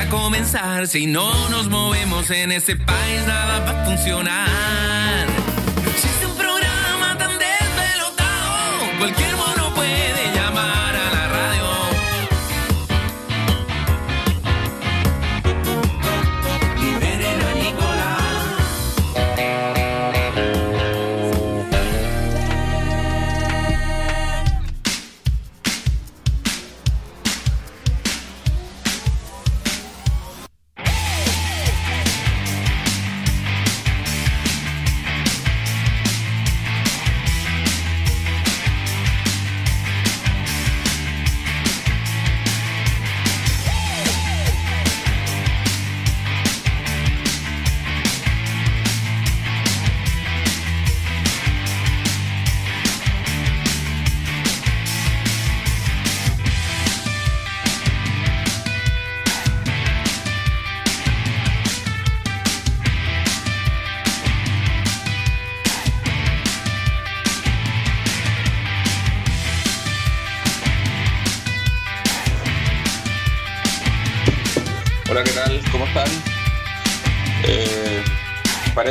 a comenzar. Si no nos movemos en este país, nada va a funcionar. Existe un programa tan desvelotado. Cualquier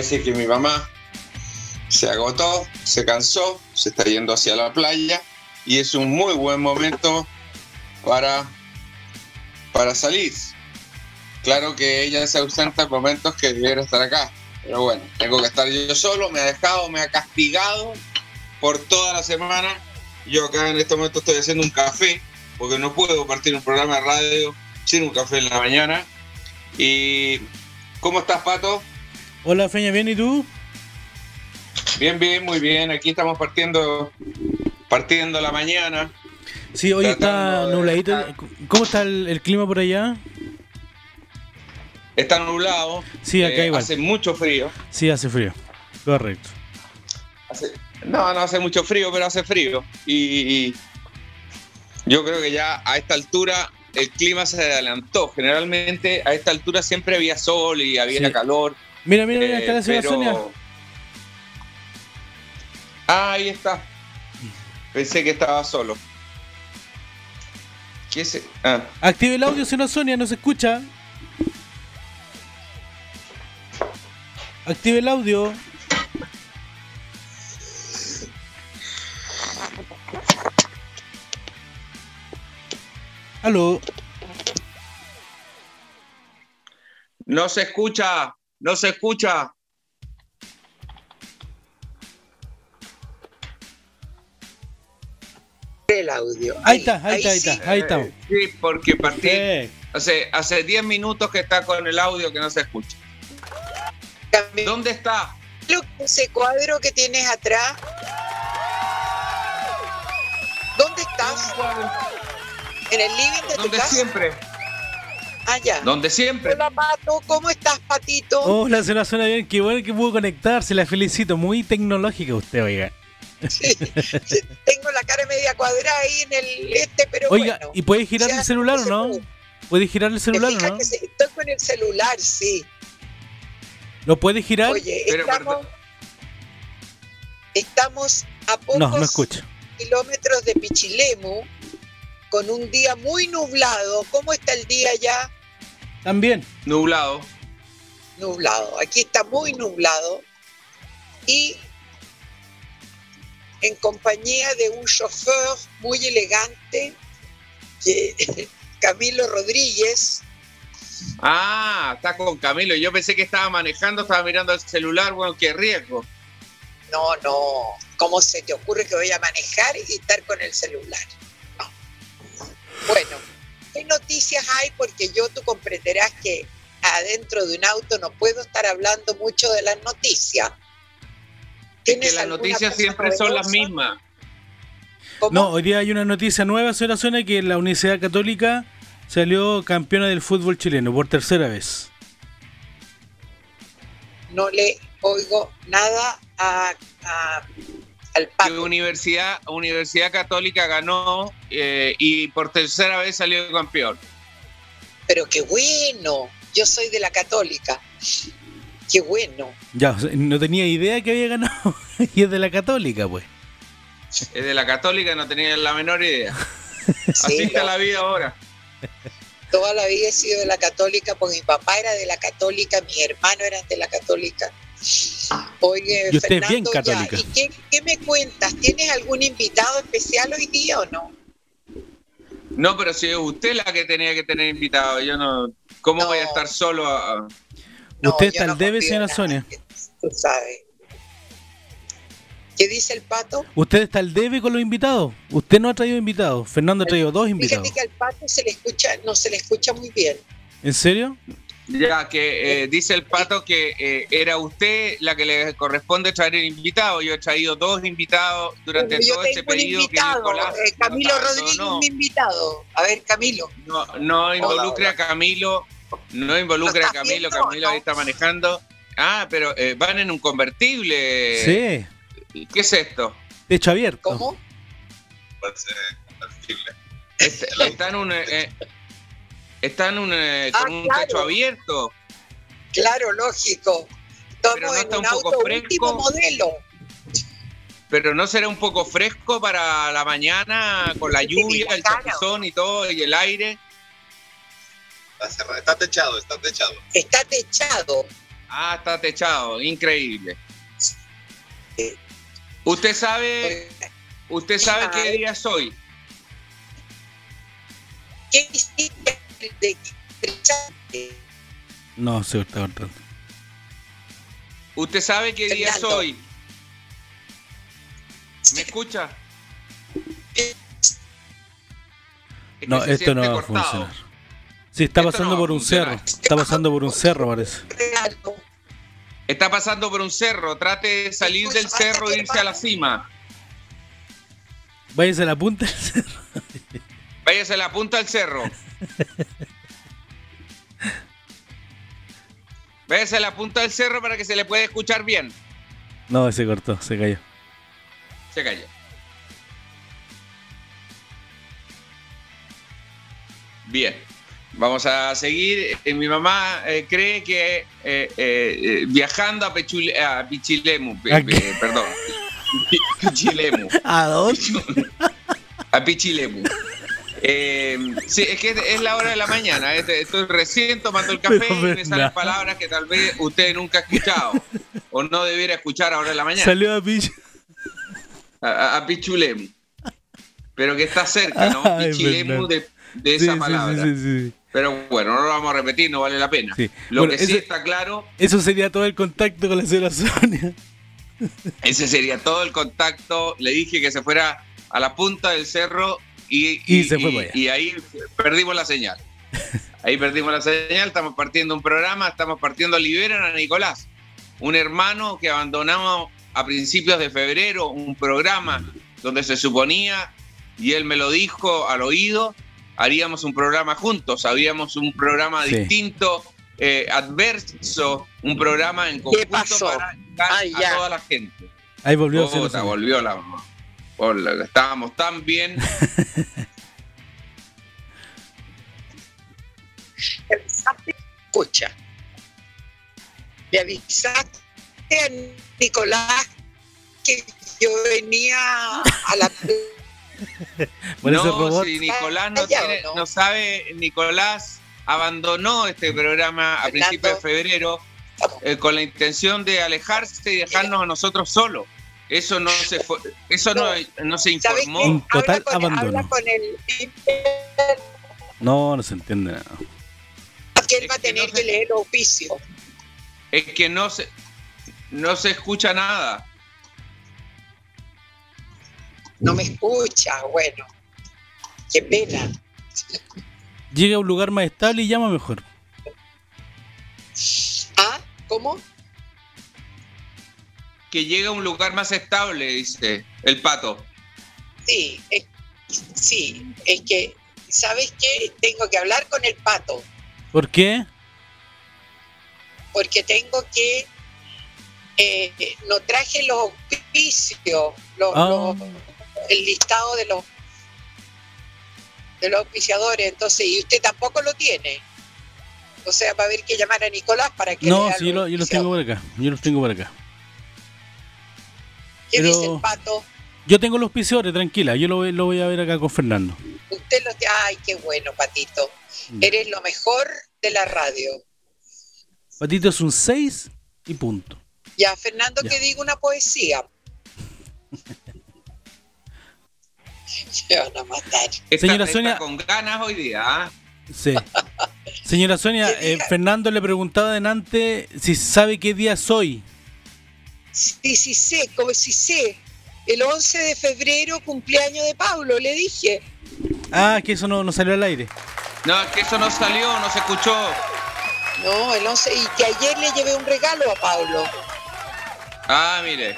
parece que mi mamá se agotó, se cansó, se está yendo hacia la playa y es un muy buen momento para, para salir. Claro que ella se ausenta en momentos que debiera estar acá, pero bueno, tengo que estar yo solo, me ha dejado, me ha castigado por toda la semana. Yo acá en este momento estoy haciendo un café, porque no puedo partir un programa de radio sin un café en la mañana. ¿Y cómo estás, Pato? Hola Feña, ¿bien y tú? Bien, bien, muy bien. Aquí estamos partiendo, partiendo la mañana. Sí, hoy está de nubladito. ¿Cómo está el, el clima por allá? Está nublado. Sí, acá eh, igual. Hace mucho frío. Sí, hace frío. Correcto. Hace- no, no hace mucho frío, pero hace frío. Y, y yo creo que ya a esta altura el clima se adelantó. Generalmente a esta altura siempre había sol y había Sí. calor. Mira, mira, mira, eh, está la señora pero- Sonia. Ah, ahí está. Pensé que estaba solo. ¿Qué es? Ah. Active el audio, señora Sonia, no se escucha. Active el audio. Aló. No se escucha, no se escucha. el audio. Ahí está, ahí está, ahí sí. está, ahí. Eh, sí, porque partí. Eh, Hace, hace 10 minutos que está con el audio que no se escucha. ¿Dónde está? ese cuadro que tienes atrás. ¿Dónde estás? ¿En el living de tu ¿Dónde casa? siempre? Ah, ya. ¿Dónde siempre? Hola, Pato. ¿Cómo estás, Patito? Hola, señora Sonia, bien, qué bueno que pudo conectarse, la felicito. Muy tecnológica usted, oiga. Sí, sí, Tengo la cara media cuadrada ahí en el este, pero Oiga, bueno. ¿y puede girar el celular o no? puede. ¿Puede girar el ¿Te celular o no? que Estoy con el celular, sí. ¿Lo puede girar? Oye, Pero, estamos, estamos a pocos No, no escucho. kilómetros de Pichilemu con un día muy nublado. ¿Cómo está el día ya? También. Nublado. Nublado. Aquí está muy nublado. Y en compañía de un chofer muy elegante, que, Camilo Rodríguez. Ah, está con Camilo. Yo pensé que estaba manejando, estaba mirando el celular. Bueno, qué riesgo. No, no. ¿Cómo se te ocurre que voy a manejar y estar con el celular? No. Bueno, ¿qué noticias hay? Porque yo tú comprenderás que adentro de un auto no puedo estar hablando mucho de las noticias. Es ¿Tienes que las noticias siempre son las mismas. ¿Cómo? No, hoy día hay una noticia nueva, señora Sonia, que la Universidad Católica salió campeona del fútbol chileno por tercera vez. No le oigo nada a, a- al. Universidad, Universidad Católica ganó eh, y por tercera vez salió campeón. Pero qué bueno. Yo soy de la católica. Qué bueno. Ya, no tenía idea que había ganado. y es de la Católica, pues. Es de la Católica, no tenía la menor idea. Así Sí, está la vida ahora. Toda la vida he sido de la católica, porque mi papá era de la católica, mis hermanos eran de la católica. Oye, Y usted es bien ya, católica. ¿y qué, qué me cuentas? ¿Tienes algún invitado especial hoy día o no? No, pero si es usted la que tenía que tener invitado, yo no. ¿Cómo No. voy a estar solo? a- No, Usted está no al debe, señora Sonia. Tú sabes. ¿Qué dice el pato? Usted está al debe con los invitados. Usted no ha traído invitados. Fernando ha traído dos invitados. Fíjate que al pato se le escucha, no se le escucha muy bien. ¿En serio? Ya que eh, dice el pato que eh, era usted la que le corresponde traer el invitado. Yo he traído dos invitados durante todo este un periodo invitado, que Nicolás eh, Camilo no, Rodríguez, no, mi invitado. A ver, Camilo. no, no involucre hola. a Camilo, no involucre ¿Lo a Camilo, viendo Camilo ahí está manejando. Ah, pero eh, van en un convertible. sí. ¿Qué es esto? Techo abierto. ¿Cómo? Este- está en un eh, está en un eh, Ah, con un claro. techo abierto. Claro, lógico. Pero Estamos no en está un un poco auto fresco. último modelo. Pero no será un poco fresco para la mañana con la lluvia, el chapuzón y todo y el aire. Está cerrado, está techado, está techado. Está techado. Ah, está techado, increíble. Sí. Usted sabe, usted sabe qué día es hoy. ¿Qué hiciste de No, se está cortando. Usted sabe qué día es hoy. ¿Me escucha? Es No, se esto no va a funcionar. Sí, está Esto pasando no por un cerro. Está pasando por un cerro, parece. Está pasando por un cerro. Trate de salir del cerro e irse a la cima. Váyase a la punta del cerro. Váyase a la punta del cerro. Váyase a la punta del cerro para que se le pueda escuchar bien. No, se cortó, se cayó. Se cayó. Bien, vamos a seguir. Eh, mi mamá eh, cree que eh, viajando a, Pechule- a Pichilemu, pe- ¿A qué? pe- perdón, Pi- Pichilemu, ¿A dónde? a Pichilemu. Eh, sí, es que es la hora de la mañana. este- Estoy recién tomando el café Pero, y me salen palabras que tal vez usted nunca ha escuchado o no debiera escuchar ahora en la mañana. Salió a Pichulemu. Pero que está cerca, ¿no? Ay, Pichilemu de, de esa sí, palabra. sí, sí, sí. Pero bueno, no lo vamos a repetir, no vale la pena. Lo Bueno, que sí está claro, Eso sería todo el contacto con la señora Sonia. ese sería todo el contacto. Le dije que se fuera a la punta del cerro y, Y se fue y ahí perdimos la señal. Ahí perdimos la señal, estamos partiendo un programa, estamos partiendo Liberan a Nicolás, un hermano que abandonamos a principios de febrero, un programa donde se suponía, y él me lo dijo al oído, haríamos un programa juntos, habíamos un programa Sí. distinto, eh, adverso, un programa en conjunto para llegar Ay, a toda la gente. Ahí volvió a Puta, volvió la, hola, estábamos tan bien. Escucha. Le avisaste a Nicolás que yo venía a la ese no, robot. si Nicolás no, tiene, ¿no? no sabe, Nicolás abandonó este programa a Fernando. principios de febrero eh, con la intención de alejarse y dejarnos a nosotros solos. Eso no se fue, eso no, no se ¿Sabes informó. En qué? total habla con, abandono. habla con el No, no se entiende nada. que él Es va a que tener no que se- leer oficio. Es que no se, no se escucha nada. No me escucha, bueno. Qué pena. Llega a un lugar más estable y llama mejor. ¿Ah? ¿Cómo? Que llega a un lugar más estable, dice el pato. Sí, es, sí, es que, ¿sabes qué? Tengo que hablar con el pato, ¿Por qué? porque tengo que, eh, no traje los auspicios, los- Ah. los- el listado de los de los auspiciadores, entonces, y usted tampoco lo tiene. O sea, va a haber que llamar a Nicolás para que No, sí, yo, lo- yo los tengo por acá. Yo los tengo por acá. ¿Qué pero- dice el pato? Yo tengo los auspiciadores, tranquila. Yo lo, voy- lo voy a ver acá con Fernando. Usted lo Ay, qué bueno, Patito. Mm. Eres lo mejor de la radio. Patito es un 6 y punto. Ya, Fernando, Ya. que diga una poesía. Se van a matar. Esta- Señora está Sonia- con ganas hoy día. ¿ah? Sí. Señora Sonia, eh. Fernando le preguntaba delante si sabe qué día soy. Sí, sí sé, como si sé. El 11 de febrero, cumpleaños de Pablo, le dije. Ah, que eso no, no salió al aire. No, es que eso no salió, no se escuchó. No, el 11, y que ayer le llevé un regalo a Pablo. Ah, mire.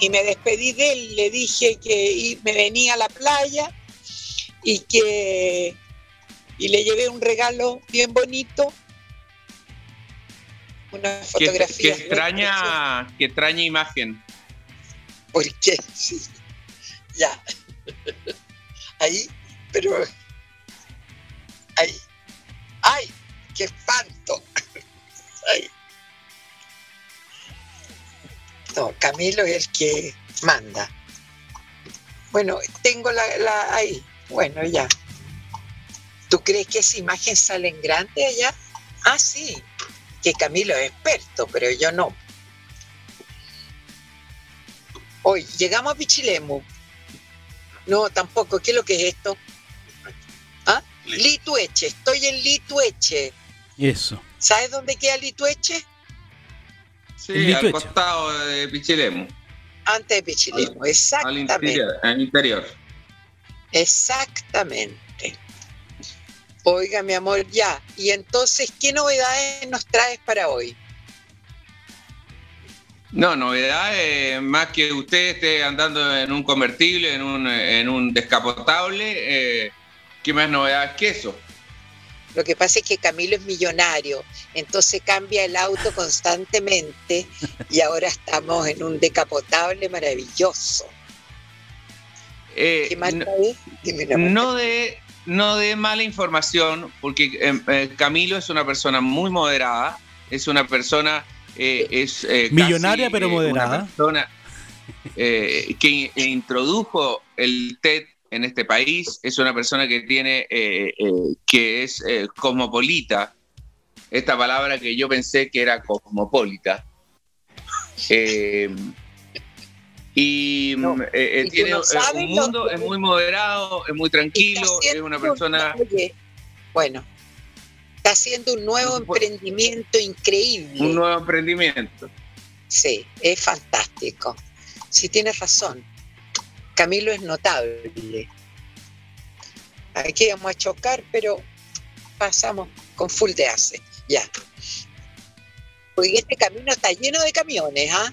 y me despedí de él, le dije que y- me venía a la playa y que y le llevé un regalo bien bonito, una Qué, fotografía. qué extraña, qué extraña imagen. Porque sí, ya, ahí, pero ahí, ay, qué espanto, ay. No, Camilo es el que manda. Bueno, tengo la, la ahí. Bueno, ya. ¿Tú crees que esa imagen sale en grande allá? Ah, sí. Que Camilo es experto, pero yo no. Hoy, llegamos a Pichilemu. No, tampoco. ¿Qué es lo que es esto? ¿Ah? Litueche. Estoy en Litueche. Eso. ¿Sabes dónde queda Litueche? Sí, al costado de Pichilemu. Antes de Pichilemu. Al Exactamente. interior. Al interior. Exactamente. Oiga, mi amor, ya. Y entonces, ¿qué novedades nos traes para hoy? No, novedad, eh, más que usted esté andando en un convertible, en un, en un descapotable, eh, ¿qué más novedades que eso? Lo que pasa es que Camilo es millonario, entonces cambia el auto constantemente y ahora estamos en un decapotable maravilloso. Eh, ¿Qué más no-? Dime no de no de mala información, porque eh, eh, Camilo es una persona muy moderada, es una persona eh, es eh, casi, Millonaria, pero eh, una moderada. persona eh, que in- introdujo el TED en este país, es una persona que tiene eh, eh, que es eh, cosmopolita, esta palabra que yo pensé que era cosmopolita. Eh, y No. mm, eh, eh, Y tiene no eh, un mundo, que- es muy moderado, es muy tranquilo, es una un- persona... Oye, bueno, está haciendo un nuevo emprendimiento increíble. un nuevo emprendimiento. Sí, es fantástico. Sí, tienes razón. Camilo es notable. Aquí vamos a chocar, pero pasamos con full de ace. Ya. Porque este camino está lleno de camiones, ¿ah?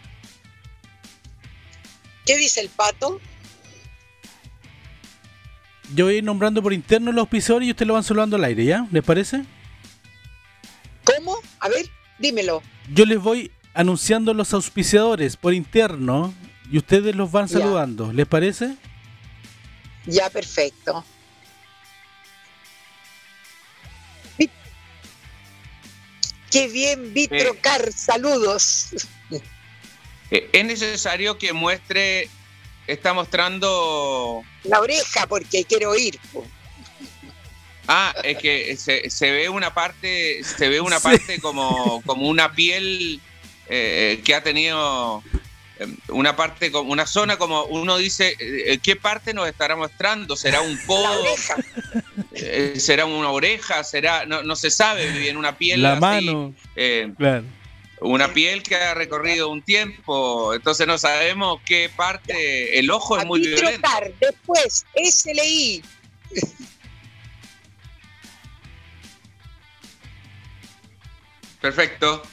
¿Qué dice el pato? Yo voy a ir nombrando por interno los auspiciadores y ustedes lo van saludando al aire, ¿ya? ¿Les parece? ¿Cómo? A ver, dímelo. Yo les voy anunciando los auspiciadores por interno y ustedes los van Ya. saludando. ¿Les parece? Ya, perfecto. Qué bien, Vitrocar, saludos. Eh, es necesario que muestre, está mostrando... La oreja, porque quiero ir. po. Ah, es que se, se ve una parte, se ve una Sí. parte como, como una piel eh, que ha tenido eh, una parte, como una zona como uno dice, eh, ¿qué parte nos estará mostrando? ¿Será un La codo? oreja. Eh, ¿Será una oreja? ¿Será? No, no se sabe bien, una piel La así, mano. eh, Claro. Una piel que ha recorrido un tiempo, entonces no sabemos qué parte, el ojo es muy violento. Vitrocar, después SLI. Perfecto.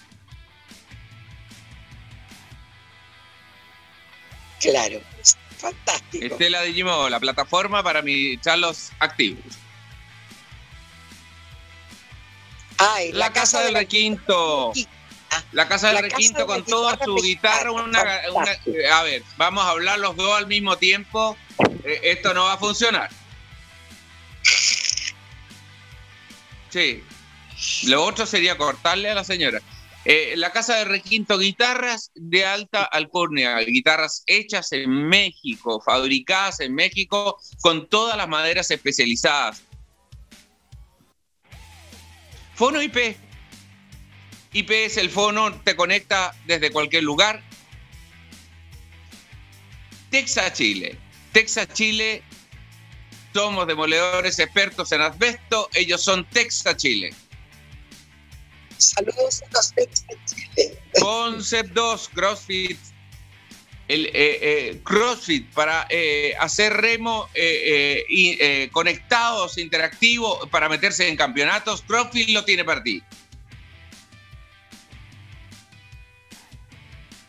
Claro, es fantástico. Estela Digimo, la plataforma para administrar los activos. Ay, La, casa, del la- requinto. La casa del La requinto con toda su guitarra. Una, a ver, vamos a hablar los dos al mismo tiempo. Eh, esto no va a funcionar. Sí. Lo otro sería cortarle a la señora. Eh, la casa de requinto guitarras de alta alcurnia, guitarras hechas en México, fabricadas en México con todas las maderas especializadas. Fono IP. IP es el fono, te conecta desde cualquier lugar. Texas Chile. Texas Chile, somos demoledores expertos en asbesto, ellos son Texas Chile. Saludos a los Texas Chile. Concept 2, CrossFit. El, eh, eh, CrossFit para eh, hacer remo y, conectados, interactivos, para meterse en campeonatos. CrossFit lo tiene para ti.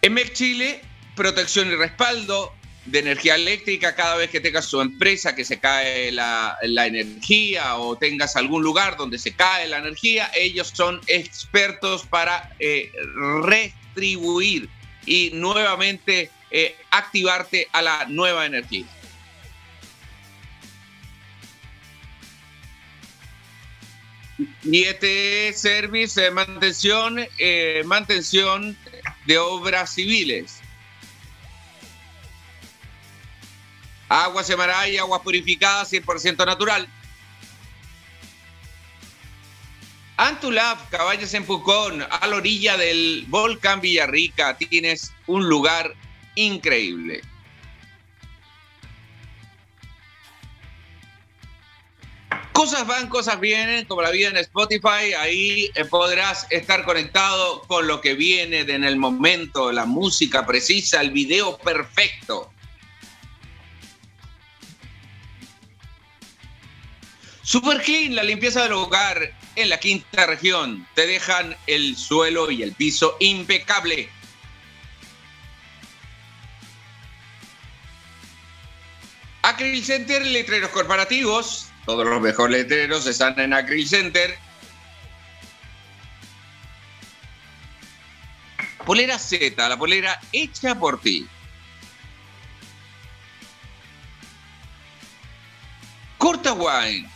MEC Chile, protección y respaldo de energía eléctrica cada vez que tengas tu empresa que se cae la, energía o tengas algún lugar donde se cae la energía, ellos son expertos para retribuir y nuevamente eh, activarte a la nueva energía. Y este service de mantención, eh, mantención de obras civiles. Agua Semaray, agua purificada 100% natural. Antulaf, Caballos en Pucón, a la orilla del volcán Villarrica, tienes un lugar increíble. Cosas van, cosas vienen, como la vida en Spotify, ahí eh, podrás estar conectado con lo que viene en el momento, la música precisa, el video perfecto. Super Clean, la limpieza del hogar en la quinta región. Te dejan el suelo y el piso impecable. Acryl Center, letreros corporativos. Todos los mejores letreros están en Acryl Center. Polera Z, la polera hecha por ti. Corta Wine.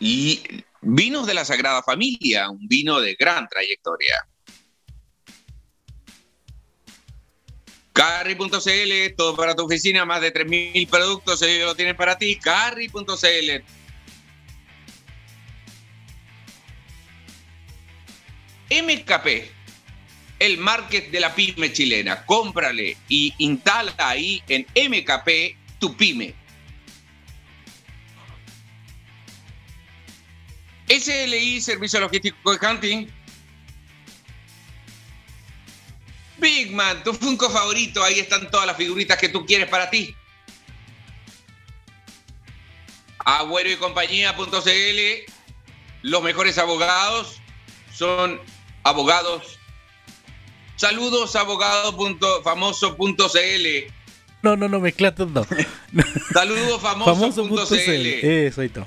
Y vinos de la Sagrada Familia, un vino de gran trayectoria. Carry.cl, todo para tu oficina, más de 3.000 productos, ellos lo tienen para ti. Carry.cl. MKP, el market de la pyme chilena. Cómprale y instala ahí en MKP tu pyme. SLI, Servicio Logístico de Hunting, Big Man, tu Funko favorito, ahí están todas las figuritas que tú quieres para ti. Agüero y compañía.cl, los mejores abogados son abogados. Saludos abogado.famoso.cl. No, no, no, mezclaste no. Saludos famoso.cl. Eso ahí está.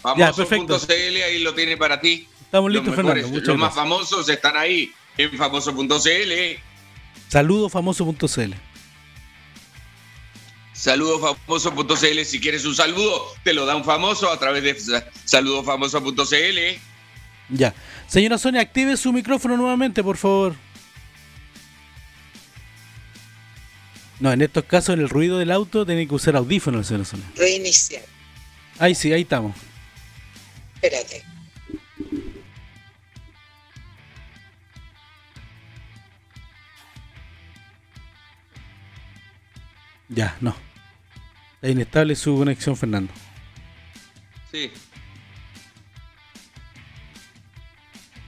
Famoso.cl, ahí lo tiene para ti. Estamos listos, Fernando. los más famosos están ahí en famoso.cl. Saludos famoso.cl. Saludos famoso.cl. Si quieres un saludo, te lo da un famoso a través de saludofamoso.cl. Ya. Señora Sonia, active su micrófono nuevamente, por favor. No, en estos casos, en el ruido del auto, tiene que usar audífonos, señora Sonia. Reiniciar. Ahí sí, ahí estamos. Espérate. Ya, no. Está inestable su conexión, Fernando. Sí.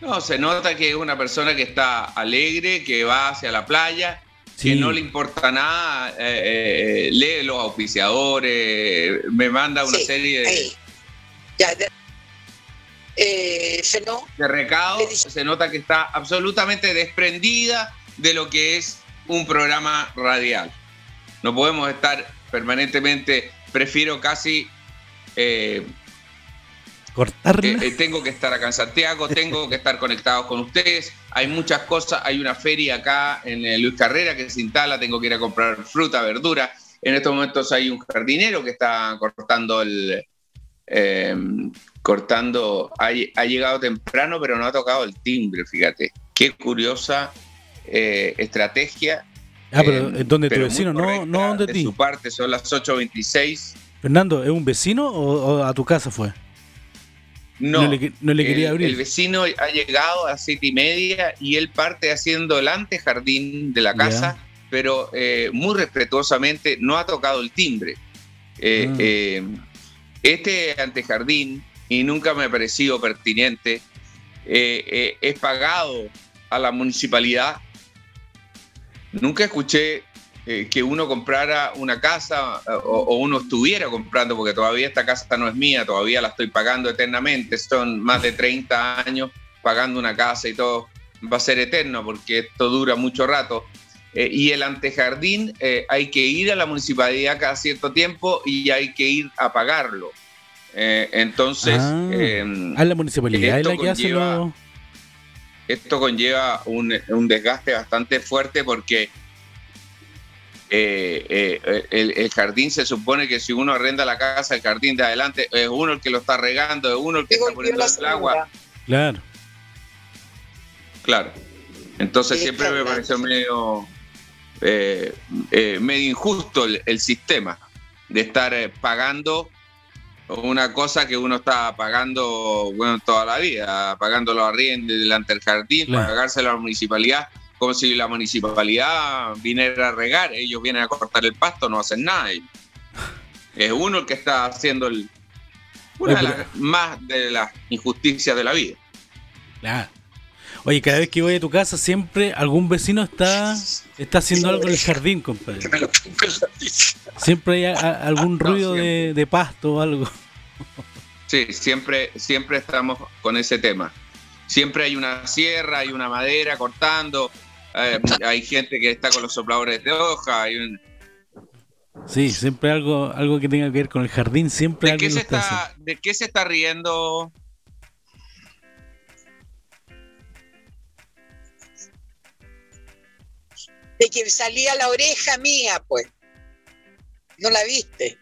No, se nota que es una persona que está alegre, que va hacia la playa, que no le importa nada, eh, eh, lee los auspiciadores, me manda una serie de... Ya, de, eh, de recados, se nota que está absolutamente desprendida de lo que es un programa radial. No podemos estar permanentemente, prefiero casi... Eh, Cortarla. Eh, eh, tengo que estar acá en Santiago, tengo que estar conectado con ustedes. Hay muchas cosas, hay una feria acá en Luis Carrera que se instala, tengo que ir a comprar fruta, verdura. En estos momentos hay un jardinero que está cortando el... cortando, ha, ha, llegado temprano, pero no ha tocado el timbre, fíjate. qué curiosa eh, estrategia. Ah, pero eh, donde tu pero vecino, no, no donde de ti. su parte, son las 8.26. Fernando, ¿es un vecino o, o a tu casa fue? No, No le que- no le quería abrir. el vecino ha llegado a siete y media y él parte haciendo el antejardín de la casa, pero eh, muy respetuosamente no ha tocado el timbre. Eh, Ah. eh, este antejardín, y nunca me ha parecido pertinente, eh, es pagado a la municipalidad. Nunca escuché eh, que uno comprara una casa eh, o, o uno estuviera comprando, porque todavía esta casa no es mía, todavía la estoy pagando eternamente, son más de 30 años pagando una casa y todo va a ser eterno porque esto dura mucho rato. Eh, y el antejardín eh, hay que ir a la municipalidad cada cierto tiempo y hay que ir a pagarlo. Entonces, Ah. eh, Ah, la municipalidad es la que hace los... esto conlleva un, un desgaste bastante fuerte porque eh, eh, el, el jardín se supone que si uno arrenda la casa, el jardín de adelante, es uno el que lo está regando, es uno el que está poniendo el agua. Claro. Claro. Entonces Sí, siempre me pareció medio, eh, eh, medio injusto el, el sistema de estar eh, pagando una cosa que uno está pagando bueno, toda la vida, pagando los arriendos delante del jardín, Claro. pagárselo a la municipalidad, como si la municipalidad viniera a regar, ellos vienen a cortar el pasto, no hacen nada. Es uno el que está haciendo el, una de las- más de las injusticias de la vida. Claro. Oye, cada vez que voy a tu casa, siempre algún vecino está, está haciendo algo en el jardín, compadre. Siempre hay a- a- algún No, ruido de, de pasto o algo. Sí, siempre, siempre estamos con ese tema. Siempre hay una sierra, hay una madera cortando, eh, hay gente que está con los sopladores de hoja. Hay un- Sí, siempre algo, algo que tenga que ver con el jardín, siempre ¿De, qué alguien se lo está haciendo. está, ¿De qué se está riendo? De que salía la oreja mía, pues. ¿No la viste?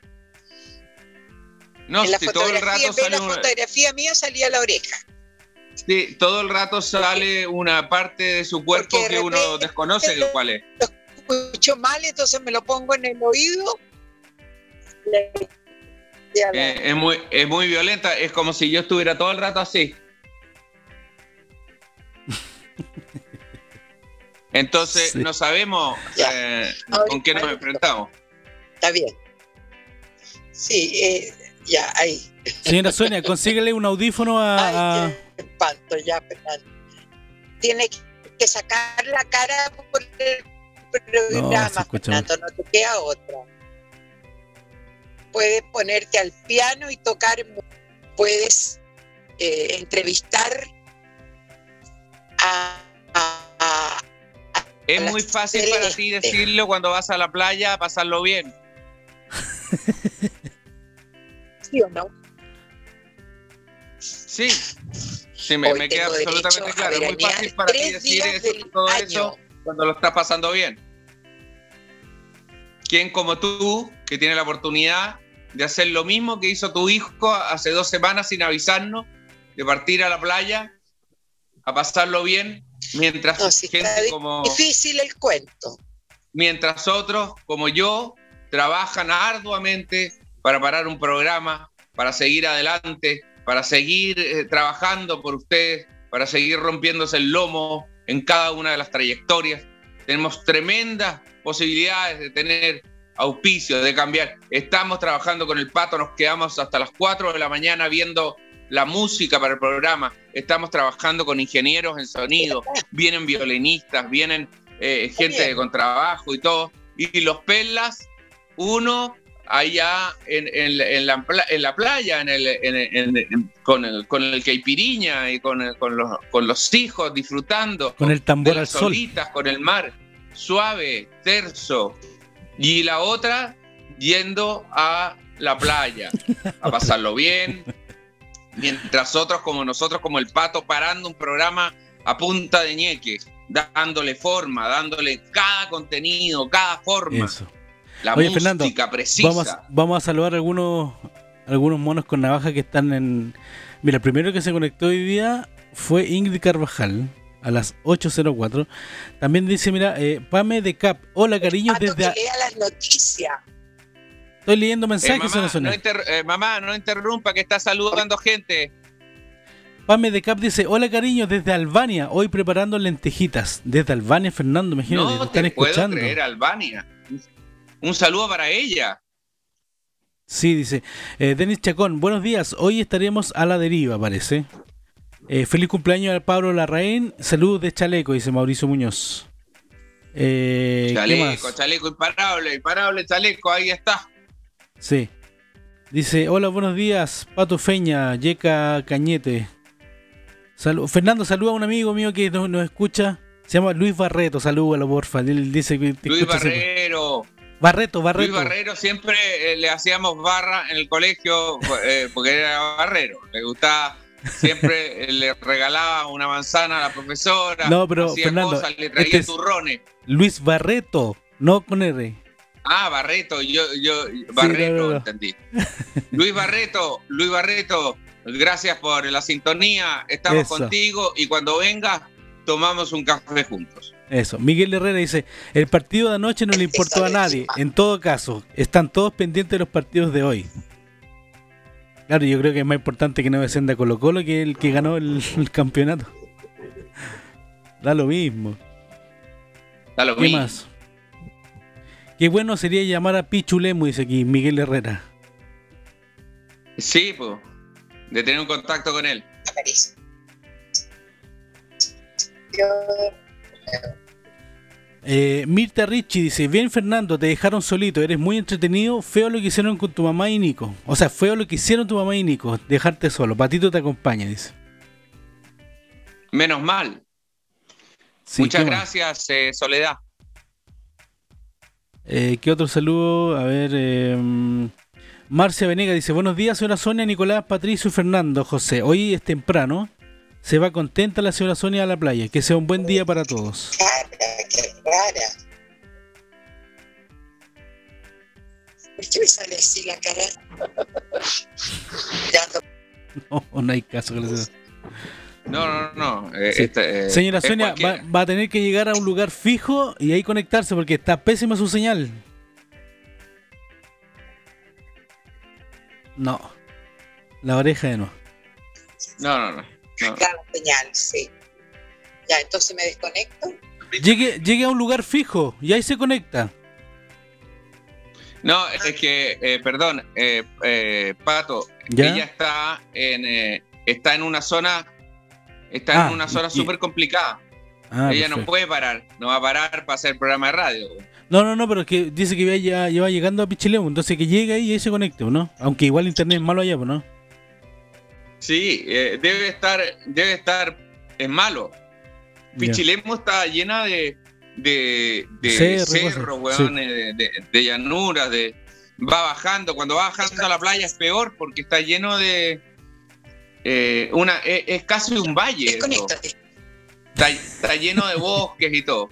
No, en la si todo el fotografía, rato sale la una- fotografía mía salía la oreja. sí, todo el rato sale una parte de su cuerpo Porque de que uno desconoce cuál es. Escucho mal, entonces me lo pongo en el oído. Eh, es, muy, es muy violenta, es como si yo estuviera todo el rato así. Entonces, Sí. no sabemos eh, Ahora, con qué nos enfrentamos. Está bien. Sí, eh, ya, ahí. Señora Sonia, consíguele un audífono a... a- Ay, qué espanto, ya, Fernando. Tiene que sacar la cara por el programa, Fernando, no te queda otra. Puedes ponerte al piano y tocar, puedes eh, entrevistar a, a- a- Es muy fácil para ti decirlo cuando vas a la playa a pasarlo bien. ¿sí o no? Sí, sí, me, queda absolutamente claro. Es muy fácil para ti decir eso, todo año. eso cuando lo estás pasando bien. ¿Quién como tú, que tiene la oportunidad de hacer lo mismo que hizo tu hijo hace dos semanas sin avisarnos, de partir a la playa a pasarlo bien, mientras No, gente como... Difícil el cuento. mientras otros, como yo, trabajan arduamente para parar un programa, para seguir adelante, para seguir eh, trabajando por ustedes, para seguir rompiéndose el lomo en cada una de las trayectorias. Tenemos tremendas posibilidades de tener auspicio, de cambiar. Estamos trabajando con el pato, nos quedamos hasta las 4 de la mañana viendo la música para el programa. Estamos trabajando con ingenieros en sonido, vienen violinistas, vienen eh, gente de contrabajo y todo. Y los pelas, uno allá en, en la- en la, en la playa, en el, en- en- en- con, el, con el caipiriña y con, el- con, los, con los hijos disfrutando con el de tambor al las sol. solitas, con el mar suave, terso. Y la otra yendo a la playa, a pasarlo bien. Mientras otros como nosotros, como el pato, parando un programa a punta de ñeque, dándole forma, dándole cada contenido, cada forma, Eso. La Oye, música Fernando, precisa. Vamos, vamos a saludar algunos algunos monos con navaja que están en... Mira, el primero que se conectó hoy día fue Ingrid Carvajal. a las 8.04. También dice, mira, eh, Pame de Cap. Hola, cariños, Pato, desde... que lea las noticias. Estoy leyendo Eh, mensajes, mamá, zona zona. no inter- eh, mamá, no interrumpa que está saludando gente. Pame de Cap dice, hola cariños desde Albania, hoy preparando lentejitas. Desde Albania, Fernando, imagínate, te No están te puedo escuchando. creer, Albania. Un saludo para ella. Sí, dice. Eh, Denis Chacón, buenos días, hoy estaremos a la deriva, parece. Eh, feliz cumpleaños al Pablo Larraín, saludos de Chaleco, dice Mauricio Muñoz. Eh, ¿qué Chaleco, chaleco, imparable, imparable, chaleco, ahí está. Sí. Dice, hola, buenos días, Pato Feña, Yeca Cañete. Fernando, saluda a un amigo mío que nos, nos escucha. Se llama Luis Barreto, salúdalo porfa. Él dice que Luis siempre. Barreto, Barreto. Luis Barrero siempre eh, le hacíamos barra en el colegio eh, porque era barrero. Le gustaba, siempre eh, le regalaba una manzana a la profesora. No, pero, hacía Fernando, cosas, le traía este es- turrones. Luis Barreto, no con R. Ah, Barreto, yo, yo, Barreto, no, no, no. entendí. Luis Barreto, Luis Barreto, gracias por la sintonía, estamos Eso. contigo y cuando vengas tomamos un café juntos. Eso. Miguel Herrera dice, el partido de anoche no le importó a nadie. En todo caso, están todos pendientes de los partidos de hoy. Claro, yo creo que es más importante que no descienda Colo Colo que el que ganó el, el campeonato. Da lo mismo. Da lo ¿Qué mismo. más? Qué bueno sería llamar a Pichulemo, dice aquí Miguel Herrera. Sí, pues, de tener un contacto con él. Yo, Eh, Mirta Ricci dice, bien Fernando, te dejaron solito, eres muy entretenido, feo lo que hicieron con tu mamá y Nico. O sea, feo lo que hicieron tu mamá y Nico, dejarte solo. Patito te acompaña, dice. Menos mal. Sí, Muchas gracias, eh, Soledad. Eh, ¿Qué otro saludo? A ver, Marcia Venega dice, buenos días, señora Sonia, Nicolás, Patricio y Fernando, José. Hoy es temprano, se va contenta la señora Sonia a la playa. Que sea un buen día para todos. cara, qué rara. ¿Por qué me sale así la cara? No No, hay caso. que le sea. No, no, no. eh, Sí. este, eh, Señora Sonia, va, va a tener que llegar a un lugar fijo y ahí conectarse porque está pésima su señal. No. La oreja de no. No, no, no. No. Claro, señal, sí. Ya, entonces me desconecto. Llegue, llegue a un lugar fijo y ahí se conecta. No, es que, eh, perdón, eh, eh, Pato, ¿Ya? ella está en, eh, está en una zona, está Ah, en una zona y- súper complicada. Ah, ella no puede parar, no va a parar para hacer programa de radio. No, no, no, pero es que dice que ya, ya, va llegando a Pichilemu, entonces que llegue ahí y ahí se conecte, ¿no? Aunque igual internet es malo allá, pues, ¿no? Sí, eh, debe estar, debe estar, es malo. Pichilemu está llena de, de, de Cerro, cerros, weón, de, de, de llanuras, de, va bajando. Cuando va bajando a la playa es peor porque está lleno de. eh, una, es, es casi un valle. Está, está lleno de bosques y todo.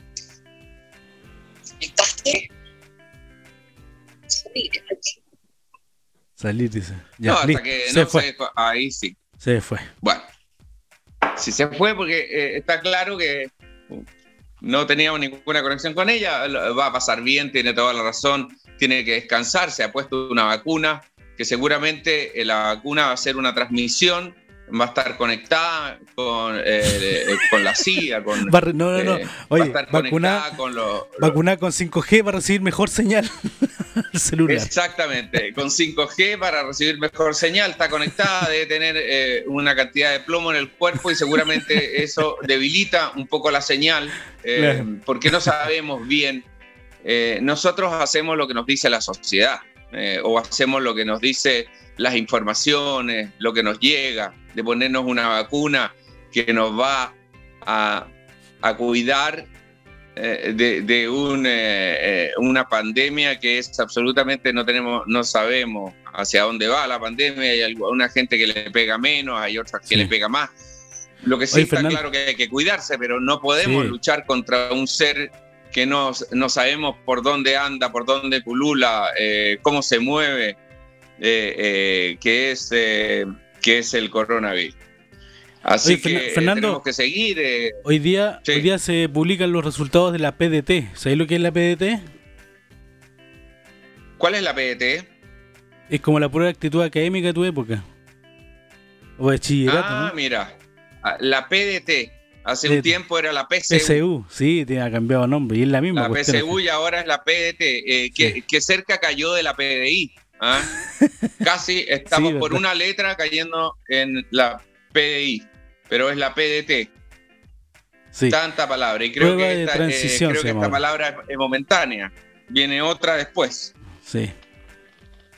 ¿Conectaste? Salir, dice. Ya, no, hasta que se no fue. se. Ahí sí. Se fue. Bueno, si se fue porque eh, está claro que no teníamos ninguna conexión con ella, va a pasar bien, tiene toda la razón, tiene que descansar, se ha puesto una vacuna, que seguramente eh, la vacuna va a ser una transmisión, va a estar conectada con, eh, eh, con la CIA, con... No, no, no. eh, va a Oye, estar vacuna, conectada con los... vacuna con 5G para recibir mejor señal al celular. Exactamente, con 5G para recibir mejor señal, está conectada, debe tener eh, una cantidad de plomo en el cuerpo y seguramente eso debilita un poco la señal, eh, Claro. porque no sabemos bien. Eh, nosotros hacemos lo que nos dice la sociedad, eh, o hacemos lo que nos dice las informaciones, lo que nos llega, de ponernos una vacuna que nos va a, a cuidar eh, de, de un, eh, eh, una pandemia que es absolutamente no tenemos, no sabemos hacia dónde va la pandemia. Hay alguna gente que le pega menos, hay otras que Sí. le pega más. Lo que sí Oye, está Fernando. claro que hay que cuidarse, pero no podemos Sí. luchar contra un ser que no, no sabemos por dónde anda, por dónde pulula, eh, cómo se mueve, eh, que, es, eh, que es el coronavirus. Así Oye, que eh, Fernando. tenemos que seguir. eh, Hoy día, Sí. hoy día se publican los resultados de la PDT. ¿Sabéis lo que es la PDT? ¿Cuál es la PDT? Es como la prueba de actitud académica de tu época. O de bachillerato, Ah, ¿no? mira, ah, la PDT. Hace PDT. un tiempo era la PSU. PSU, sí, tiene ha cambiado nombre y es la misma La. PSU y ahora es la PDT, eh, que, Sí. que cerca cayó de la PDI. ¿Ah? Casi estamos Sí, por una letra cayendo en la PDI, pero es la PDT. Sí. Tanta palabra. Y creo Prueba que de esta, eh, transición creo se que llama esta palabra es momentánea. Viene otra después. Sí.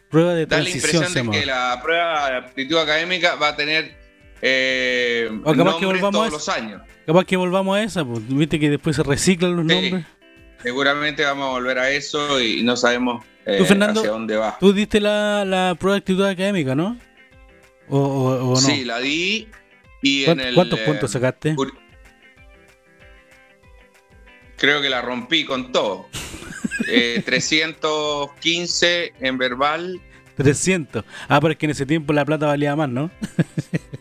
Prueba de Da la transición impresión de que la prueba de aptitud académica va a tener eh, O capaz que volvamos todos a los años. Capaz que volvamos a esa, pues, viste que después se reciclan los Sí. nombres. Seguramente vamos a volver a eso y no sabemos eh, Tú, Fernando, hacia dónde va. Tú diste la, la prueba de actitud académica, ¿no? ¿O, o- o no? Sí, la di y en ¿Cuántos, el... cuántos eh, puntos sacaste? Creo que la rompí con todo. Eh, 315 en verbal, 300. Ah, pero es que en ese tiempo la plata valía más, ¿no?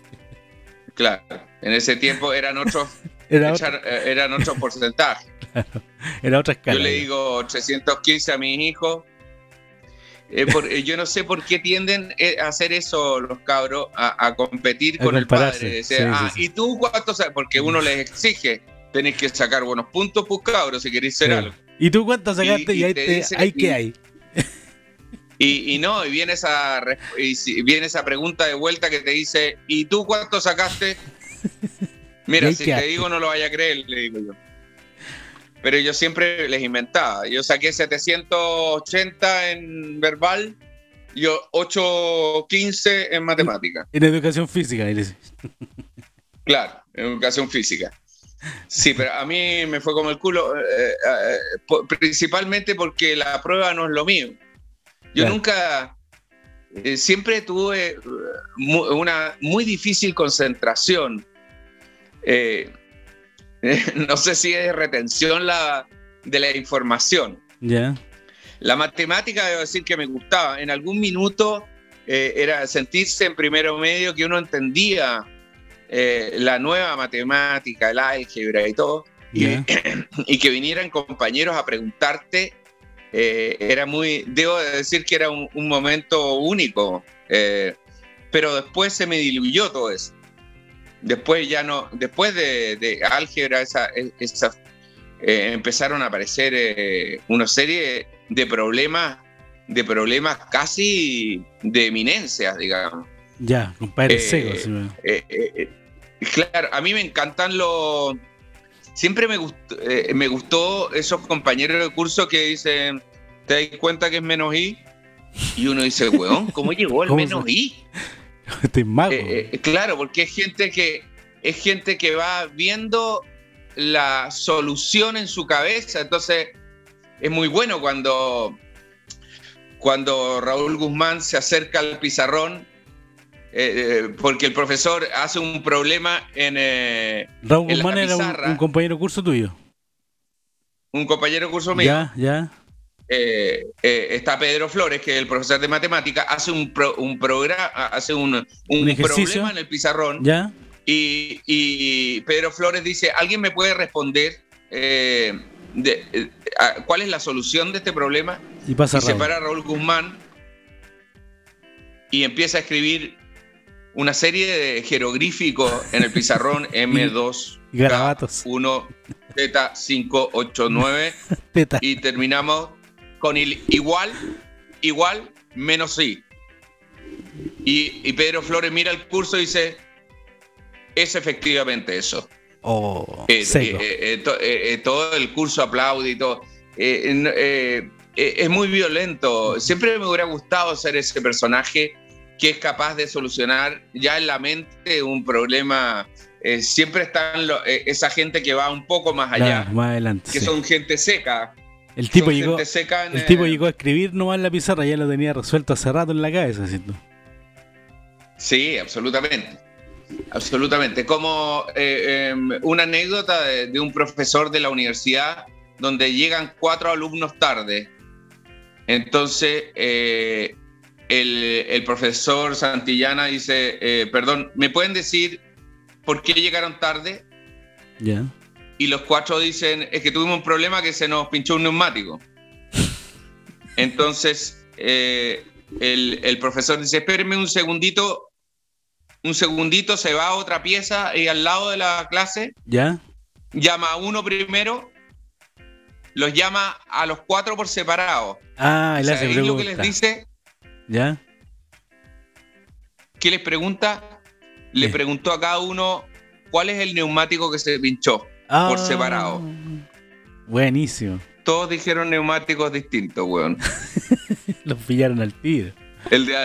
claro. En ese tiempo eran otros, Era, eh, eran otros porcentajes. era otra escala. Yo le digo 315 a mis hijos. Eh, por- eh, yo no sé por qué tienden eh, a hacer eso los cabros, a, a competir A con el padre. Sí, ah, sí, sí. ¿y tú cuánto sabes? Porque uno les exige, tenéis que sacar buenos puntos, pues cabros, si queréis ser algo. ¿Y tú cuánto sacaste? Y, y ahí, te dice- ahí que hay. Y, y no, y viene esa y viene esa pregunta de vuelta que te dice, ¿y tú cuánto sacaste? Mira, si te digo no lo vaya a creer, le digo yo. Pero yo siempre les inventaba. Yo saqué 780 en verbal, yo 815 en matemática. En educación física. dice. Claro, en educación física. Sí, pero a mí me fue como el culo, eh, eh, principalmente porque la prueba no es lo mío. Yo Claro. nunca, eh, siempre tuve mu- una muy difícil concentración. Eh, no sé si es retención la, de la información. Ya. La matemática, debo decir que me gustaba. En algún minuto eh, era sentirse en primero medio que uno entendía eh, la nueva matemática, el álgebra y todo, y, Ya. y que vinieran compañeros a preguntarte, eh, era muy, debo de decir que era un, un momento único, eh, pero después se me diluyó todo eso. Después ya no, después de, de álgebra, esa, esa, eh, empezaron a aparecer eh, una serie de problemas, de problemas casi de eminencias, digamos. Ya, compadre Eh, seco. sí, me- Eh, claro, a mí me encantan los. Siempre me gustó, me gustó esos compañeros de curso que dicen, ¿te das cuenta que es menos I? Y uno dice, weón, ¿cómo llegó el ¿Cómo menos se- I? Este es mago. Eh, eh, claro, porque es gente que es gente que va viendo la solución en su cabeza. Entonces, es muy bueno cuando, cuando Raúl Guzmán se acerca al pizarrón, eh, porque el profesor hace un problema en eh, Raúl en la Guzmán era un, compañero curso tuyo. un compañero curso mío. Ya, ya. Eh, eh, está Pedro Flores, que es el profesor de matemática, hace un, pro- un programa, hace un, un Un ejercicio. problema en el pizarrón. Ya. Y, y Pedro Flores dice, ¿alguien me puede responder eh, de- a- cuál es la solución de este problema? Y pasa y se para Raúl Guzmán y empieza a escribir una serie de jeroglíficos en el pizarrón M2, Y garabatos. 1, Z, 5, 8, 9 Teta. y terminamos con el igual, igual, menos I. Y, y Pedro Flores mira el curso y dice, es efectivamente eso. Oh, Eh, eh, eh, to- todo el curso aplaude y todo. Es muy violento. Siempre me hubiera gustado ser ese personaje que es capaz de solucionar ya en la mente un problema. Siempre están lo- esa gente que va un poco más allá, Claro, más adelante. que sí. son gente seca. El tipo llegó, el tipo llegó a escribir nomás en la pizarra, ya lo tenía resuelto hace rato en la cabeza, ¿cierto? Sí, absolutamente. Absolutamente. Como eh, eh, una anécdota de, de un profesor de la universidad donde llegan cuatro alumnos tarde. Entonces, eh, el, el profesor Santillana dice, eh, perdón, ¿me pueden decir por qué llegaron tarde Ya. Y los cuatro dicen, es que tuvimos un problema que se nos pinchó un neumático. Entonces, eh, el, el profesor dice, espérenme un segundito, un segundito, se va a otra pieza y al lado de la clase Ya. llama a uno primero, los llama a los cuatro por separado. Ah, él hace ¿Sabéis lo que les dice? Ya. ¿Qué les pregunta? Le ¿Qué? preguntó a cada uno cuál es el neumático que se pinchó. Ah, Por separado. Buenísimo. Todos dijeron neumáticos distintos, weón. Los pillaron al tiro. El, de,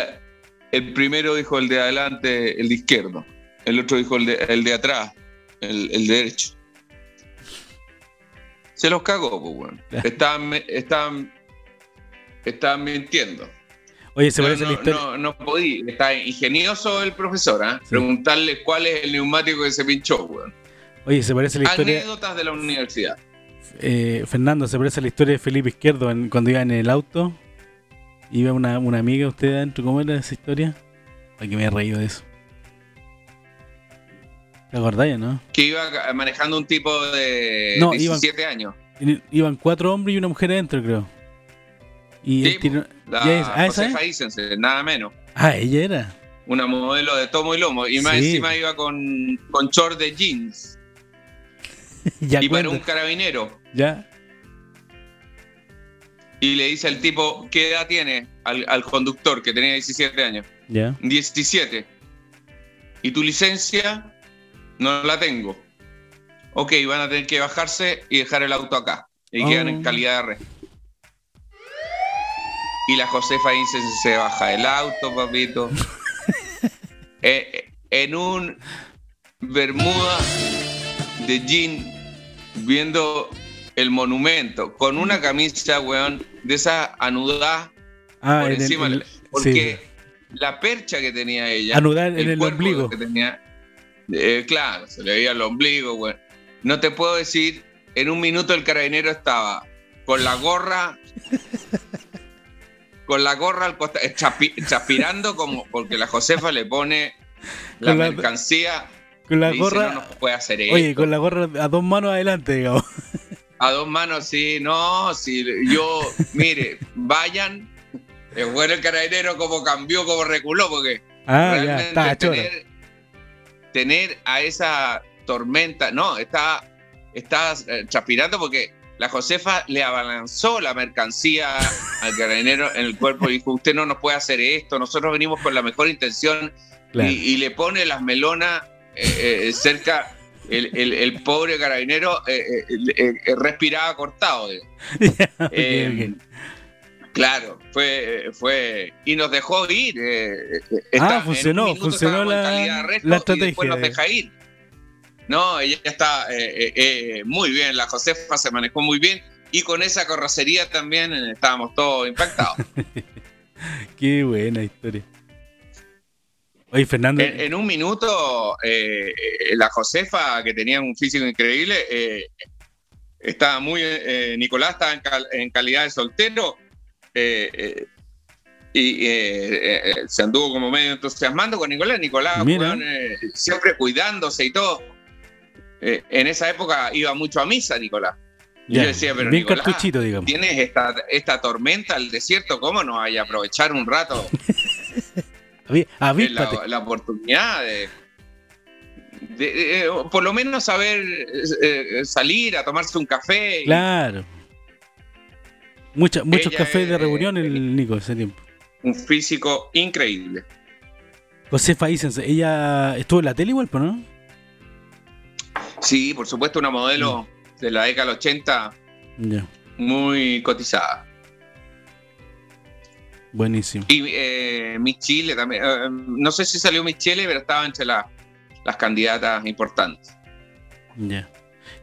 el primero dijo el de adelante, el de izquierdo. El otro dijo el de, el de atrás, el, el de derecho. Se los cagó, pues, weón. Estaban, estaban, estaban mintiendo. Oye, se parece no, la historia. no, no podí. Está ingenioso el profesor, ¿ah? Sí. Preguntarle cuál es el neumático que se pinchó, weón. Oye, se parece la historia. Anécdotas de la universidad. eh, Fernando, se parece la historia de Felipe Izquierdo en- cuando iba en el auto. Iba una, una amiga usted adentro. ¿Cómo era esa historia? Ay, que me he reído de eso. ¿Te acordáis, no? Que iba manejando un tipo de No, iban- 17 años. I- Iban cuatro hombres y una mujer adentro, creo. Y Sí, él tiró- La ¿Ya es- ah, Josefa? Isense, nada menos. Ah, ella era. Una modelo de tomo y lomo. Y más Sí. encima iba con, con short de jeans. ya y para un carabinero. Ya. Y le dice al tipo, ¿qué edad tiene? Al, al conductor, que tenía 17 años. Ya. 17. ¿Y tu licencia? No la tengo. Ok, van a tener que bajarse y dejar el auto acá. Y Oh. quedan en calidad de red. Y la Josefa dice, se baja del auto, papito. Eh, en un bermuda de jean, viendo el monumento, con una camisa, weón, de esa anudada Ah, por en encima. el- porque sí. la percha que tenía ella. Anudar en el ombligo. Que tenía, eh, claro, se le veía el ombligo, güey. No te puedo decir, en un minuto el carabinero estaba con la gorra. con la gorra al costado, chaspirando como porque la Josefa le pone la- mercancía. Con la dice, gorra. no nos puede hacer esto. Oye, con la gorra a dos manos adelante, digamos. A dos manos, sí, no, sí, yo, mire, vayan. Es bueno el carabinero como cambió, como reculó, porque Ah, ya, realmente está, chora. tener, tener a esa tormenta, no, está, está eh, transpirando porque la Josefa le abalanzó la mercancía al carabinero en el cuerpo y dijo, usted no nos puede hacer esto, nosotros venimos con la mejor intención Claro. y, y le pone las melonas eh, eh, cerca, el, el- el pobre carabinero eh, respiraba cortado. ok. Claro, fue, fue y nos dejó ir. Ah, está- funcionó, funcionó la- la y después estrategia nos de- deja ir. No, ella está muy bien, la Josefa se manejó muy bien y con esa carrocería también estábamos todos impactados. Qué buena historia. Oye, Fernando. en, en un minuto, eh, la Josefa, que tenía un físico increíble, eh, estaba muy. eh, Nicolás estaba en, cal- en calidad de soltero y se anduvo como medio entusiasmando con Nicolás. Nicolás, Mira. siempre cuidándose y todo. En esa época iba mucho a misa, Nicolás. Y ya, yo decía, pero bien Nicolás, digamos. Tienes esta, esta tormenta al desierto, ¿cómo no hay a aprovechar un rato? Eh, Avíspate. la, la oportunidad de, de- de, eh, por lo menos saber eh, salir a tomarse un café. y- Claro. Mucha- muchos Ella cafés de reunión el Nico ese tiempo. Un físico increíble. Josefa Isense, ella estuvo en la tele igual, ¿no? Sí, por supuesto, una modelo de la década del 80 Ya, muy cotizada. Buenísimo. Y eh, Miss Chile también. eh, no sé si salió Miss Chile, pero estaba entre la- las candidatas importantes. Ya.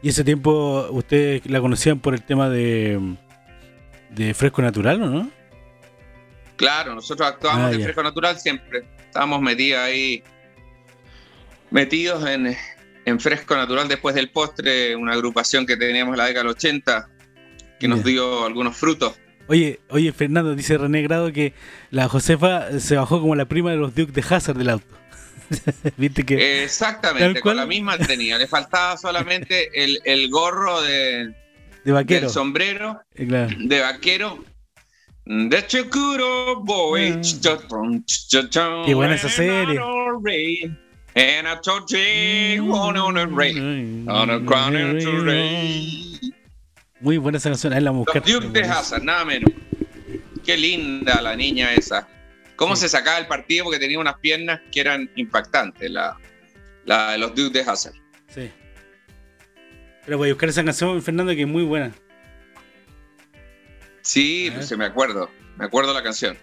¿Y ese tiempo ustedes la conocían por el tema de, de fresco natural o no? Claro, nosotros actuábamos Ah, de fresco natural siempre. Estábamos metidos ahí, metidos en, en fresco natural después del postre, una agrupación que teníamos en la década del 80 que nos dio algunos frutos. Oye, oye, Fernando, dice René Grado que la Josefa se bajó como la prima de los Duke de Hazard del auto. Viste que. Exactamente, con la misma tenía. Le faltaba solamente el, el gorro de, de vaquero. del sombrero Eh, claro. de vaquero. De Chocuro Boy. Mm. Qué buena esa serie. And I told you, one on a ray. On a crown and a ray. Muy buena esa canción. Ahí la a Los. Duke de Hazard, nada menos. Qué linda la niña esa. Cómo Sí. se sacaba el partido porque tenía unas piernas que eran impactantes, la, la de los Duke de Hazard. Sí. Pero voy a buscar esa canción, Fernando, que es muy buena. Sí, pues, se me acuerdo, me acuerdo la canción.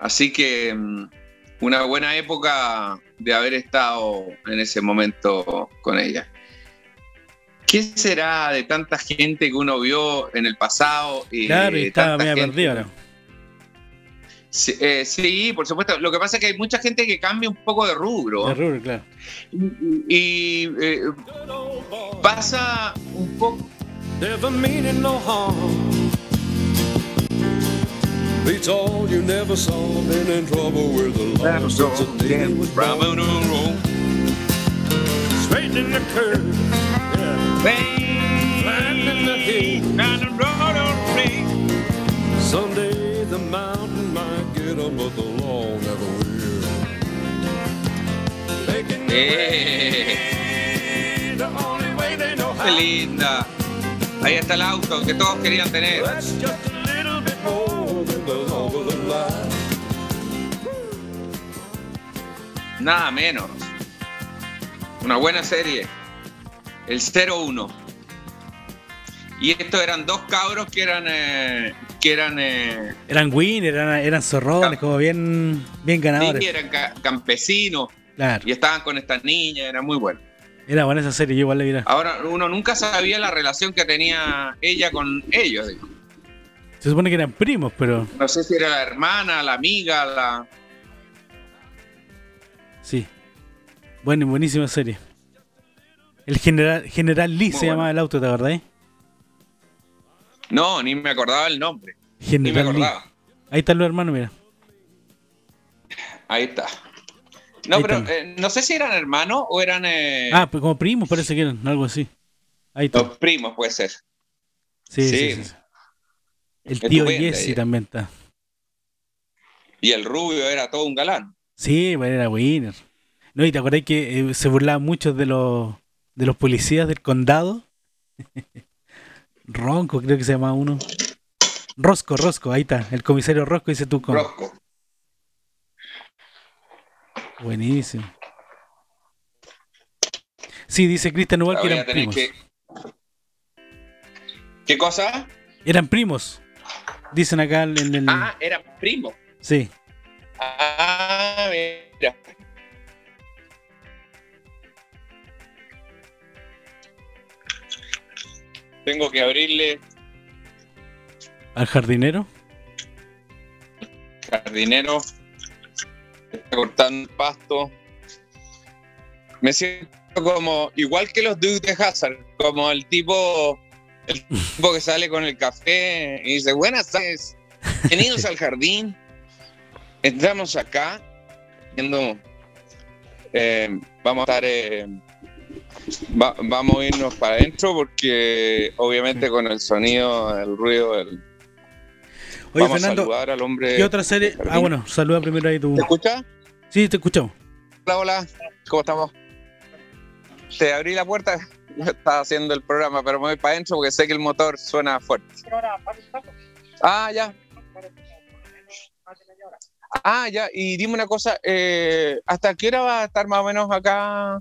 Así que mm, una buena época de haber estado en ese momento con ella. ¿Qué será de tanta gente que uno vio en el pasado? Y Claro, y estaba media perdida ahora. Sí, eh, sí, por supuesto. Lo que pasa es que hay mucha gente que cambia un poco de rubro. De rubro, claro. Y eh, pasa un poco. Never meaning no harm. Beats all you never saw. Been in trouble with the law since the day was born. Straightening the curve. Yeah. ¡Qué linda! Ahí está el auto que todos querían tener. Nada menos. Una buena serie. El 01. Y estos eran dos cabros que eran. eh, que eran. eh, Eran win, eran, eran zorrones, como bien, bien sí, ganadores. eran ca- campesinos. Claro. Y estaban con estas niñas. Era muy bueno. Era buena esa serie, yo igual la vi. Ahora, uno nunca sabía la relación que tenía ella con ellos. digo. Se supone que eran primos, pero No sé si era la hermana, la amiga, la. sí. Bueno, buenísima serie. El general, general Lee Muy se bueno. llamaba el auto, ¿te acordás? eh? No, ni me acordaba el nombre. Ni me General Lee. acordaba. Ahí están los hermanos, mira. Ahí está. No, Ahí pero eh, no sé si eran hermanos o eran eh, Ah, pues como primos parece que eran, algo así. Ahí está. los primos, puede ser. Sí, sí, sí. sí, sí. El tío Jesse también está. Y el rubio era todo un galán. Sí, pues era winner. No, y te acordás que eh, se burlaban mucho de los de los policías del condado. Ronco, creo que se llama uno. Rosco, Rosco, ahí está. El comisario Rosco dice tú con. Rosco. Buenísimo. Sí, dice Cristian Ubal que eran primos. que- ¿Qué cosa? Eran primos. Dicen acá en el. Ah, eran primos. Sí. Ah, mira. Tengo que abrirle Al jardinero. jardinero. Está cortando el pasto. Me siento como, igual que los dudes de Hazard, como el tipo, el tipo que sale con el café y dice, buenas tardes, bienvenidos al jardín. Entramos acá, viendo, eh, vamos a estar, eh, va- vamos a irnos para adentro porque obviamente con el sonido, el ruido, el, Oye, vamos a Fernando, saludar al hombre. ¿qué otra serie? Ah, bueno, saluda primero ahí tú. ¿Te escucha? Sí, te escuchamos. Hola, hola, ¿cómo estamos? Te abrí la puerta, estaba haciendo el programa, pero me voy para adentro porque sé que el motor suena fuerte. Ah, ya. Ah, ya, y dime una cosa, eh, ¿hasta qué hora va a estar más o menos acá?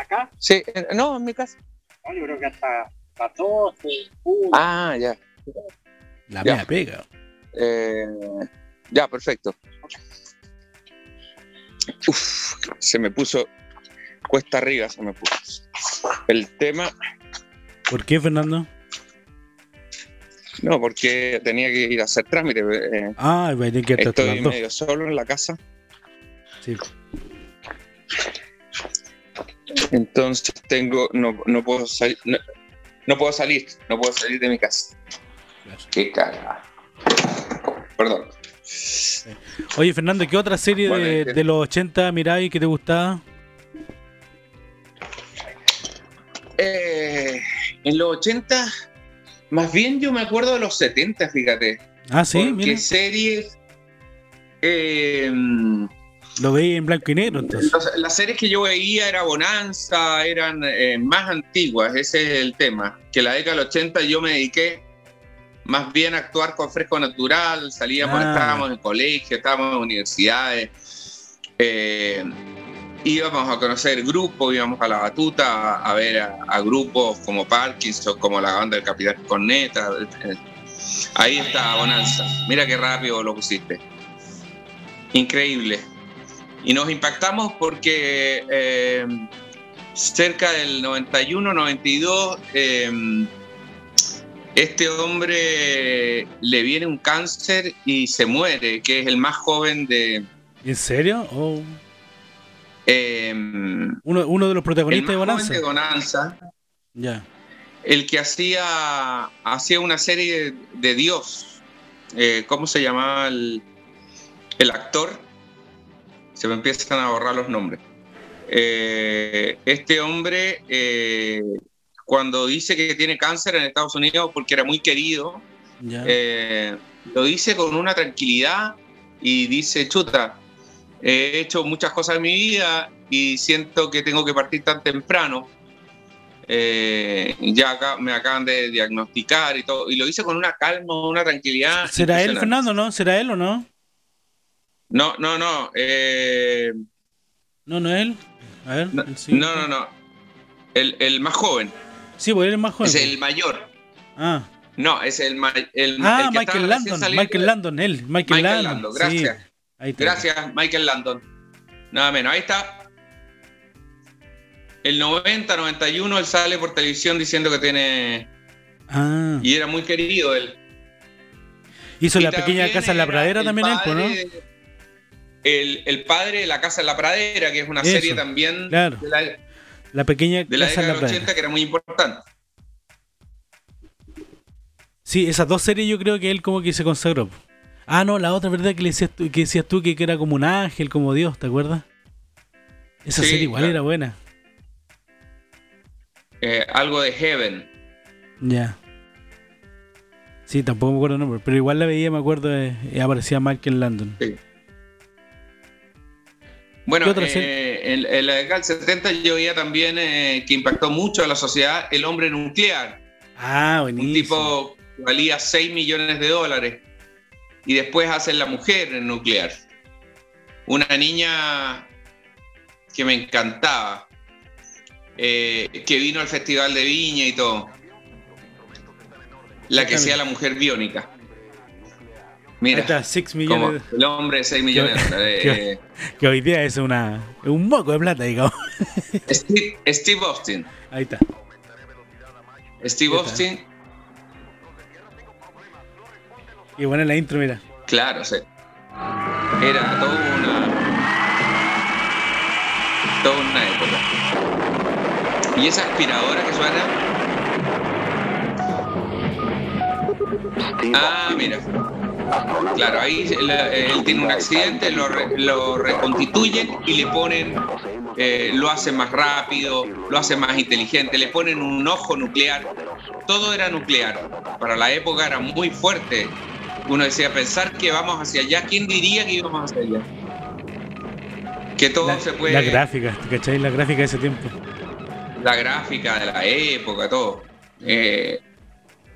Acá, Sí, no, en mi casa. no, yo creo que hasta las 12, uh, Ah, ya, La Ya. mea pega. eh, ya, perfecto. Uf, se me puso cuesta arriba, se me puso. El tema, ¿Por qué, Fernando? no, porque tenía que ir a hacer trámite. eh, Ah, va a tener que Estoy medio solo en la casa, Sí. Entonces tengo, no, no puedo salir, no, no puedo salir, no puedo salir de mi casa. Claro. Qué cagada. Perdón. Oye, Fernando, ¿qué otra serie Bueno, de, que- de los 80 miráis que te gustaba? Eh, en los 80, más bien yo me acuerdo de los 70, fíjate. Ah, sí, porque mira. series. eh, Lo veí en blanco y negro, entonces. Entonces, las series que yo veía era Bonanza, eran eh, más antiguas, ese es el tema. Que la década del 80 yo me dediqué más bien a actuar con fresco natural, salíamos, Ah. estábamos en colegio, estábamos en universidades, eh, íbamos a conocer grupos, íbamos a la batuta a, a ver a, a grupos como Parkinson, como la banda del Capitán Corneta. eh, Ahí está Bonanza. Mira qué rápido lo pusiste. Increíble. Y nos impactamos porque eh, cerca del 91, 92, eh, este hombre le viene un cáncer y se muere, que es el más joven de... ¿En serio? Oh, eh, uno, uno de los el protagonistas más de Bonanza. Ya. el que hacía, hacía una serie de Dios. Eh, ¿Cómo se llamaba el, el actor? Se me empiezan a borrar los nombres. Eh, este hombre, eh, cuando dice que tiene cáncer en Estados Unidos porque era muy querido, Ya. eh, lo dice con una tranquilidad y dice, chuta, he hecho muchas cosas en mi vida y siento que tengo que partir tan temprano. Eh, ya acá, me acaban de diagnosticar y todo. Y lo dice con una calma, una tranquilidad. ¿Será él. Fernando, no? ¿Será él o no? No, no, no. eh, No, no él. A ver. no, el no, no, no. El, el más joven. Sí, porque él es más joven. Es el mayor. Ah, No, es el, el, el ah que Michael Landon. Michael Landon, él. Michael, Michael Landon. Landon, sí. gracias. Ahí está. Gracias, Michael Landon. Nada menos. Ahí está. El 90, 91, él sale por televisión diciendo que tiene. Ah, Y era muy querido él. hizo Y la pequeña casa en la era pradera también él, pues, ¿no? El, el padre de La Casa en la Pradera, que es una Eso, serie también claro. de la, de La pequeña la casa en década la del pradera. 80, que era muy importante. Sí, esas dos series yo creo que él como que se consagró. Ah, no, la otra verdad que le decías tú, que decías tú que, era como un ángel, como Dios, ¿te acuerdas? Esa Sí, serie igual claro. era buena. Eh, algo de Heaven. Ya. Sí, tampoco me acuerdo el nombre, pero igual la veía, me acuerdo, eh, aparecía Michael Landon. Bueno, ¿Qué otra eh, la década del 70 yo veía también eh, que impactó mucho a la sociedad el hombre nuclear. Ah, Un buenísimo. tipo que valía 6 millones de dólares. Y después hacen la mujer en nuclear. Una niña que me encantaba. eh, que vino al Festival de Viña y todo. La que sea la mujer biónica. Mira, está, 6 como millones. el hombre de 6 millones de dólares. qué- eh, Que hoy día es una un moco de plata, digamos. Steve, Steve Austin. Ahí está. Steve. Austin, Y bueno, la intro, mira. claro, sí. Era toda una. toda una época. Y esa aspiradora que suena. Ah, mira. Claro, ahí él, él tiene un accidente, lo, re- lo reconstituyen y le ponen, eh, lo hacen más rápido, lo hacen más inteligente, le ponen un ojo nuclear. Todo era nuclear. Para la época era muy fuerte. Uno decía, pensar que vamos hacia allá, ¿quién diría que íbamos hacia allá? Que todo La, se puede... la gráfica, ¿te cachai? La gráfica de ese tiempo. la gráfica de la época, todo. Eh,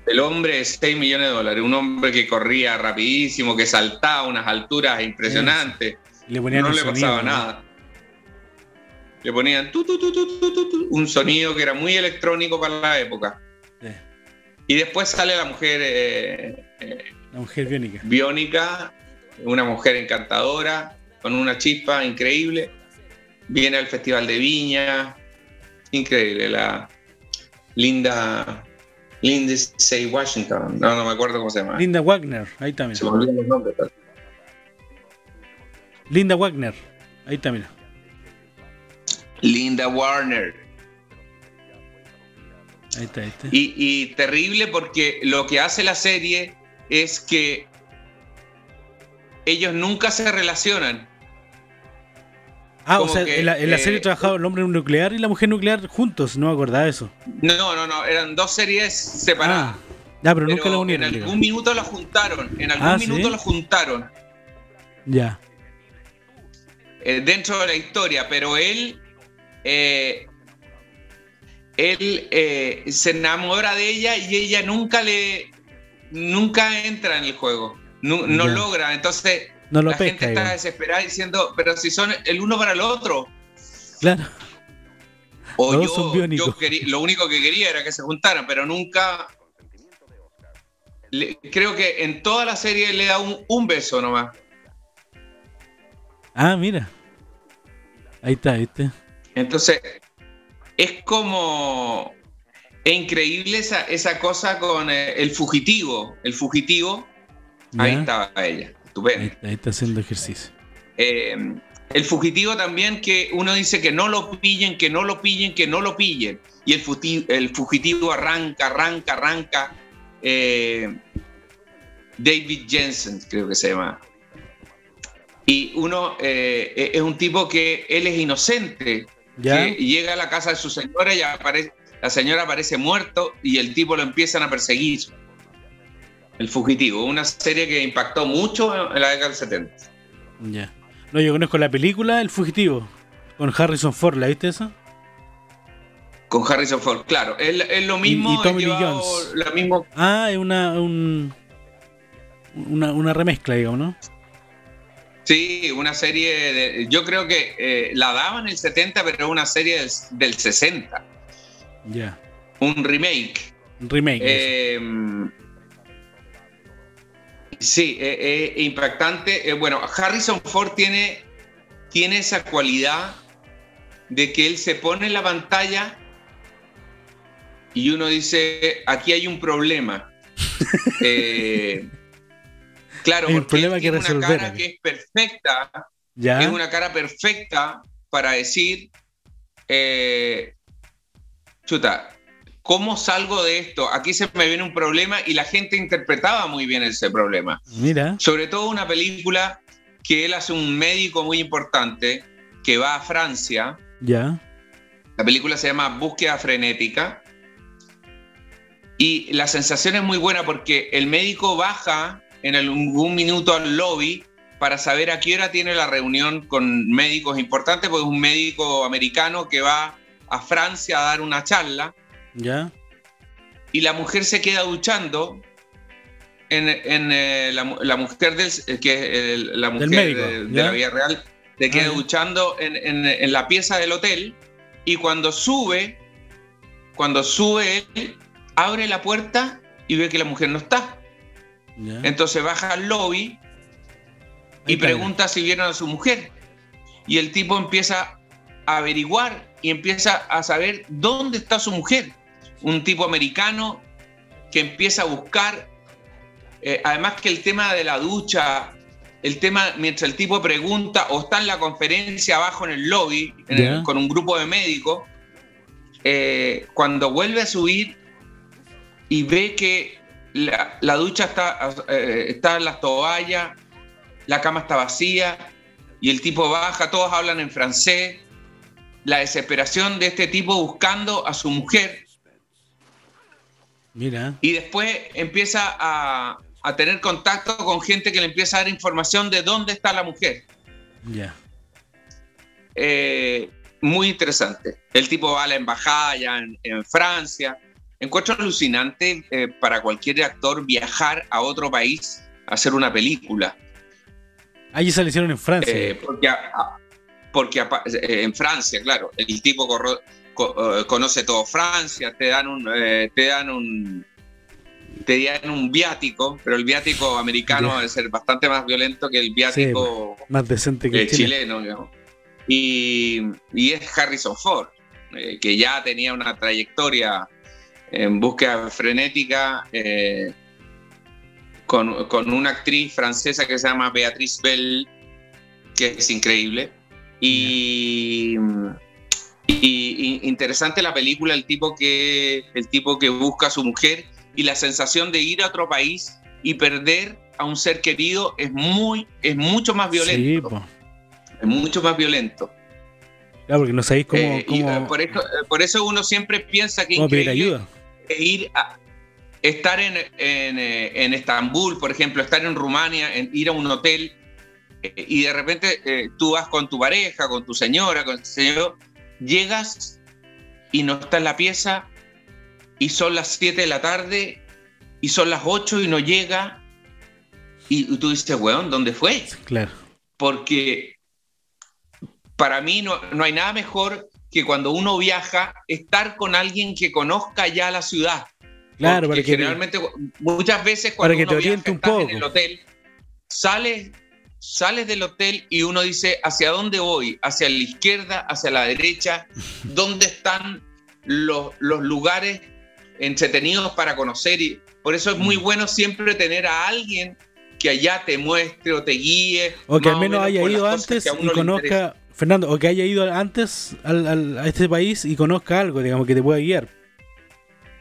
el hombre de 6 millones de dólares, un hombre que corría rapidísimo, que saltaba a unas alturas impresionantes, Le no le sonido, pasaba ¿no? nada. Le ponían tu, tu, un sonido que era muy electrónico para la época. Y después sale la mujer eh, eh, La mujer biónica. biónica, una mujer encantadora, con una chispa increíble. Viene al Festival de Viña, increíble, la linda Lindsay Washington, no, no me acuerdo cómo se llama. Linda Wagner, ahí mira. Se me olvidan los nombres. pero- Linda Wagner, ahí está, mira. Linda Warner. Ahí está, ahí está. Y, y terrible porque lo que hace la serie es que ellos nunca se relacionan. Ah, o sea, que, en la, en la eh, serie trabajaba el hombre nuclear y la mujer nuclear juntos, no me acordaba de eso. No, no, no, eran dos series separadas. Ah, ya, pero, nunca pero la en unieron. algún digamos. minuto lo juntaron, en algún Ah, ¿sí? minuto lo juntaron Ya, eh, dentro de la historia, pero él, eh, él eh, se enamora de ella y ella nunca le, nunca entra en el juego, no, logra, entonces no lo la pesca. gente está digamos. desesperada diciendo, pero si son el uno para el otro. Claro, O Los yo, son yo lo único que quería era que se juntaran, pero nunca. le- creo que en toda la serie le da un, un beso nomás. ah, mira. Ahí está, ¿viste? Entonces, es como. Es increíble esa, esa cosa con eh, el fugitivo. El fugitivo, ahí estaba ella. Ahí Estupendo. está, ahí está haciendo ejercicio. Eh, el fugitivo también que uno dice que no lo pillen, que no lo pillen, que no lo pillen. Y el, fugitivo arranca, arranca, arranca. Eh, David Jensen, creo que se llama. Y uno eh, es un tipo que él es inocente, Ya, que llega a la casa de su señora y aparece, la señora aparece muerto y el tipo lo empiezan a perseguir. El fugitivo, una serie que impactó mucho en la década del 70. ya. No, yo conozco la película El Fugitivo, con Harrison Ford, ¿la viste esa? Con Harrison Ford, claro. Es, es lo Y- mismo. y Tommy Lee llevado Jones. la mismo, Ah, es una, un, una, una remezcla, digamos, ¿no? sí, una serie. De, yo creo que eh, la daban en el 70, pero es una serie del, del 60. Ya. Un remake. Un remake. Eh, sí, eh, eh, impactante. Eh, bueno, Harrison Ford tiene, tiene esa cualidad de que él se pone en la pantalla y uno dice, aquí hay un problema. Eh, claro, Hay un porque él problema que tiene resolver una cara aquí. que es perfecta, ya. es una cara perfecta para decir, chuta, ¿cómo salgo de esto? Aquí se me viene un problema y la gente interpretaba muy bien ese problema. Mira. Sobre todo una película que él hace un médico muy importante que va a Francia. Ya. La película se llama Búsqueda Frenética. Y la sensación es muy buena porque el médico baja en algún minuto al lobby para saber a qué hora tiene la reunión con médicos importantes, porque es un médico americano que va a Francia a dar una charla Ya. y la mujer se queda duchando en, en, eh, la, mu- la mujer del eh, que eh, la mujer médico, de, la vida real se queda Ah, duchando en, en- en la pieza del hotel y cuando sube cuando sube él abre la puerta y ve que la mujer no está entonces baja al lobby y pregunta si vieron a su mujer. Y el tipo empieza a averiguar y empieza a saber dónde está su mujer. Un tipo americano que empieza a buscar, eh, además que el tema de la ducha, el tema mientras el tipo pregunta o está en la conferencia abajo en el lobby en el- Ya. con un grupo de médicos, eh, cuando vuelve a subir y ve que la, la ducha está, eh, está en las toallas, la cama está vacía y el tipo baja, todos hablan en francés. La desesperación de este tipo buscando a su mujer Mira. y después empieza a, a tener contacto con gente que le empieza a dar información de dónde está la mujer. Ya. Eh, muy interesante. El tipo va a la embajada ya en, en Francia. Encuentro alucinante eh, para cualquier actor viajar a otro país a hacer una película. Ahí se le hicieron en Francia. Eh, porque a- porque en Francia, claro, el tipo corro- co- conoce todo Francia, te dan un, eh, te dan un, te dan un viático, pero el viático americano debe ser bastante más violento que el viático Más decente que eh, chileno, digamos. Y, y es Harrison Ford, eh, que ya tenía una trayectoria en búsqueda frenética eh, con, con una actriz francesa que se llama Beatrice Bell, que es increíble. Y, y- y interesante la película, el tipo, que, el tipo que busca a su mujer y la sensación de ir a otro país y perder a un ser querido es muy, es mucho más violento. es mucho más violento. Porque no sabéis cómo, Eh, cómo, eh, por, eso, eh, por eso uno siempre piensa que pedir increíble ayuda. es ir a estar en, en, en Estambul, por ejemplo, estar en Rumania, en, ir a un hotel eh, y de repente eh, tú vas con tu pareja, con tu señora, con tu señor, llegas y no está en la pieza y son las 7 de la tarde y son las 8 y no llega y, tú dices, weón, ¿dónde fue? Claro. porque para mí no, no hay nada mejor que cuando uno viaja estar con alguien que conozca ya la ciudad. Claro, Porque para que generalmente muchas veces cuando para que uno te viaja, un estás poco. en el hotel, sales, sales del hotel y uno dice hacia dónde voy, hacia la izquierda, hacia la derecha, dónde están los, los lugares entretenidos para conocer y por eso es muy Mm. bueno siempre tener a alguien que allá te muestre o te guíe. O que al más menos haya ido antes y conozca. Fernando, o que haya ido antes al- al- a este país y conozca algo, digamos, que te pueda guiar.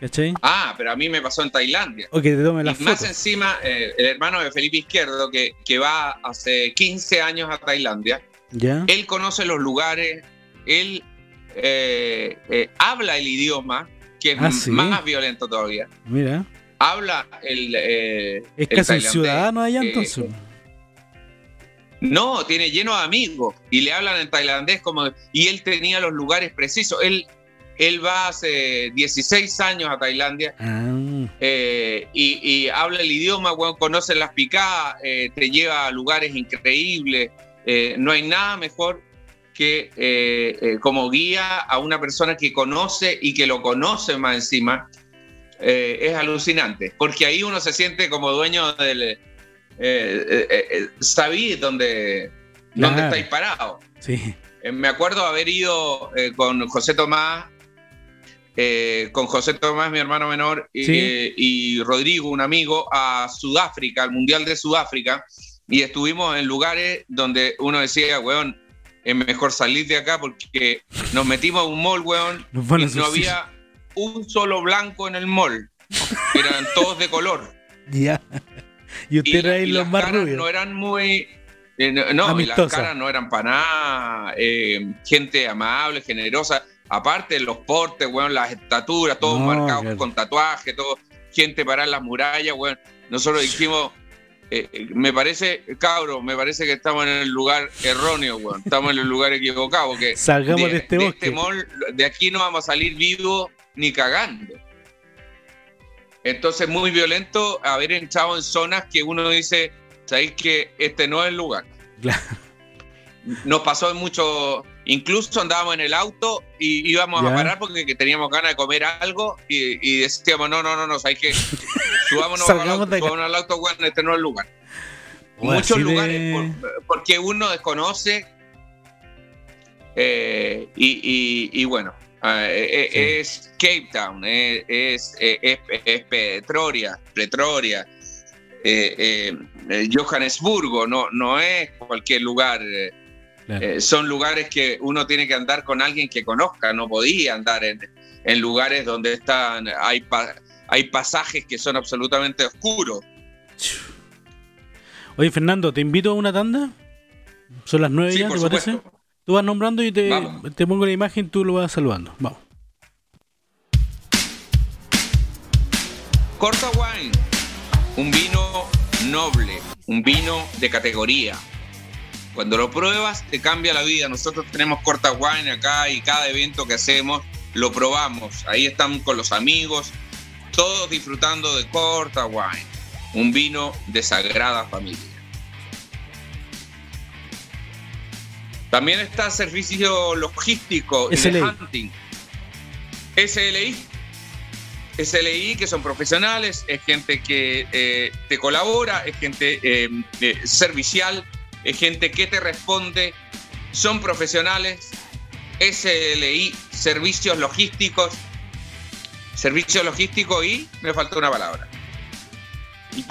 ¿Cachai? Ah, pero a mí me pasó en Tailandia. O que te tome Y las más fotos. encima, eh, el hermano de Felipe Izquierdo, que, que va hace 15 años a Tailandia, ¿Ya? él conoce los lugares, él eh, eh, habla el idioma, que es Ah, sí. más violento todavía. Mira. Habla el. eh, Es el casi un ciudadano allá entonces. No, tiene lleno de amigos y le hablan en tailandés como y él tenía los lugares precisos. Él, él va hace 16 años a Tailandia Ah, eh, y, y habla el idioma, bueno, conoce las picadas, eh, te lleva a lugares increíbles. Eh, no hay nada mejor que como guía a una persona que conoce y que lo conoce más encima. Es alucinante, porque ahí uno se siente como dueño del... Sabí dónde, dónde estáis parados. sí. Me acuerdo haber ido eh, con José Tomás, eh, con José Tomás, mi hermano menor, Sí. eh, y Rodrigo, un amigo, a Sudáfrica, al Mundial de Sudáfrica, y estuvimos en lugares donde uno decía, weón, es mejor salir de acá porque nos metimos a un mall, weón, y no había un solo blanco en el mall, eran todos de color. Ya. Y usted era ahí los las más caras rubios. no eran muy. eh, no, no, las caras no eran para nada. eh, gente amable, generosa. Aparte, los portes, weón, las estaturas, todos No, marcados con tatuajes, todo, gente para las murallas, weón. Nosotros dijimos. eh, eh, me parece, cabro, me parece que estamos en el lugar erróneo, weón. Estamos en el lugar equivocado. Porque Salgamos de, este de bosque. mall, de aquí no vamos a salir vivos ni cagando. Entonces, muy violento haber entrado en zonas que uno dice, sabéis que este no es el lugar. Claro. Nos pasó en mucho, incluso andábamos en el auto y íbamos a parar porque que teníamos ganas de comer algo y, y decíamos, no, no, no, no, sabéis que subámonos, al auto, de acá. subámonos al auto, este no es el lugar. Muchos de- lugares, por- porque uno desconoce eh, y, y- y bueno, eh, eh, Sí. es Cape Town, eh, es, eh, es, es Pretoria, Pretoria, eh, eh, eh, Johannesburgo, no, no es cualquier lugar. Eh, Claro. eh, son lugares que uno tiene que andar con alguien que conozca, no podía andar en, en lugares donde están, hay, pa- hay pasajes que son absolutamente oscuros. Oye, Fernando, te invito a una tanda. Son las nueve Sí, ya, ¿te parece? Tú vas nombrando y te, Vamos. te pongo la imagen, tú lo vas saludando. Vamos. Corta Wine, un vino noble, un vino de categoría. Cuando lo pruebas te cambia la vida. Nosotros tenemos Corta Wine acá y cada evento que hacemos lo probamos. Ahí están con los amigos, todos disfrutando de Corta Wine, un vino de sagrada familia. También está servicio logístico y de hunting. SLI. SLI, que son profesionales, es gente que eh, te colabora, es gente eh, eh, servicial, es gente que te responde, son profesionales. SLI, servicios logísticos, servicios logísticos y me faltó una palabra. Y.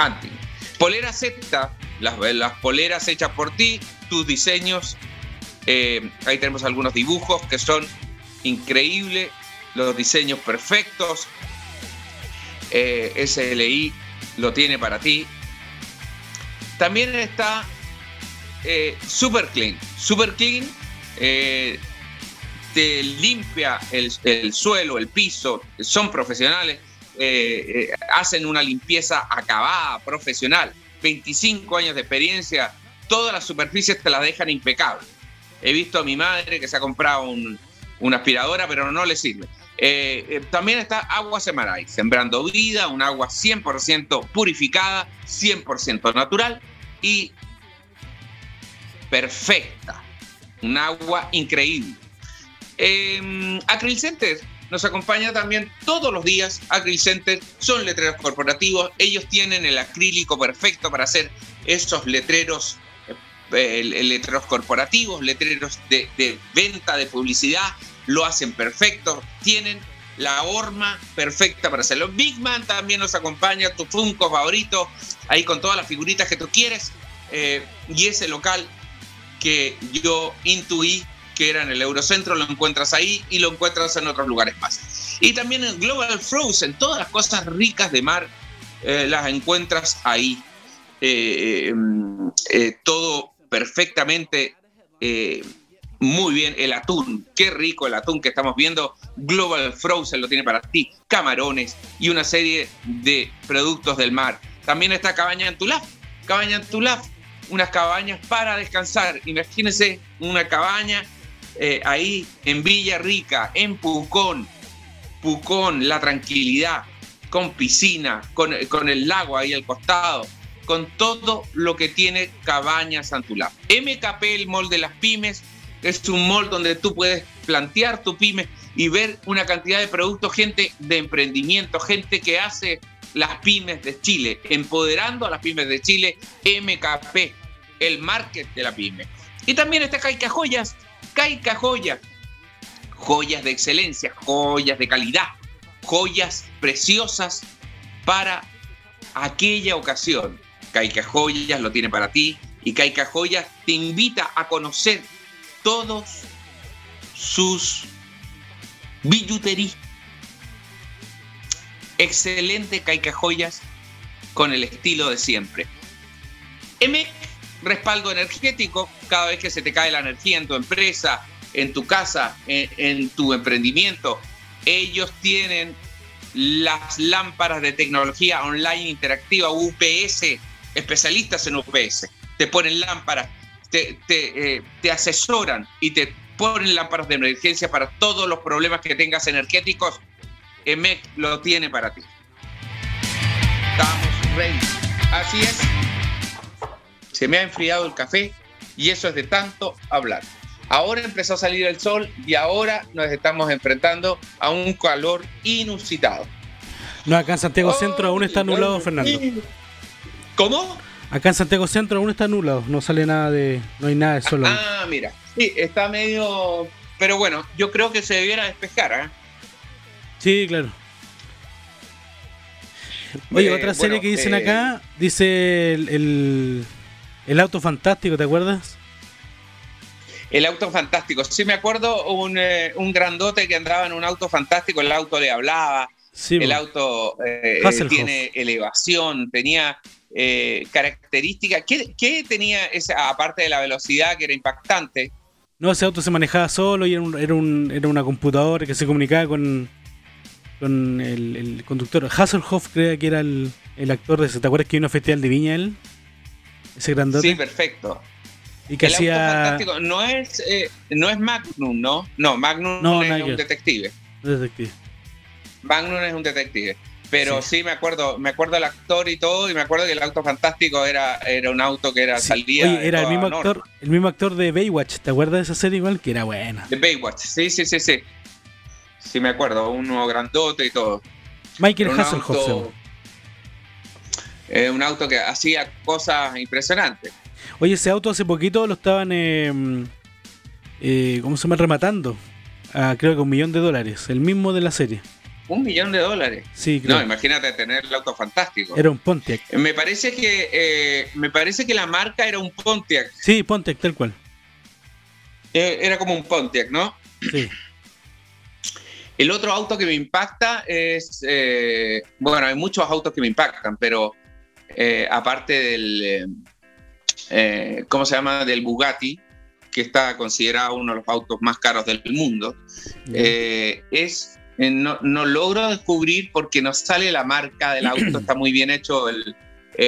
Polera Z, las, las poleras hechas por ti, tus diseños. eh, ahí tenemos algunos dibujos que son increíbles, los diseños perfectos. Eh, SLI lo tiene para ti. También está eh, Super Clean. Super Clean eh, te limpia el, el suelo, el piso, son profesionales, eh, hacen una limpieza acabada, profesional, 25 años de experiencia, todas las superficies te las dejan impecables. He visto a mi madre que se ha comprado un- una aspiradora, pero no le sirve. También está Agua Semaray, sembrando vida, un agua 100% purificada, 100% natural y perfecta. Un agua increíble. Eh, Center nos acompaña también todos los días. Acril Center son letreros corporativos. Ellos tienen el acrílico perfecto para hacer esos letreros, eh, letreros corporativos, letreros de, de venta, de publicidad. Lo hacen perfecto. Tienen la horma perfecta para hacerlo. Big Man también nos acompaña, tu Funko favorito, ahí con todas las figuritas que tú quieres. Eh, y ese local que yo intuí que era en el Eurocentro, lo encuentras ahí y lo encuentras en otros lugares más. Y también en Global Frozen, todas las cosas ricas de mar eh, las encuentras ahí. Eh, eh, todo perfectamente muy bien. El atún, qué rico el atún que estamos viendo. Global Frozen lo tiene para ti. Camarones y una serie de productos del mar. También está Cabaña Antulaf. Cabaña Antulaf, unas cabañas para descansar. Imagínense una cabaña eh, ahí en Villa Rica, en Pucón. Pucón, la tranquilidad, con piscina, con, con el lago ahí al costado, con todo lo que tiene Cabañas Antulaf. MKP, el mall de las pymes, es un mall donde tú puedes plantear tu pyme y ver una cantidad de productos, gente de emprendimiento, gente que hace las pymes de Chile, empoderando a las pymes de Chile, MKP, el market de la pyme. Y también está Caica Joyas, Caica Joyas, joyas de excelencia, joyas de calidad, joyas preciosas para aquella ocasión. Caica Joyas lo tiene para ti y Caica Joyas te invita a conocer todos sus billutería. Excelente Caica Joyas con el estilo de siempre. Respaldo energético, cada vez que se te cae la energía en tu empresa, en tu casa, en, tu emprendimiento, ellos tienen las lámparas de tecnología online interactiva UPS, especialistas en UPS. Te ponen lámparas, te, te, eh, te asesoran y te ponen lámparas de emergencia para todos los problemas que tengas energéticos. EMEC lo tiene para ti. Estamos ready. Así es. Se me ha enfriado el café y eso es de tanto hablar. Ahora empezó a salir el sol y ahora nos estamos enfrentando a un calor inusitado. No, acá en Santiago Centro aún está nublado, Fernando. ¿Cómo? Acá en Santiago Centro aún está nublado, no sale nada de. No hay nada de sol. Ah, mira. Sí, está medio. Pero bueno, yo creo que se debiera despejar. ¿eh? Sí, claro. Oye, Eh, otra serie bueno, que dicen eh, acá, dice el, el, el auto fantástico, ¿te acuerdas? El auto fantástico. Sí, me acuerdo un, eh, un grandote que andaba en un auto fantástico, el auto le hablaba, Sí, el auto eh, tiene elevación, tenía eh, características. ¿Qué, qué tenía esa, aparte de la velocidad que era impactante? No, ese auto se manejaba solo y era, un- era, un- era una computadora que se comunicaba con, con el, el conductor. Hasselhoff creo que era el, el actor de ese. ¿Te acuerdas que vino a festival de Viña él? Ese grandote. Sí, perfecto. y que el auto hacía. fantástico no es, eh, no es Magnum, ¿no? No, Magnum No, es un detective. Detective. Magnum es un detective. Pero Sí. sí. me acuerdo, me acuerdo el actor y todo, y me acuerdo que el auto fantástico era, era un auto que era Sí. salía Oye, era el mismo norma. actor, el mismo actor de Baywatch. ¿Te acuerdas de esa serie igual? Que era buena. De Baywatch, sí, sí, sí, sí. Sí me acuerdo, uno grandote y todo. Michael Hasselhoff. auto, eh, un auto que hacía cosas impresionantes. Oye, ese auto hace poquito lo estaban, eh, eh, ¿cómo se llama? Rematando. A, creo que un millón de dólares. El mismo de la serie. Un millón de dólares. Sí, creo. No, imagínate tener el auto fantástico. Era un Pontiac. Me parece que eh, me parece que la marca era un Pontiac. Sí, Pontiac, tal cual. Eh, era como un Pontiac, ¿no? Sí. El otro auto que me impacta es, eh, bueno, hay muchos autos que me impactan, pero eh, aparte del, eh, eh, ¿cómo se llama? Del Bugatti, que está considerado uno de los autos más caros del mundo. Eh, es, no, no logro descubrir porque no sale la marca del auto, está muy bien hecho el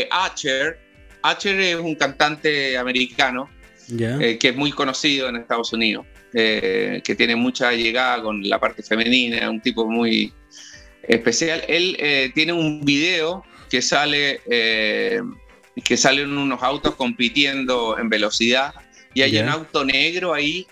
Archer. Archer es un cantante americano que es muy conocido en Estados Unidos, eh, que tiene mucha llegada con la parte femenina, un tipo muy especial. Él eh, tiene un video que sale, eh, que salen unos autos compitiendo en velocidad y hay un auto negro ahí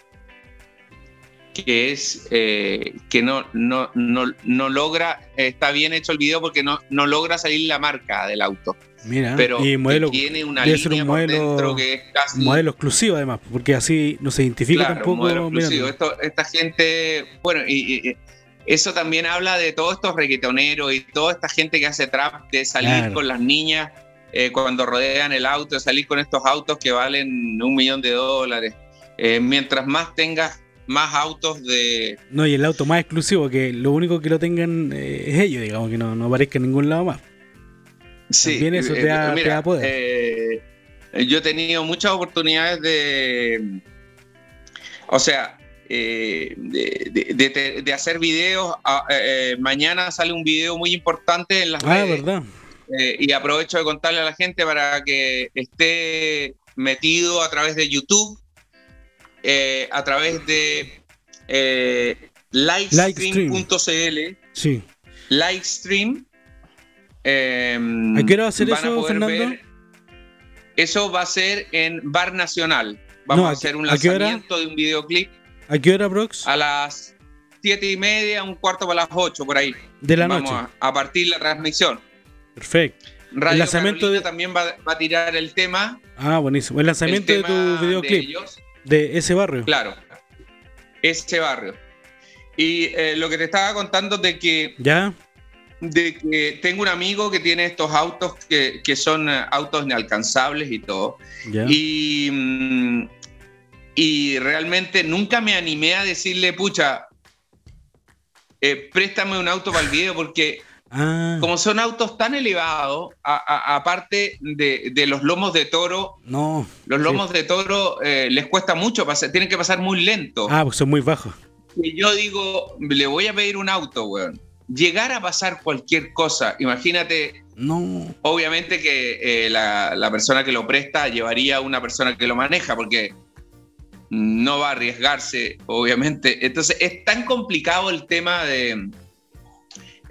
que es eh, que no, no, no, no logra, está bien hecho el video porque no, no logra salir la marca del auto, Mira, pero y modelo, que tiene una debe ser línea un por modelo- dentro que es casi modelo exclusivo además, porque así no se identifica Claro, tampoco. modelo exclusivo. mirando. Esto- esta gente, bueno, y eso también habla de todos estos reggaetoneros y toda esta gente que hace trap, de salir Claro. con las niñas eh, cuando rodean el auto, salir con estos autos que valen un millón de dólares. Eh, mientras más tengas más autos de... No, y el auto más exclusivo, que lo único que lo tengan eh, es ellos, digamos, que no, no aparezca en ningún lado más. Sí, También eso te da- te mira, da poder. yo he tenido muchas oportunidades de, o sea, eh, de, hacer videos. Ah, eh, mañana sale un video muy importante en las Ah, redes verdad. eh, y aprovecho de contarle a la gente para que esté metido a través de YouTube, a través de livestream.cl, Sí. livestream. eh, ¿A qué hora va a ser van eso, Fernando? ver- eso va a ser en Bar Nacional. Vamos No, a ¿a hacer un lanzamiento de un videoclip ¿A qué hora, Brox? a las siete y media, un cuarto para las ocho, por ahí. De la Vamos noche. A, a partir la transmisión. Perfecto. Radio lanzamiento Carolina de- también va, va a tirar el tema. Ah, buenísimo. El el lanzamiento de tu videoclip ellos. de ese barrio. Claro. Ese barrio. Y eh, lo que te estaba contando de que, ¿Ya? de que tengo un amigo que tiene estos autos que, que son autos inalcanzables y todo. ¿Ya? Y, mm, y realmente nunca me animé a decirle, pucha, eh, préstame un auto para el video, porque Ah, como son autos tan elevados, aparte de, de los lomos de toro, no. los Sí. lomos de toro eh, les cuesta mucho pasar, tienen que pasar muy lento. Ah, porque son muy bajos. Y yo digo, le voy a pedir un auto, weón. Llegar a pasar cualquier cosa, imagínate, No. obviamente que eh, la, la persona que lo presta llevaría a una persona que lo maneja, porque no va a arriesgarse, obviamente. Entonces es tan complicado el tema de,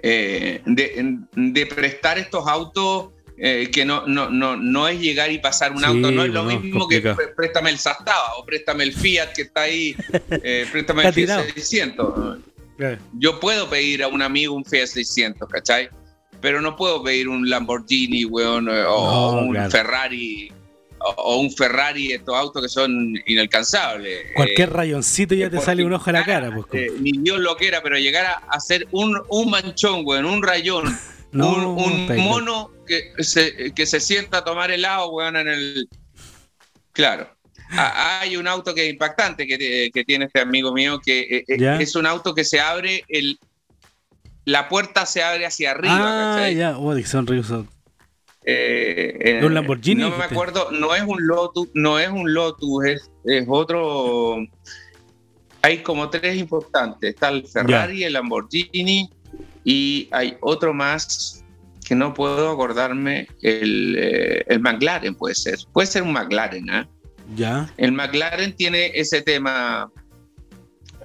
eh, de, de prestar estos autos eh, que no, no, no, no es llegar y pasar un Sí, auto, no es lo no, mismo que complicado. préstame el Zastava o préstame el Fiat que está ahí, eh, préstame el Fiat tirado. 600 Claro. yo puedo pedir a un amigo un Fiat 600, ¿cachai? Pero no puedo pedir un Lamborghini, weón, o No, un claro. Ferrari, o, o un Ferrari, estos autos que son inalcanzables. Cualquier Eh, rayoncito ya te sale un ojo a la cara. Pues, eh, ni Dios lo quiera, pero llegar a hacer un, un manchón, weón, un rayón, no, un, mono que se, que se sienta a tomar helado, weón, en el... Claro. Ah, Hay un auto que es impactante que, te- que tiene este amigo mío, que eh, eh, Ya. es un auto que se abre, el, la puerta se abre hacia arriba. Ah, ¿cachai? ya. Oh, son. Eh, eh, ¿Es un Lamborghini, No me acuerdo, no es un Lotus, no es un Lotus, es, es otro. Hay como tres importantes. Está el Ferrari, el Lamborghini y hay otro más que no puedo acordarme. El, eh, el McLaren puede ser. Puede ser un McLaren, ¿ah? Ya. El McLaren tiene ese tema.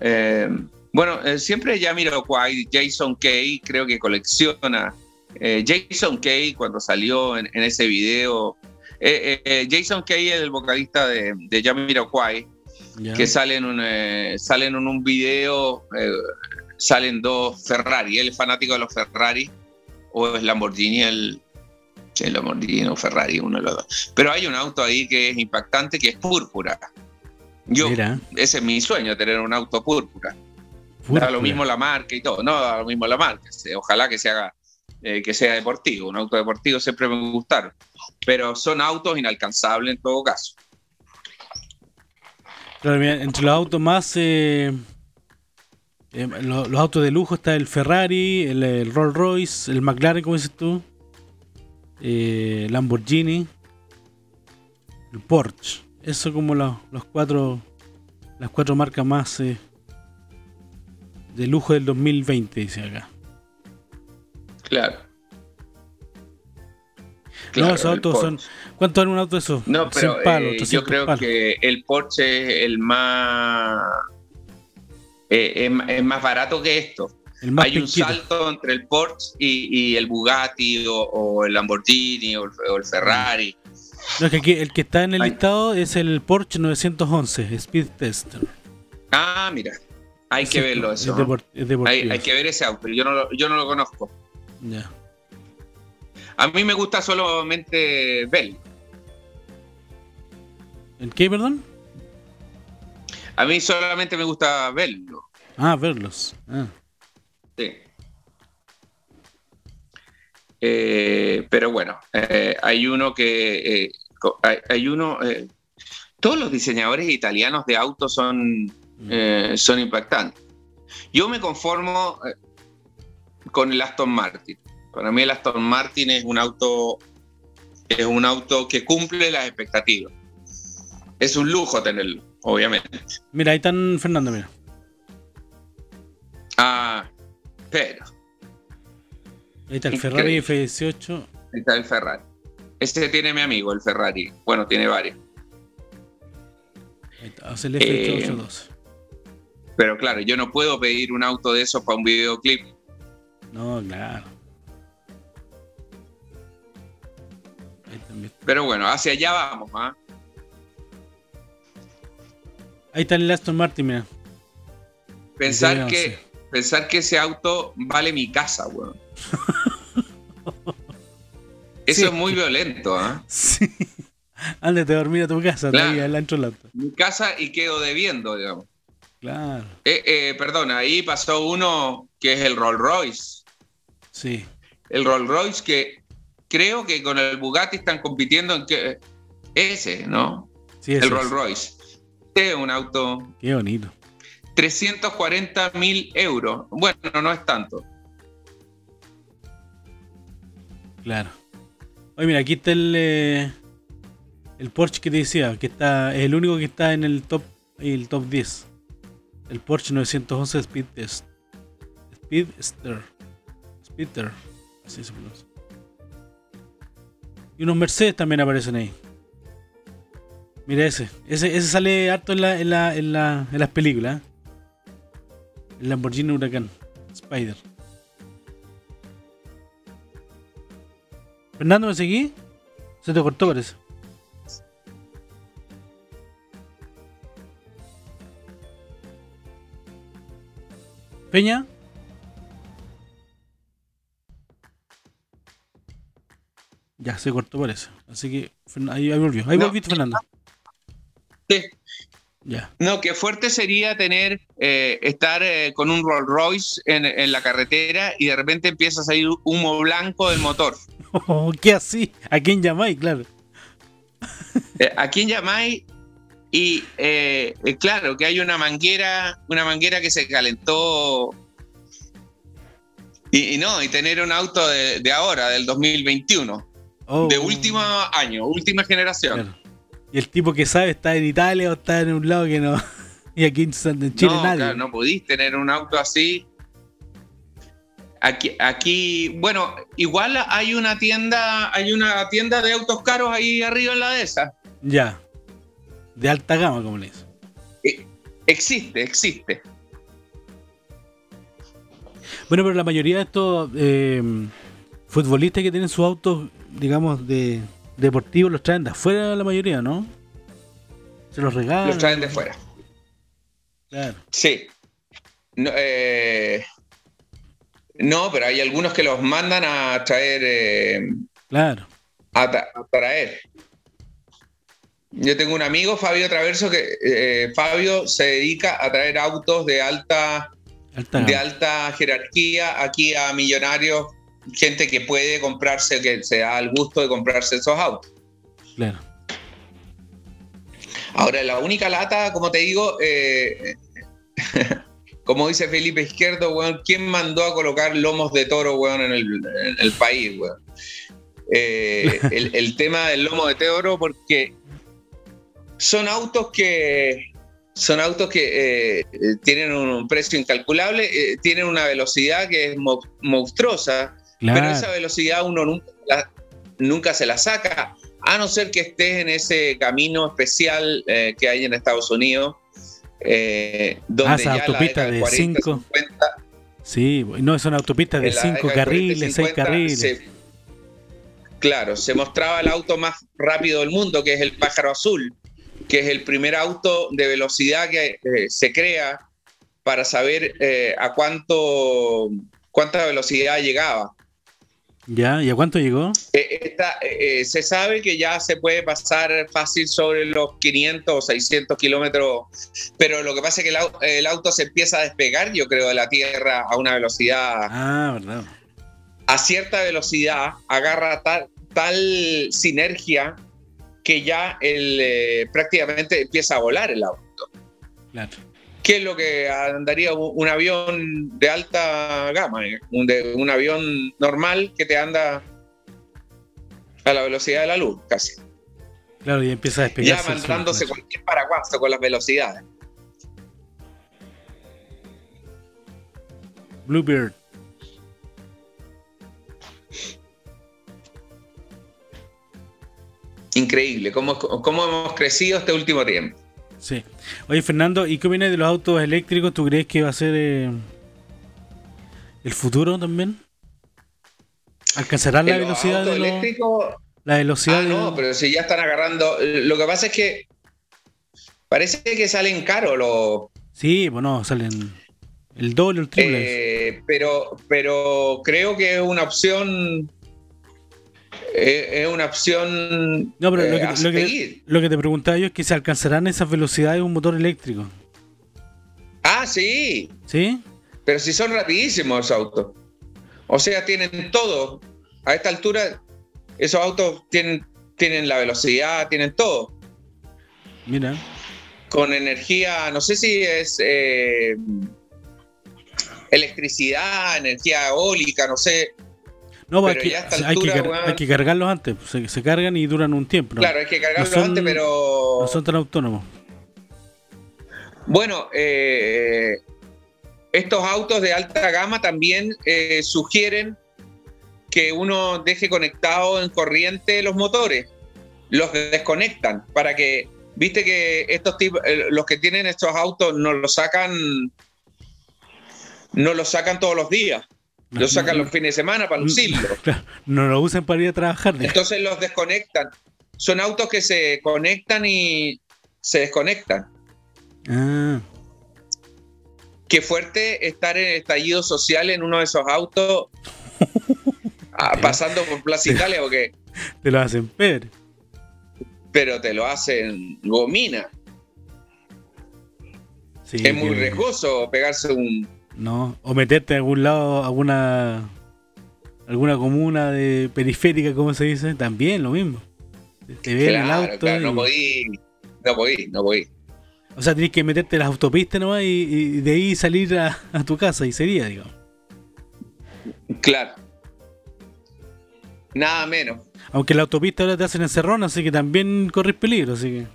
eh, bueno, eh, siempre ya miro Jason Kay, creo que colecciona. Eh, Jason Kay, cuando salió en, en ese video. eh, eh, eh, Jason Kay es el vocalista de, de Jamiroquai, ya. que sale en un, eh, salen en un video, eh, salen dos Ferrari. Él es fanático de los Ferrari, o es Lamborghini, el, el Lamborghini o Ferrari, uno de los dos. Pero hay un auto ahí que es impactante, que es púrpura. Yo, Mira. ese es mi sueño, tener un auto púrpura. Da Púrpura. lo mismo la marca y todo, no da lo mismo la marca. Ojalá que se haga, eh, que sea deportivo. Un auto deportivo siempre me gustaron. Pero son autos inalcanzables en todo caso. Claro, mira, entre los autos más. eh, eh, lo- los, autos de lujo está el Ferrari, el, el Rolls Royce, el McLaren, como dices tú, eh, Lamborghini, el Porsche. Eso como los, los cuatro, las cuatro marcas más eh, de lujo del 2020, dice acá. Claro. no, esos autos son. ¿Cuánto vale un auto de esos? No, pero 100 palos, eh, 300 yo creo palos. que el Porsche es el más. eh, es, es más barato que esto. El más Hay un salto entre el Porsche y, y el Bugatti o, o el Lamborghini o el, o el Ferrari. No, es que aquí el que está en el listado es el Porsche 911 Speed Tester. Ah, mira. Hay que verlo es eso. es. Hay, hay que ver ese auto. Yo no, lo, yo no lo conozco. Ya. A mí me gusta solamente verlo. ¿El qué, perdón? A mí solamente me gusta verlo. Ah, verlos. Ah. Sí. Eh, pero bueno, eh, hay uno que. eh, hay, hay uno. todos los diseñadores italianos de autos son, eh, son impactantes. Yo me conformo con el Aston Martin. Para mí el Aston Martin es un auto. Es un auto que cumple las expectativas. Es un lujo tenerlo, obviamente. Mira, ahí están Fernando, mira. Ah, pero. Ahí está el Increíble. Ferrari F18. Ahí está el Ferrari. Este tiene mi amigo, el Ferrari. Bueno, tiene varios. Ahí está, hace el Eh, F812. Pero claro, yo no puedo pedir un auto de esos para un videoclip. No, claro. Ahí también. Pero bueno, hacia allá vamos. ¿ah? Ahí está el Aston Martin, mira. Pensar, que, pensar que ese auto vale mi casa, weón. Eso Sí. es muy violento. ¿ah? Sí. Ándate a dormir a tu casa, Claro. todavía, el ancho lata. Mi casa y quedo debiendo, digamos. Claro, Eh, eh, perdón, ahí pasó uno que es el Rolls Royce. Sí. El Rolls Royce que creo que con el Bugatti están compitiendo en que ese, ¿no? sí ese el Rolls. Royce. Este es un auto Qué bonito. 340 mil euros. Bueno, no es tanto. Claro. Oye, mira, aquí está el, eh, el Porsche que te decía, que está, es el único que está en el top, el top 10. El Porsche 911 Speed Test. Speedster. Speedster. Así se pronuncia. Y unos Mercedes también aparecen ahí. Mira ese. Ese, ese sale harto en, la, en, la, en, la, en las películas. ¿eh? El Lamborghini Huracán. Spider. Fernando, ¿me seguí? Se te cortó, parece. Peña. Ya, se cortó, parece. Así que ahí, ahí volvió. Ahí No. volviste, Fernando. Sí. Ya. No, qué fuerte sería tener, eh, estar eh, con un Rolls Royce en, en la carretera y de repente empieza a salir humo blanco del motor. Oh, ¿Qué así? ¿A quién llamáis? Claro. Eh, ¿A quién llamáis? Y claro, que hay una manguera, una manguera que se calentó. Y, y no, y tener un auto de, de ahora, del 2021, Oh, de último año, última generación. claro. Y el tipo que sabe está en Italia o está en un lado que no. Y aquí en Chile no, nadie. claro, no podís tener un auto así. Aquí, aquí, bueno, igual hay una tienda, hay una tienda de autos caros ahí arriba en la de esa. Ya. De alta gama, como le dice. Existe, existe. Bueno, pero la mayoría de estos eh, futbolistas que tienen sus autos, digamos, de deportivos, los traen de afuera la mayoría, ¿no? Se los regalan. Los traen de fuera. Claro. Sí. No, eh, no, pero hay algunos que los mandan a traer, eh, Claro. a, tra- a traer. Yo tengo un amigo, Fabio Traverso, que eh, Fabio se dedica a traer autos de alta Alta de alta jerarquía aquí a millonarios, gente que puede comprarse, que se da el gusto de comprarse esos autos. Claro. Ahora, la única lata, como te digo, eh, como dice Felipe Izquierdo, weón, ¿quién mandó a colocar lomos de toro, weón, en el, en el país, weón? Eh, el, el tema del lomo de toro, porque son autos que son autos que eh, tienen un precio incalculable, eh, tienen una velocidad que es mo- monstruosa, Claro. pero esa velocidad uno nunca, la- nunca se la saca, a no ser que estés en ese camino especial eh, que hay en Estados Unidos, eh, donde Ah, esa ya la autopista de 40, cinco. 50, Sí, no, de cinco década del 40 y carriles, seis 50, carriles. se- claro, se mostraba el auto más rápido del mundo, que es el pájaro azul, que es el primer auto de velocidad que eh, se crea para saber eh, a cuánto cuánta velocidad llegaba. ¿Ya? ¿Y a cuánto llegó? Eh, esta, eh, se sabe que ya se puede pasar fácil sobre los 500 o 600 kilómetros, pero lo que pasa es que el, au- el auto se empieza a despegar, yo creo, de la Tierra a una velocidad Ah, verdad. a cierta velocidad agarra tal, tal sinergia que ya el, eh, prácticamente empieza a volar el auto. Claro. ¿Qué es lo que andaría un, avión de alta gama? eh? Un, de- un avión normal que te anda a la velocidad de la luz, casi. Claro, y empieza a Ya mandándose cualquier paraguaso con las velocidades. Bluebird. Increíble, cómo, cómo hemos crecido este último tiempo. Sí. Oye, Fernando, ¿y qué opinas de los autos eléctricos? ¿Tú crees que va a ser eh, el futuro también? ¿Alcanzarán la velocidad de los, eléctricos, la velocidad Ah, de- no, pero si ya están agarrando. Lo que pasa es que parece que salen caros los. Sí, bueno, salen el doble o el triple. eh, pero, pero creo que es una opción. Es una opción. no, pero lo eh, que, lo, que, seguir. lo que te preguntaba yo es que se alcanzarán esas velocidades de un motor eléctrico. Ah, sí. ¿Sí? Pero si son rapidísimos esos autos. O sea, tienen todo. A esta altura, esos autos tienen, tienen la velocidad, tienen todo. Mira. con energía, no sé si es eh, electricidad, energía eólica, no sé. No, pues Pero hay, que, ya hay, que hay cargarlos antes. pues, Se, se cargan y duran un tiempo. ¿no? Claro, hay que cargarlo son- antes, pero No son tan autónomos. bueno, eh, estos autos de alta gama también eh, sugieren que uno deje conectado en corriente los motores, los desconectan para que, viste que estos tipos, eh, los que tienen estos autos no los sacan, no los sacan todos los días. Lo sacan los fines de semana para lucirlo. Claro, no lo usan para ir a trabajar. Entonces los desconectan. Son autos que se conectan y se desconectan. Ah, Qué fuerte estar en estallido social en uno de esos autos ah, pasando por Plaza Italia, porque, te lo hacen ver. pero te lo hacen gomina. Sí, es muy riesgoso pegarse un... No, o meterte a algún lado, alguna alguna comuna de periférica, como se dice, también lo mismo. Te ven el auto. claro, no podí, no podí, no podí. o sea, tenés que meterte en las autopistas nomás y, y de ahí salir a, a tu casa y sería, digamos. Claro. Nada menos. Aunque la autopista ahora te hacen encerrón, así que también corres peligro, así que.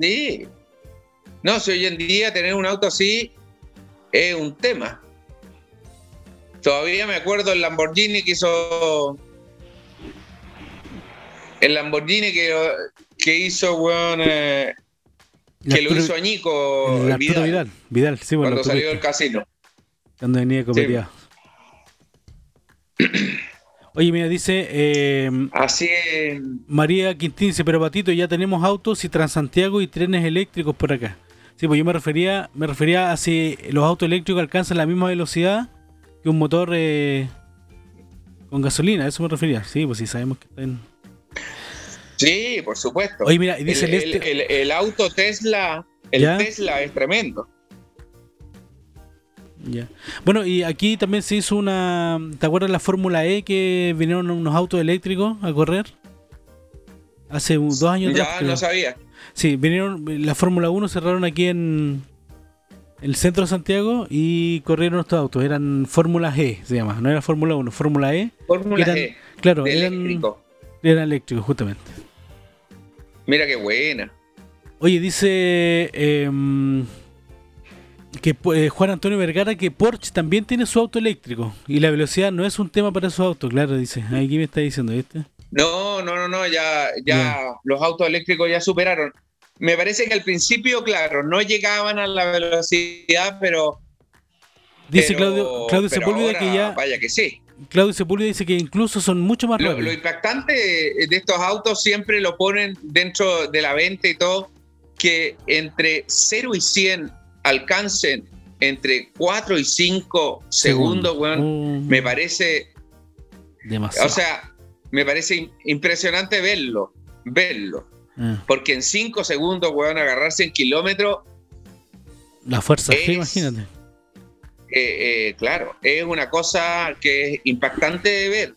Sí. No, si hoy en día tener un auto así es un tema. Todavía me acuerdo el Lamborghini que hizo. El Lamborghini que, que hizo, weón, eh, que lo hizo Añico Vidal, Vidal. Vidal, sí, bueno, cuando salió del casino. cuando venía copeteado. Oye, mira, dice eh, Así es. María Quintín, dice, pero Patito, ya tenemos autos y Transantiago y trenes eléctricos por acá. Sí, pues yo me refería, me refería a si los autos eléctricos alcanzan la misma velocidad que un motor eh, con gasolina, a eso me refería. Sí, pues sí, sabemos que están... Sí, por supuesto. Oye, mira, dice el, el, el- este... el- el auto Tesla, el ¿Ya? Tesla es tremendo. Ya. Bueno, y aquí también se hizo una... ¿Te acuerdas de la Fórmula E que vinieron unos autos eléctricos a correr? Hace dos años Ya no sabía. Sí, vinieron, la Fórmula 1 cerraron aquí en el centro de Santiago y corrieron estos autos. Eran Fórmula G, se llama. No era Fórmula 1, Fórmula E. Fórmula Eran- E, Claro, eran, eléctrico. eran eléctricos, justamente. Mira qué buena. Oye, dice em, que eh, Juan Antonio Vergara que Porsche también tiene su auto eléctrico y la velocidad no es un tema para su auto, claro, dice. Aquí me está diciendo, ¿viste? No, no, no, no, ya, ya los autos eléctricos ya superaron. Me parece que al principio, claro, no llegaban a la velocidad, pero. Dice pero- Claudio, Claudio pero Sepúlveda que ya. Vaya que sí. Claudio Sepúlveda dice que incluso son mucho más rápidos. lo impactante de estos autos siempre lo ponen dentro de la venta y todo, que entre 0 y 100 alcancen entre 4 y 5 segundos, weón, Mm, me parece, demasiado. o sea, me parece im- impresionante verlo, verlo. Ah, Porque en 5 segundos, weón, agarrarse en kilómetros, la fuerza es- imagínate. eh, eh, claro, es una cosa que es impactante de ver.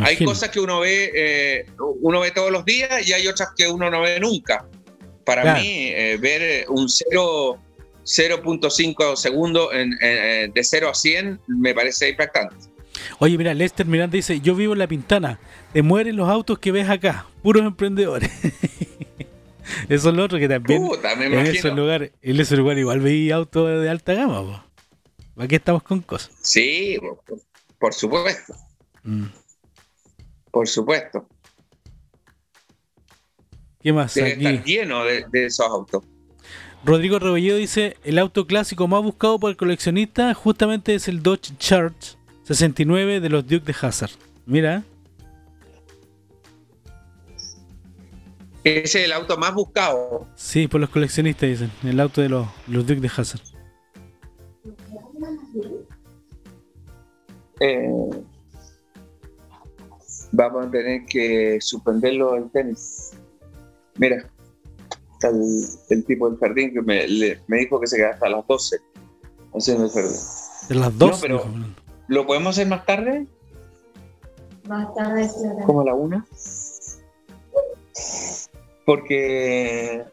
Hay cosas que uno ve, eh, uno ve todos los días y hay otras que uno no ve nunca. Para Claro. mí, eh, ver un 0 0.5 segundos de 0 a 100 me parece impactante. Oye, mira, Lester Miranda dice, yo vivo en La Pintana, te mueren los autos que ves acá, puros emprendedores. Eso es lo otro que también Puta, me en imagino. esos lugares, en esos lugares igual veía autos de alta gama. po. Aquí estamos con cosas. Sí, por, supuesto, Mm. por supuesto. ¿Qué más Debe aquí? estar lleno de, de esos autos. Rodrigo Rebolledo dice, el auto clásico más buscado por el coleccionista justamente es el Dodge Charge 69 de los Duke de Hazard. Mira, Ese es el auto más buscado. sí, por los coleccionistas dicen, el auto de los, los Duke de Hazard. Eh, vamos a tener que suspenderlo el tenis. Mira, está el, el tipo del jardín que me, le- me dijo que se queda hasta las 12 haciendo el jardín. De las dos. No, pero-. ¿Lo podemos hacer más tarde? Más tarde será. ¿Como a la una? Porque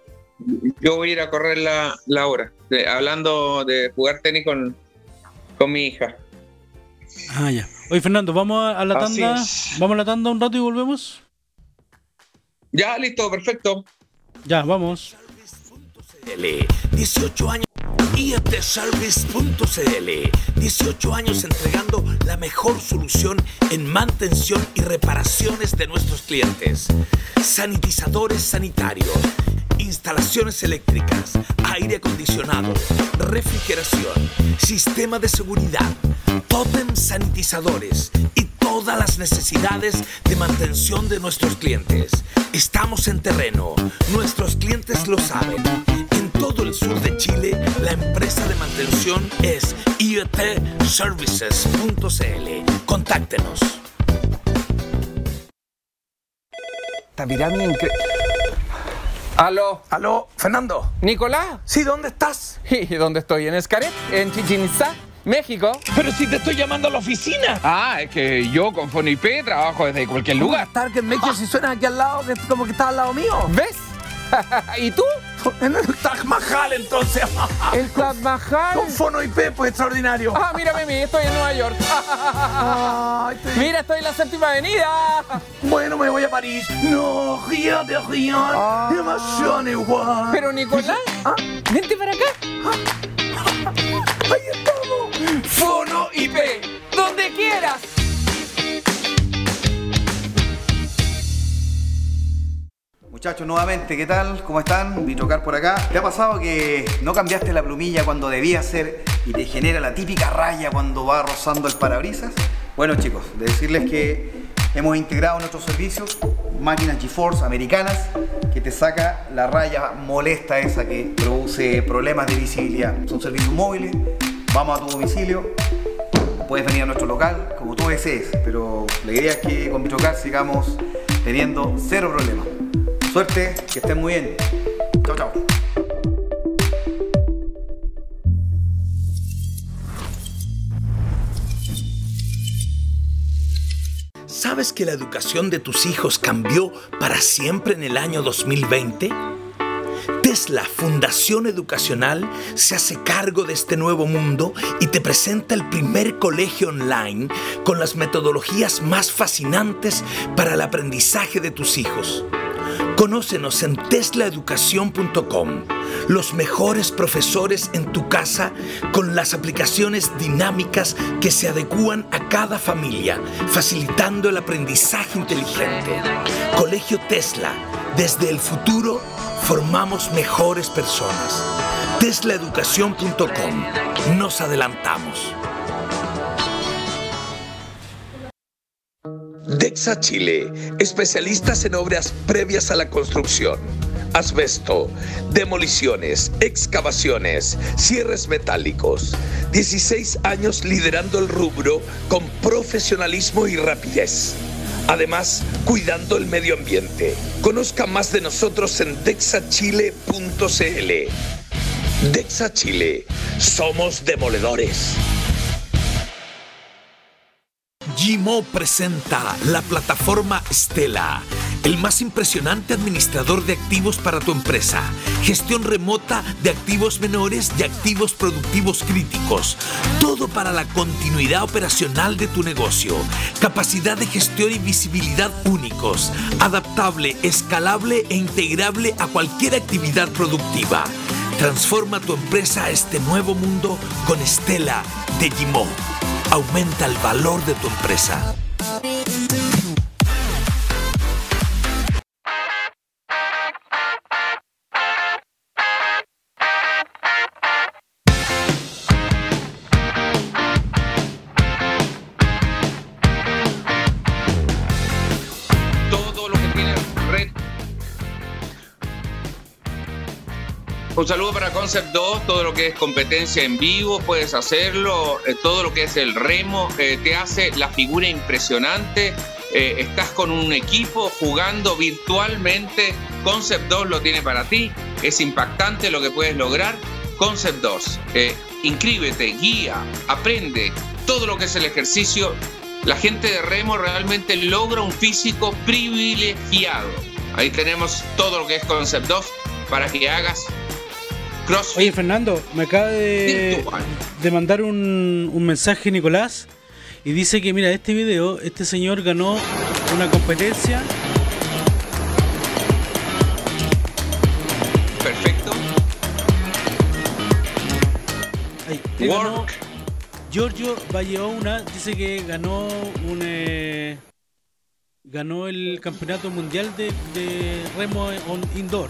yo voy a ir a correr la, la hora, de- hablando de jugar tenis con, con mi hija. Ah, ya. Oye, Fernando, vamos a, a la Así tanda. es. Vamos a la tanda un rato y volvemos. Ya, listo, perfecto. Ya, vamos. L, 18 años. IFTService.cl 18 años entregando la mejor solución en mantención y reparaciones de nuestros clientes. Sanitizadores sanitarios, instalaciones eléctricas, aire acondicionado, refrigeración, sistema de seguridad, totem sanitizadores y todas las necesidades de mantención de nuestros clientes. Estamos en terreno, nuestros clientes lo saben. En todo el sur de Chile, la empresa de mantención es iotservices.cl. Contáctenos. Esta pirámide incre- Aló, Aló, Fernando. Nicolás. Sí, ¿dónde estás? ¿Y dónde estoy? ¿En Escaret? ¿En Chichen Itzá? ¿México? Pero si te estoy llamando a la oficina. Ah, es que yo con FoniP trabajo desde cualquier lugar. Target Maker, si suena aquí al lado, que es como que estás al lado mío. ¿Ves? ¿Y tú? En el Taj Mahal, entonces. ¿El Taj Mahal? Con Fono IP, pues extraordinario. Ah, mírame a mí, estoy en Nueva York. Ay, te- Mira, estoy en la séptima avenida. Bueno, me voy a París. No, fíjate, fíjate. Demasiado igual. Pero Nicolás, Ah. vente para acá. Ahí estamos. Fono IP, donde quieras. Muchachos, nuevamente, ¿qué tal? ¿Cómo están? Vitrocar por acá. ¿Te ha pasado que no cambiaste la plumilla cuando debía ser y te genera la típica raya cuando va rozando el parabrisas? Bueno chicos, de decirles que hemos integrado nuestros servicios máquinas GeForce americanas que te saca la raya molesta esa que produce problemas de visibilidad. Son servicios móviles, vamos a tu domicilio, puedes venir a nuestro local como tú desees, pero la idea es que con Vitrocar sigamos teniendo cero problemas. Suerte, que estén muy bien. Chao, chao. ¿Sabes que la educación de tus hijos cambió para siempre en el año 2020? Tesla Fundación Educacional se hace cargo de este nuevo mundo y te presenta el primer colegio online con las metodologías más fascinantes para el aprendizaje de tus hijos. Conócenos en teslaeducación.com. Los mejores profesores en tu casa con las aplicaciones dinámicas que se adecúan a cada familia, facilitando el aprendizaje inteligente. Colegio Tesla. Desde el futuro formamos mejores personas. Teslaeducación.com. Nos adelantamos. Dexa Chile, especialistas en obras previas a la construcción. Asbesto, demoliciones, excavaciones, cierres metálicos. 16 años liderando el rubro con profesionalismo y rapidez. Además, cuidando el medio ambiente. Conozca más de nosotros en dexachile.cl. Dexa Chile, somos demoledores. Gimo presenta la plataforma Stella, el más impresionante administrador de activos para tu empresa. Gestión remota de activos menores y activos productivos críticos. Todo para la continuidad operacional de tu negocio. Capacidad de gestión y visibilidad únicos. Adaptable, escalable e integrable a cualquier actividad productiva. Transforma tu empresa a este nuevo mundo con Stella de Gimo. Aumenta el valor de tu empresa. Un saludo para Concept 2, todo lo que es competencia en vivo, puedes hacerlo, eh, todo lo que es el remo, eh, te hace la figura impresionante, eh, estás con un equipo jugando virtualmente, Concept 2 lo tiene para ti, es impactante lo que puedes lograr, Concept 2, eh, inscríbete, guía, aprende todo lo que es el ejercicio, la gente de remo realmente logra un físico privilegiado. Ahí tenemos todo lo que es Concept 2 para que hagas Oye, Fernando, me acaba de, de mandar un, un mensaje Nicolás y dice que, mira, este video, este señor ganó una competencia. Perfecto. Ahí, él ganó- Giorgio Valleona dice que ganó un eh, ganó el campeonato mundial de, de remo on indoor.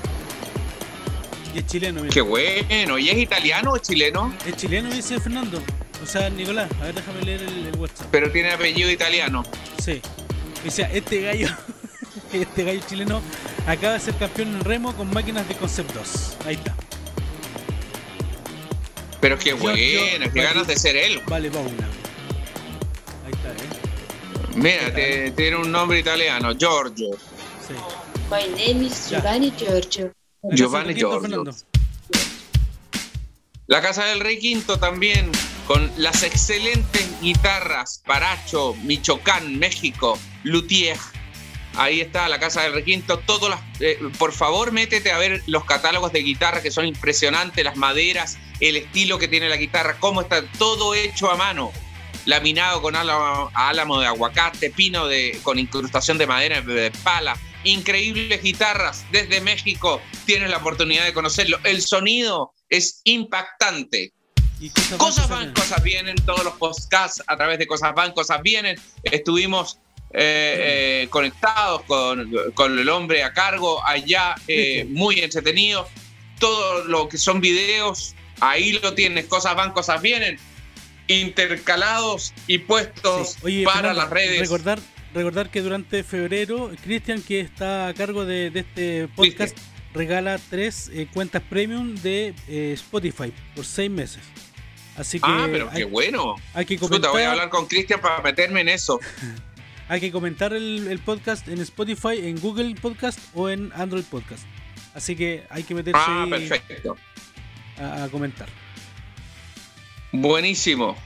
Y es chileno, mira. Qué bueno. ¿Y es italiano o chileno? Es chileno, dice Fernando. O sea, Nicolás, a ver, déjame leer el, el WhatsApp. Pero tiene apellido italiano. Sí. Dice, este gallo, este gallo chileno acaba de ser campeón en remo con máquinas de Concept 2. Ahí está. Pero qué bueno, qué ganas de ser él. Vale, va una. Ahí está, ¿eh? Mira, te- tiene un nombre italiano, Giorgio. Sí. My name is Giovanni Giorgio. Giovanni Giorgio. La Casa del Rey Quinto también, con las excelentes guitarras Paracho, Michoacán, México, Luthier. Ahí está la Casa del Rey Quinto. Todas las, eh, por favor, métete a ver los catálogos de guitarra que son impresionantes, las maderas, el estilo que tiene la guitarra, cómo está todo hecho a mano. Laminado con álamo, álamo de aguacate, pino de, con incrustación de madera de pala. Increíbles guitarras desde México. Tienes la oportunidad de conocerlo. El sonido es impactante. Cosas van, cosas vienen, todos los podcasts a través de Cosas van, cosas vienen. Estuvimos eh, eh, conectados con, con el hombre a cargo allá, eh, muy entretenido. Todo lo que son videos, ahí lo tienes, cosas van, cosas vienen, intercalados y puestos Oye, para Fernando, las redes. Recordar, recordar que durante febrero, Cristian, que está a cargo de, de este podcast, regala tres eh, cuentas premium de eh, Spotify por seis meses. Así que Ah, pero hay, qué bueno. hay que Chuta, comentar, voy a hablar con Cristian para meterme en eso. hay que comentar el, el podcast en Spotify, en Google Podcast o en Android Podcast. Así que hay que meterse Ah, perfecto. a, a comentar. Buenísimo.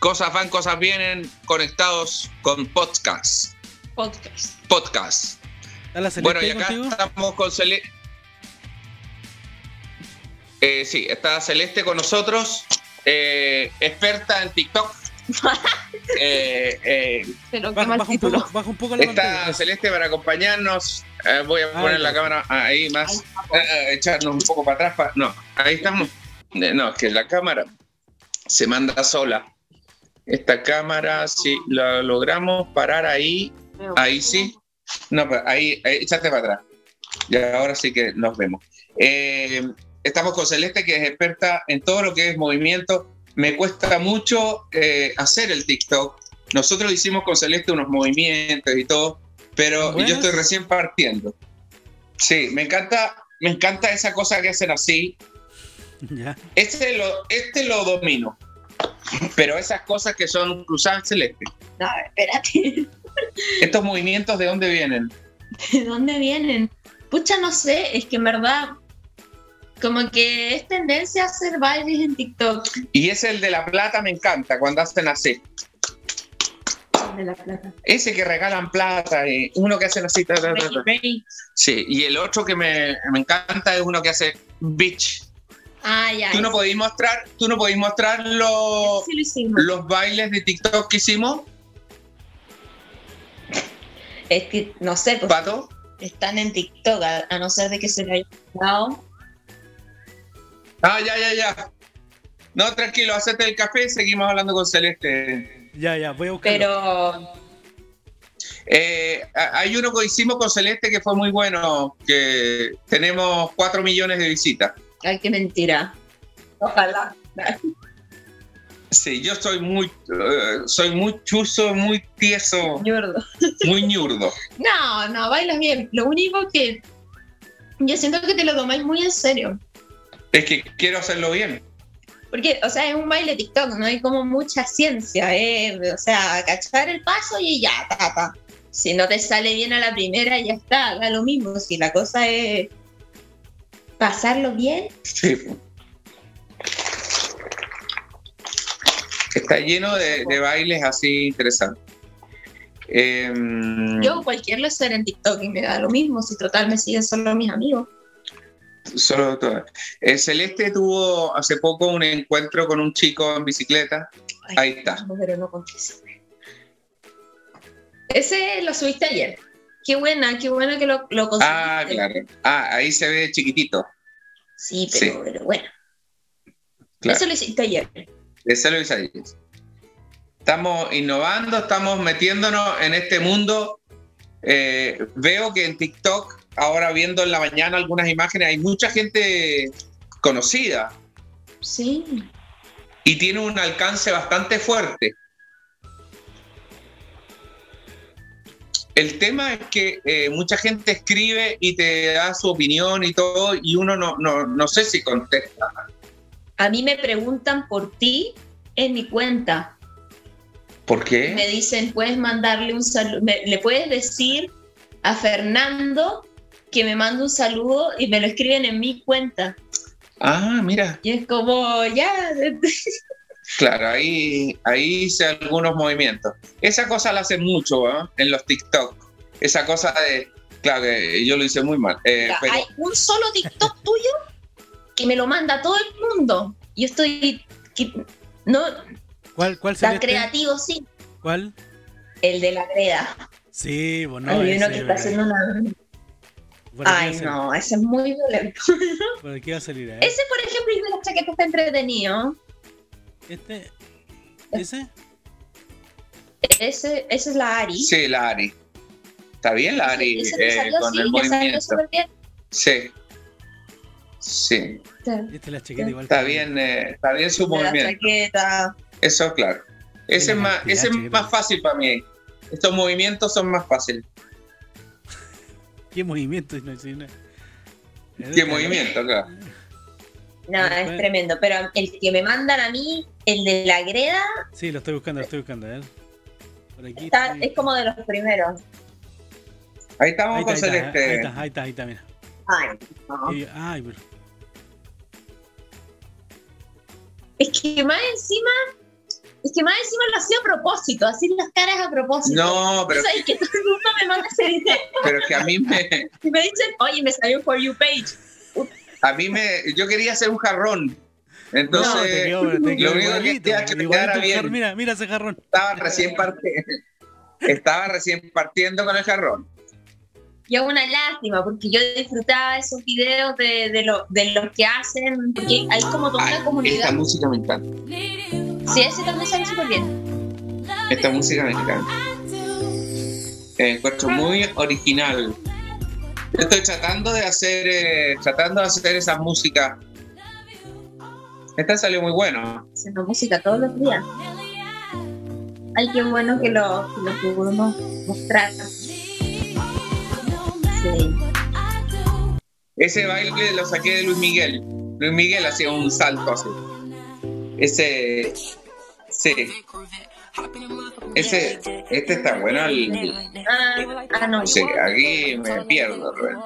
Cosas van, cosas vienen, conectados con podcast. Podcast. Podcast. ¿Está la Celeste Bueno, y acá contigo? estamos con Celeste. sí, está Celeste con nosotros, eh, experta en TikTok, Eh, eh, Pero qué Baja, mal baja un título. poco, baja un poco la está pantalla. Celeste para acompañarnos. Eh, voy a poner la cámara ahí más. eh, eh, echarnos un poco para atrás. pa- no, ahí estamos. Eh, No, es que la cámara se manda sola. Esta cámara, si la logramos parar ahí, ahí sí. No, pero ahí, ahí échate para atrás. Y ahora sí que nos vemos. Eh, estamos con Celeste, que es experta en todo lo que es movimiento. Me cuesta mucho eh, hacer el TikTok. Nosotros hicimos con Celeste unos movimientos y todo, pero yo estoy recién partiendo. Sí, me encanta, me encanta esa cosa que hacen así. Este lo, este lo domino. Pero esas cosas que son cruzadas celeste. No, espérate. Estos movimientos, ¿de dónde vienen? ¿De dónde vienen? Pucha, no sé, es que en verdad, como que es tendencia a hacer bailes en TikTok. Y ese el de la plata me encanta, cuando hacen así. De la plata. Ese que regalan plata, y uno que hacen así. ta, ta, ta. Sí, y el otro que me, me encanta es uno que hace bitch. Ah, ya. ¿Tú no podéis mostrar, tú no podéis mostrar los, sí lo los bailes de TikTok que hicimos, Es que, no sé, pues Pato? están en TikTok, a, a no ser de que se le haya dado. Ah, ya, ya, ya. No, tranquilo, hacete el café y seguimos hablando con Celeste. Ya, ya, voy a buscarlo. Pero Eh, hay uno que hicimos con Celeste que fue muy bueno, que tenemos 4 millones de visitas. Ay, qué mentira. Ojalá. Sí, yo soy muy, eh, soy muy chuzo, muy tieso, Ñurdo. muy ñurdo. No, no, bailas bien. Lo único que yo siento que te lo tomáis muy en serio. Es que quiero hacerlo bien. Porque, o sea, es un baile TikTok, no hay como mucha ciencia, ¿eh? O sea, cachar el paso y ya, ta, ta. Si no te sale bien a la primera, ya está, da lo mismo. Si la cosa es pasarlo bien, Sí. Está lleno de, de bailes así interesantes. Em, yo cualquier lo hacer en TikTok y me da lo mismo. Si total me siguen solo mis amigos. Solo. Eh, Celeste tuvo hace poco un encuentro con un chico en bicicleta. Ahí está. No, pero no. Ese lo subiste ayer. Qué buena, qué buena que lo, lo conseguiste. Ah, claro. Ah, ahí se ve chiquitito. Sí, pero, Sí. pero bueno. Claro. Eso lo hiciste ayer. Ese lo hice ayer. Estamos innovando, estamos metiéndonos en este mundo. Eh, veo que en TikTok, ahora viendo en la mañana algunas imágenes, hay mucha gente conocida Sí. y tiene un alcance bastante fuerte. El tema es que eh, mucha gente escribe y te da su opinión y todo, y uno no, no, no sé si contesta. A mí me preguntan por ti en mi cuenta. ¿Por qué? Me dicen, puedes mandarle un saludo, le puedes decir a Fernando que me mande un saludo y me lo escriben en mi cuenta. Ah, mira. Y es como, ya, Claro, ahí, ahí hice algunos movimientos. Esa cosa la hacen mucho ¿eh? en los TikTok. Esa cosa de. Claro que yo lo hice muy mal. eh, pero hay un solo TikTok tuyo que me lo manda todo el mundo. Yo estoy, que- no, ¿Cuál, cuál tan este? creativo, sí. ¿Cuál? El de la greda. Sí, bueno. Hay uno ese, que está haciendo una... ¿Por aquí va a Ay, no, ese es muy violento. ¿Por aquí va a salir? eh? Ese, por ejemplo, el de la chaqueta está entretenido. Este. ¿Ese? Ese, esa es la Ari. sí, la Ari. Está bien la Ari Ese me eh, salió, con sí, el movimiento. súper bien. Sí. Sí. Esta es la chaqueta igual. Está bien, eh, está bien su De la movimiento. chaqueta. Eso, claro. Ese es más, ese es más fácil para mí. Estos movimientos son más fáciles. ¿Qué movimiento? No, sí, no. ¿Qué movimiento, claro? No, es tremendo. Pero el que me mandan a mí, el de la greda, Sí, lo estoy buscando, lo estoy buscando. A ver. Por aquí. está- estoy- es como de los primeros. Ahí estamos Ahí con está, ahí está, Celeste. ahí está, ahí está, ahí está, mira. Ay, no. Y- ay, pero. Es que más encima, es que más encima lo hacía a propósito, así las caras a propósito. No, pero, O sea, que todo el mundo me manda ese video pero que a mí me, y me dicen, oye, me salió un For You page. a mí me, yo quería hacer un jarrón Entonces, No, te quedó- te lo único que quería que igualito quedara bien. Mira, mira ese jarrón. Estaba recién, parti- estaba recién partiendo con el jarrón. Y es una lástima, porque yo disfrutaba esos videos de, de, lo, de los que hacen, porque hay como toda una Esta comunidad. música me encanta. Sí, ese también sale súper bien. Esta música me encanta. Eh, encuentro muy original. Yo Estoy tratando de hacer, eh, tratando de hacer esa música. Esta salió muy bueno. Haciendo música todos los días. Ay, qué bueno que lo, que lo pudimos mostrar. Sí. Ese baile lo saqué de Luis Miguel. Luis Miguel hacía un salto así. Ese, sí. Ese, este está bueno. el- Ah, ah, no. sí, aquí me pierdo. Rubén.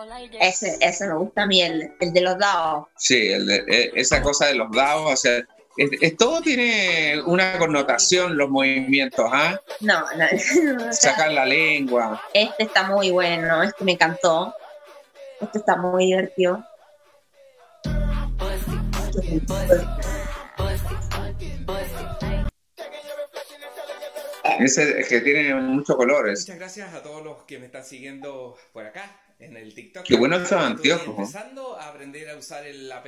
Ese, ese me gusta a mí, el, el de los dados. Sí, el de- eh, esa cosa de los dados, o sea, es- es- todo tiene una connotación, los movimientos, ¿ah? No, Sacar la lengua. este está muy bueno, este me encantó. Este está muy divertido. Ese es que tiene muchos colores. Muchas gracias a todos los que me están siguiendo por acá en el TikTok. Qué bueno esos Estoy anteojos, empezando a aprender a usar el app.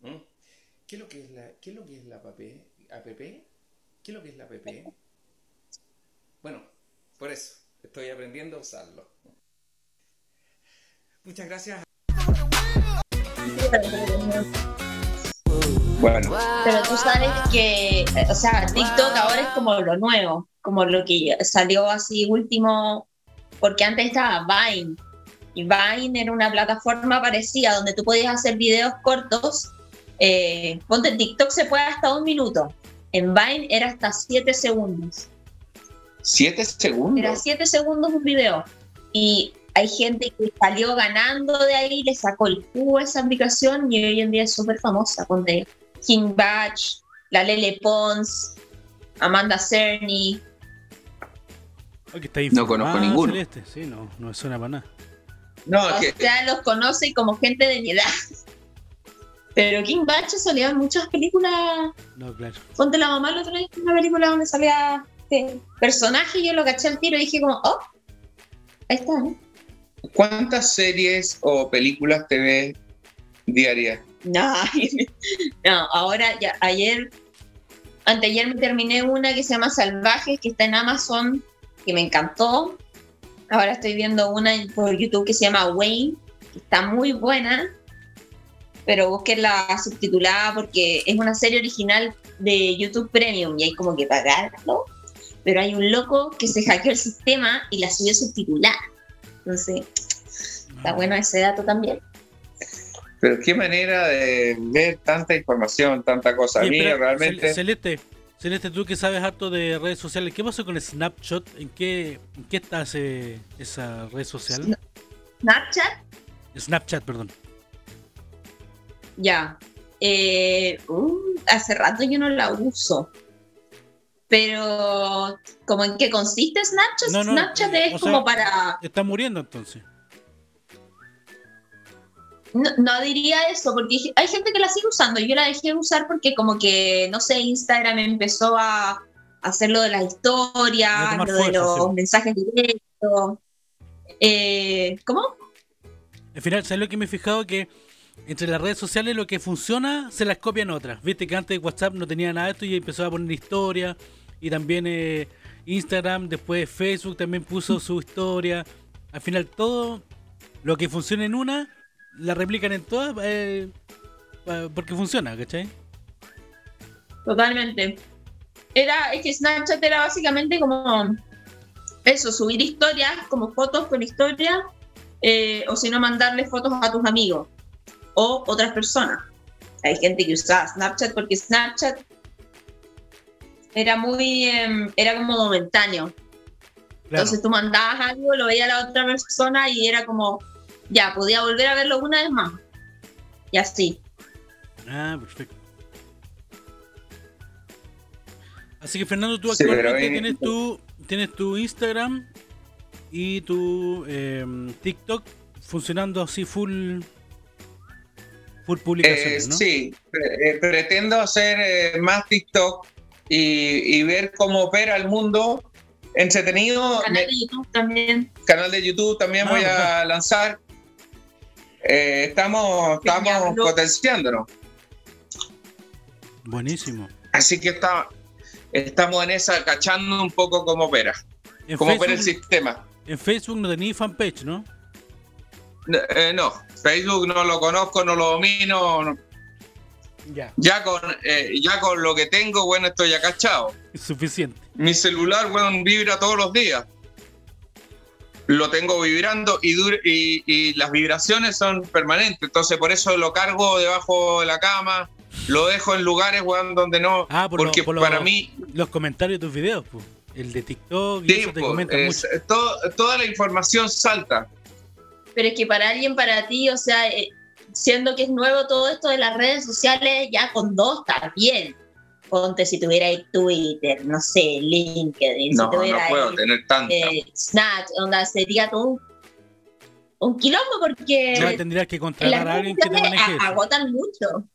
¿Mm? ¿Qué es lo que es la, qué es lo que es la app? ¿App? ¿Qué es lo que es la app? Bueno, por eso estoy aprendiendo a usarlo. Muchas gracias. Bueno, Pero tú sabes que, o sea, TikTok ahora es como lo nuevo, como lo que salió así último, porque antes estaba Vine. Y Vine era una plataforma parecida donde tú podías hacer videos cortos. Eh, ponte en TikTok se puede hasta un minuto. En Vine era hasta siete segundos. siete Era segundos. 7 segundos un video. Y hay gente que salió ganando de ahí, le sacó el jugo a esa aplicación y hoy en día es súper famosa. Ponte King Batch, la Lele Pons, Amanda Cerny. No conozco ninguno. Celeste. Sí, no, no me suena para nada. No, O es que sea, los conoce como gente de mi edad. Pero King Batch salía en muchas películas. No, claro. Ponte la mamá la otra vez en una película donde salía este personaje y yo lo caché al tiro y dije como, oh, ahí está, ¿no? ¿cuántas series o películas te ves diarias? No, no, ahora ya, ayer, anteayer me terminé una que se llama Salvajes, que está en Amazon, que me encantó. Ahora estoy viendo una por YouTube que se llama Wayne, que está muy buena, pero busquenla subtitulada porque es una serie original de YouTube Premium y hay como que pagarlo. Pero hay un loco que se hackeó el sistema y la subió subtitulada. Entonces, está bueno ese dato también. Pero qué manera de ver tanta información, tanta cosa. A Oye, mí espera, realmente... Celeste, Celeste, tú que sabes harto de redes sociales, ¿qué pasó con Snapchat? ¿En qué, en qué está ese- esa red social? Snapchat Snapchat, perdón. Ya. Eh, uh, hace rato yo no la uso. Pero, ¿cómo en qué consiste Snapchat? No, no, Snapchat es o sea, como para. Está muriendo entonces. No, no diría eso, porque hay gente que la sigue usando. Yo la dejé de usar porque, como que, no sé, Instagram empezó a hacer lo de las historias, lo de los sí. mensajes directos. Eh, ¿Cómo? Al final, ¿sabes lo que me he fijado? Que entre las redes sociales lo que funciona se las copian otras. Viste que antes WhatsApp no tenía nada de esto y empezó a poner historia. Y también eh, Instagram, después Facebook también puso su historia. Al final todo lo que funciona en una, la replican en todas eh, porque funciona, ¿cachai? Totalmente. Era, es que Snapchat era básicamente como eso, subir historias, como fotos con historia, eh, o si no, mandarle fotos a tus amigos o otras personas. Hay gente que usaba Snapchat porque Snapchat era muy, em, era como momentáneo. Entonces tú mandabas algo, lo veía la otra persona y era como, ya, podía volver a verlo una vez más. Y así. Ah, perfecto. Así que Fernando, tú Sí, actualmente en- tienes tu tienes tu Instagram y tu eh, TikTok funcionando así full. Full Eh, publicaciones, ¿no? Sí, pre- eh, pretendo hacer eh, más TikTok y, y ver cómo opera el mundo entretenido. Canal de YouTube también. canal de YouTube también Ah, voy a lanzar. Eh, estamos estamos potenciándonos. Buenísimo. Así que está, estamos en esa, cachando un poco cómo opera, En cómo opera el Facebook, sistema. en Facebook no tenéis fanpage, ¿no? Eh, no, Facebook no lo conozco, no lo domino. no- Ya. Ya con, eh, ya con lo que tengo, bueno, estoy acachado. Es suficiente. Mi celular, bueno, vibra todos los días. Lo tengo vibrando y, dur- y, y las vibraciones son permanentes. Entonces, por eso lo cargo debajo de la cama, lo dejo en lugares weón, donde no. Ah, por lo- porque por lo- para mí, Los comentarios de tus videos, pues. El de TikTok y sí, eso te pues, comentan es- mucho. todo- toda la información salta. Pero es que para alguien, para ti, o sea, eh, siendo que es nuevo todo esto de las redes sociales, ya con dos está bien. Ponte si tuvierais Twitter, no sé, LinkedIn, No, si no tuvierais puedo tener tanta. eh, Snapchat, onda, sería todo un, un quilombo porque Ya tendrías que contratar a alguien que te maneje a- agotan mucho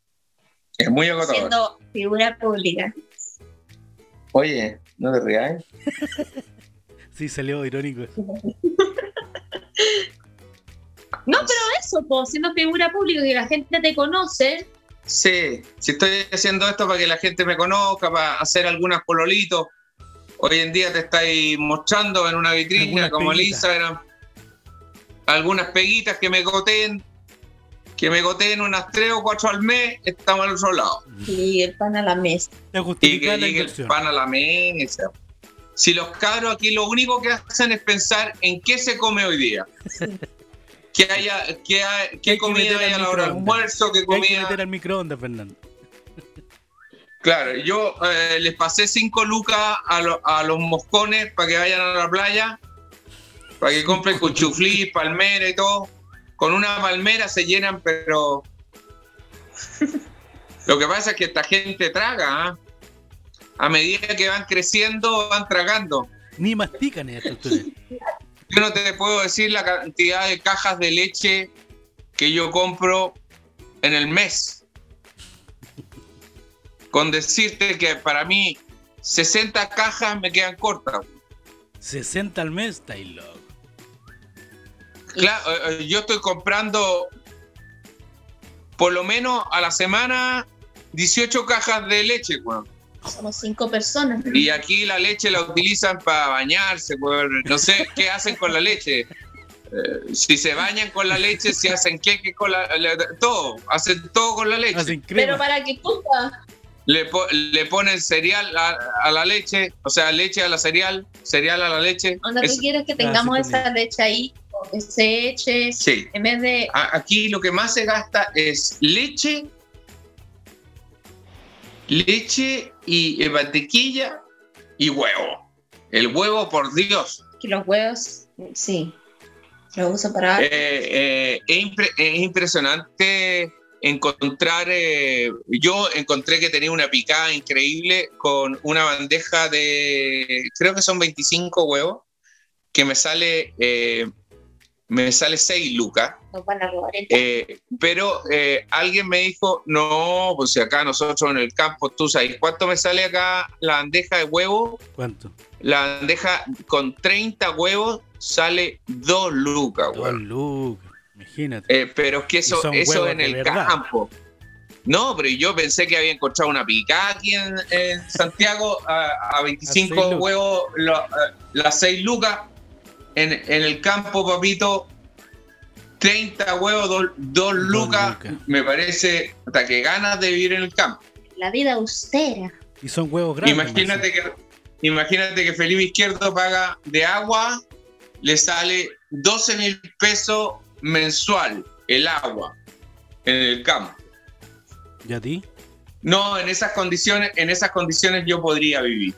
Es muy agotador. siendo figura pública. Oye, no te rías. Sí, salió irónico. No, pero eso, pues, siendo figura pública y la gente te conoce, Sí, si estoy haciendo esto para que la gente me conozca, para hacer algunas pololitos. Hoy en día te estáis mostrando en una vitrina Algunas como el peguitas. Instagram. Algunas peguitas que me goteen, que me goteen unas tres o cuatro al mes, estamos al otro lado. y el pan a la mesa. Te Y que la llegue el pan a la mesa. Si los cabros aquí lo único que hacen es pensar en qué se come hoy día. Que haya, que hay- hay qué que comida hay a la hora del almuerzo, qué Que hay que comida. meter al microondas, Fernando. Claro, yo eh, les pasé cinco lucas a, lo- a los moscones para que vayan a la playa, para que compren cuchuflí, palmera y todo. Con una palmera se llenan, pero lo que pasa es que esta gente traga. ¿ah? A medida que van creciendo, van tragando. Ni mastican esto ustedes. Yo no te puedo decir la cantidad de cajas de leche que yo compro en el mes. Con decirte que para mí 60 cajas me quedan cortas. 60 al mes, loco. Claro, eh, yo estoy comprando por lo menos a la semana 18 cajas de leche, weón. Somos cinco personas. Y aquí la leche la utilizan para bañarse, weón. No sé qué hacen con la leche. Eh, si se bañan con la leche, si hacen queque con la, la- todo, hacen todo con la leche. Pero para que cumpla, Le, po- le ponen cereal a, a la leche, o sea, leche a la cereal, cereal a la leche. onda, tú Es- quieres que tengamos Ah, sí, esa leche ahí, o que se eche, sí. en vez de Aquí lo que más se gasta es leche, leche y eh, mantequilla y huevo. El huevo, por Dios. que los huevos, sí, los uso para... Eh, eh, es, impre- es impresionante encontrar. yo encontré que tenía una picada increíble con una bandeja de. Creo que son 25 huevos. Que me sale. Me sale 6 lucas. nos van a robar el... Eh, pero eh, alguien me dijo, no, pues si acá nosotros en el campo, tú sabes, ¿cuánto me sale acá la bandeja de huevos? ¿Cuánto? La bandeja con 30 huevos sale 2 lucas, Dos weón. lucas. Imagínate. Eh, pero es que eso, eso en el verdad. campo. No, pero yo pensé que había encontrado una picada aquí en, en Santiago a, a 25 A seis lucas. huevos, lo- eh, las 6 lucas. En, en el campo, papito, 30 huevos, 2 lucas. lucas. Me parece hasta que ganas de vivir en el campo. La vida austera. Y son huevos grandes. Imagínate que, imagínate que Felipe Izquierdo paga de agua, le sale 12 mil pesos mensual el agua en el campo. ¿Y a ti? No, en esas condiciones, en esas condiciones yo podría vivir.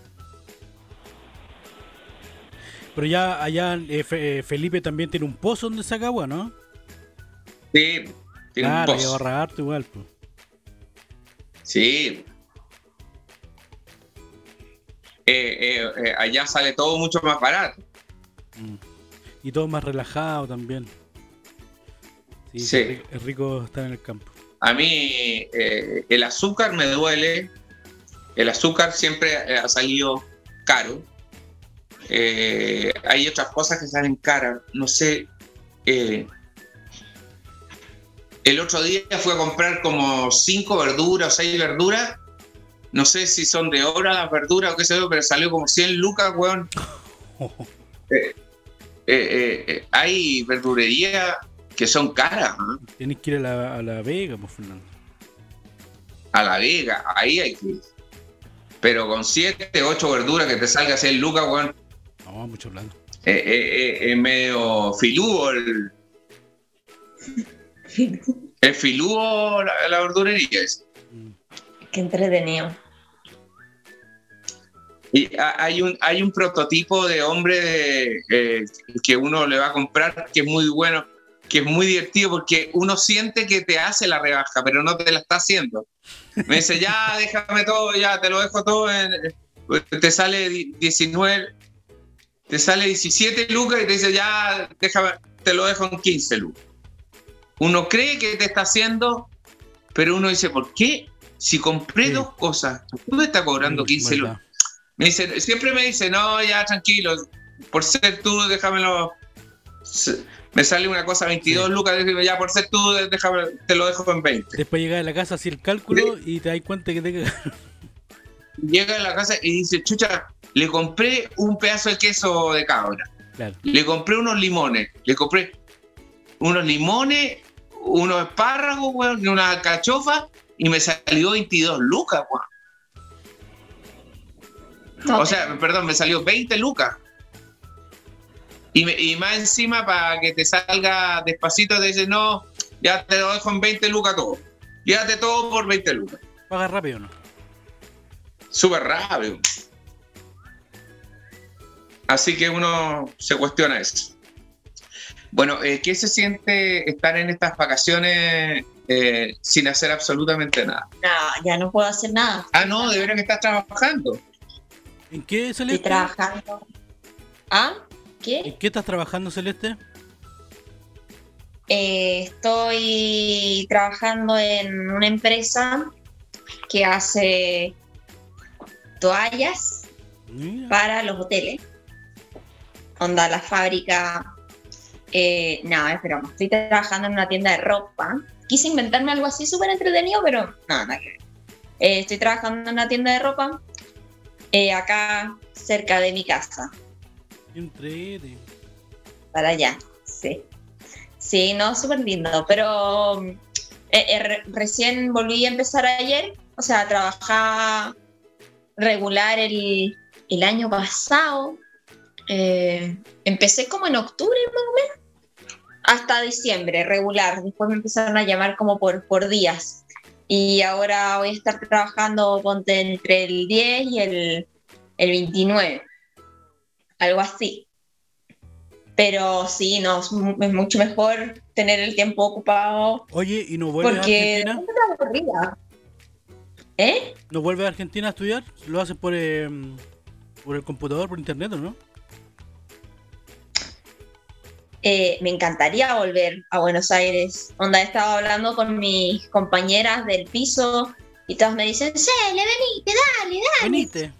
Pero ya allá eh, Fe- eh, Felipe también tiene un pozo donde saca agua, ¿no? Sí, tiene un claro, y pozo. ahorra harto igual. pues. Sí. Eh, allá sale todo mucho más barato. Mm. Y todo más relajado también. Sí, Sí. Es, rico, es rico estar en el campo. a mí el azúcar me duele. El azúcar siempre ha salido caro. Eh, hay otras cosas que salen caras. No sé. eh, el otro día fui a comprar como cinco verduras o seis verduras. No sé si son de hora las verduras o qué sé yo, pero salió como 100 lucas, weón. Eh, eh, hay verdurerías que son caras. Tienes que ir a la, a la Vega, pues, Fernando. A la Vega, ahí hay que ir. Pero con 7, 8 verduras que te salga 100 lucas, weón. No, mucho plata. Eh, eh, eh, es medio filúo el. Es filúo la, la verdurería. Qué entretenido. Y ha- hay un, hay un prototipo de hombre de, eh, que uno le va a comprar que es muy bueno, que es muy divertido porque uno siente que te hace la rebaja, pero no te la está haciendo. Me dice, ya, déjame todo, ya, te lo dejo todo, en- te sale di- 19, te sale 17 lucas y te dice, ya, déjame, te lo dejo en 15 lucas. Uno cree que te está haciendo, pero uno dice, ¿por qué? Si compré dos cosas, ¿tú me estás cobrando 15 lucas? Me dice, siempre me dice, no, ya tranquilo, por ser tú, déjamelo. Me sale una cosa 22 lucas, digo, ya por ser tú, déjame, te lo dejo en 20. Después llegas a la casa, así el cálculo y te das cuenta que te. Llega a la casa y dice, chucha, le compré un pedazo de queso de cabra, Claro. le compré unos limones, le compré unos limones, unos espárragos, weón, y una cachofa, y me salió 22 lucas, weón. O sea, perdón, me salió 20 lucas. Y, me- y más encima, para que te salga despacito, te dice, no, ya te lo dejo en 20 lucas todo. Llévate todo por 20 lucas. Paga rápido, ¿no? Súper rápido. Así que uno se cuestiona eso. Bueno, eh, ¿qué se siente estar en estas vacaciones eh, sin hacer absolutamente nada? No, ya no puedo hacer nada. Ah, no, de veras que estás trabajando. ¿En qué, Estoy Celeste? trabajando. ¿Ah? ¿Qué? ¿En qué estás trabajando, Celeste? Eh, estoy trabajando en una empresa que hace toallas Mira. para los hoteles. Onda, la fábrica. Eh, no, es broma. Estoy trabajando en una tienda de ropa. Quise inventarme algo así súper entretenido, pero no, nada que ver. Eh, estoy trabajando en una tienda de ropa eh, acá cerca de mi casa, Entrete. para allá. Sí. Sí, no, súper lindo. Pero mm, eh, eh, re- recién volví a empezar ayer. O sea, trabajaba regular el, el año pasado. Eh, empecé como en octubre más o menos. Hasta diciembre, regular. Después me empezaron a llamar como por, por días. Y ahora voy a estar trabajando ponte, entre el 10 y el, el 29. Algo así. Pero sí, no, es mu- es mucho mejor tener el tiempo ocupado Oye, ¿y no vuelves porque a Argentina? ¿Eh? ¿No vuelves a Argentina a estudiar? ¿Lo haces por, eh, por el computador, por internet o no? Eh, me encantaría volver a Buenos Aires. Onda, he estado hablando con mis compañeras del piso y todas me dicen, Cele, venite, dale, dale. Venite.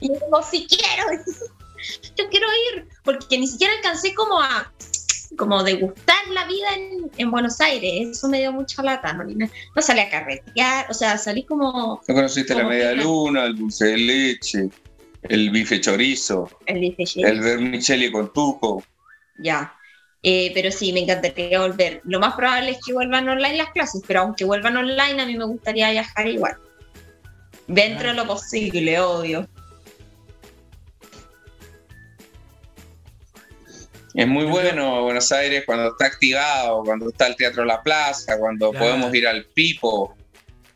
Y yo digo, sí quiero, yo quiero ir, porque ni siquiera alcancé como a como degustar la vida en, en Buenos Aires. Eso me dio mucha lata, no, no salí a carretear, o sea, salí como ¿No conociste la Como media que- luna, el dulce de leche, el bife chorizo, el bife el vermicelli con tuco? Ya. Eh, pero sí, me encantaría volver. Lo más probable es que vuelvan online las clases, pero aunque vuelvan online, a mí me gustaría viajar igual. Dentro de lo posible, obvio. Es muy bueno Buenos Aires cuando está activado, cuando está el Teatro La Plaza, cuando Claro. podemos ir al Pipo,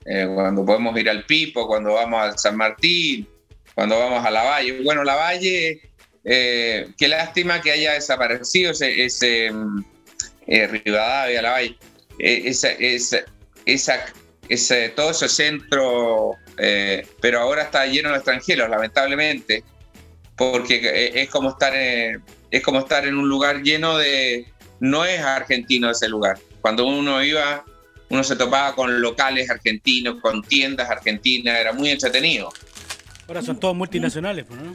eh, cuando podemos ir al Pipo, cuando vamos al San Martín, cuando vamos a La Valle. Bueno, La Valle, eh, qué lástima que haya desaparecido ese, ese mm, eh, Rivadavia, La Valle. Esa, esa, esa, ese, todo ese centro, eh, pero ahora está lleno de extranjeros, lamentablemente, porque eh, es como estar es como estar en un lugar lleno de... No es argentino ese lugar. Cuando uno iba, uno se topaba con locales argentinos, con tiendas argentinas, era muy entretenido. Ahora son todos multinacionales, pues, ¿no?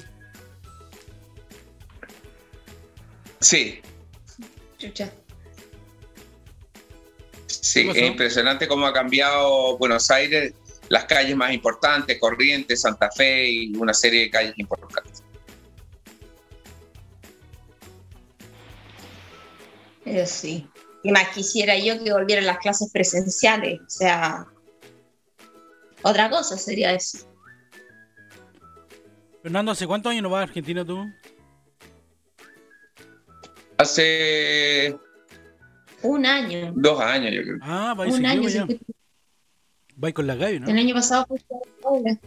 Sí, Chucha. sí, es impresionante cómo ha cambiado Buenos Aires, las calles más importantes, Corrientes, Santa Fe y una serie de calles importantes. Eso sí. Y más quisiera yo que volvieran las clases presenciales. O sea, otra cosa sería eso. Fernando, ¿hace cuántos años no vas a Argentina tú? Hace Un año. dos años, yo creo. Ah, vais Un año. ya. Vais con la Gaby, ¿no? El año pasado fue a Paula.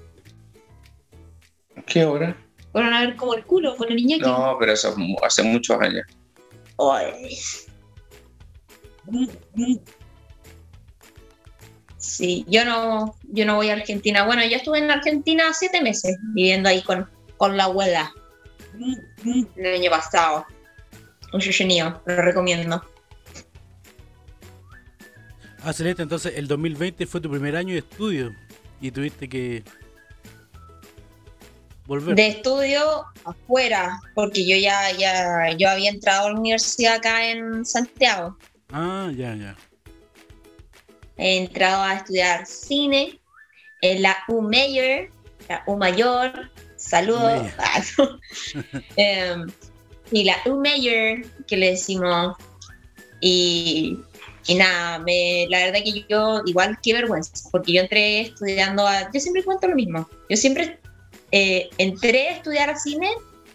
¿Qué hora? Fueron a ver como el culo con el Iñaki. No, pero eso hace muchos años. Ay. Sí, yo no, yo no voy a Argentina. Bueno, yo estuve en Argentina siete meses viviendo ahí con, con la abuela. El año pasado. Un yuyenío, lo recomiendo. Ah, Celeste, entonces el 2020 fue tu primer año de estudio y tuviste que volver. De estudio afuera, porque yo ya, ya yo había entrado a la universidad acá en Santiago. Ah, ya, ya. He entrado a estudiar cine en la U Mayor, la U Mayor, saludos. Mayor. Y la U Mayor, que le decimos. Y, y nada, me, la verdad que yo, igual qué vergüenza, porque yo entré estudiando a. Yo siempre cuento lo mismo. Yo siempre eh, entré a estudiar cine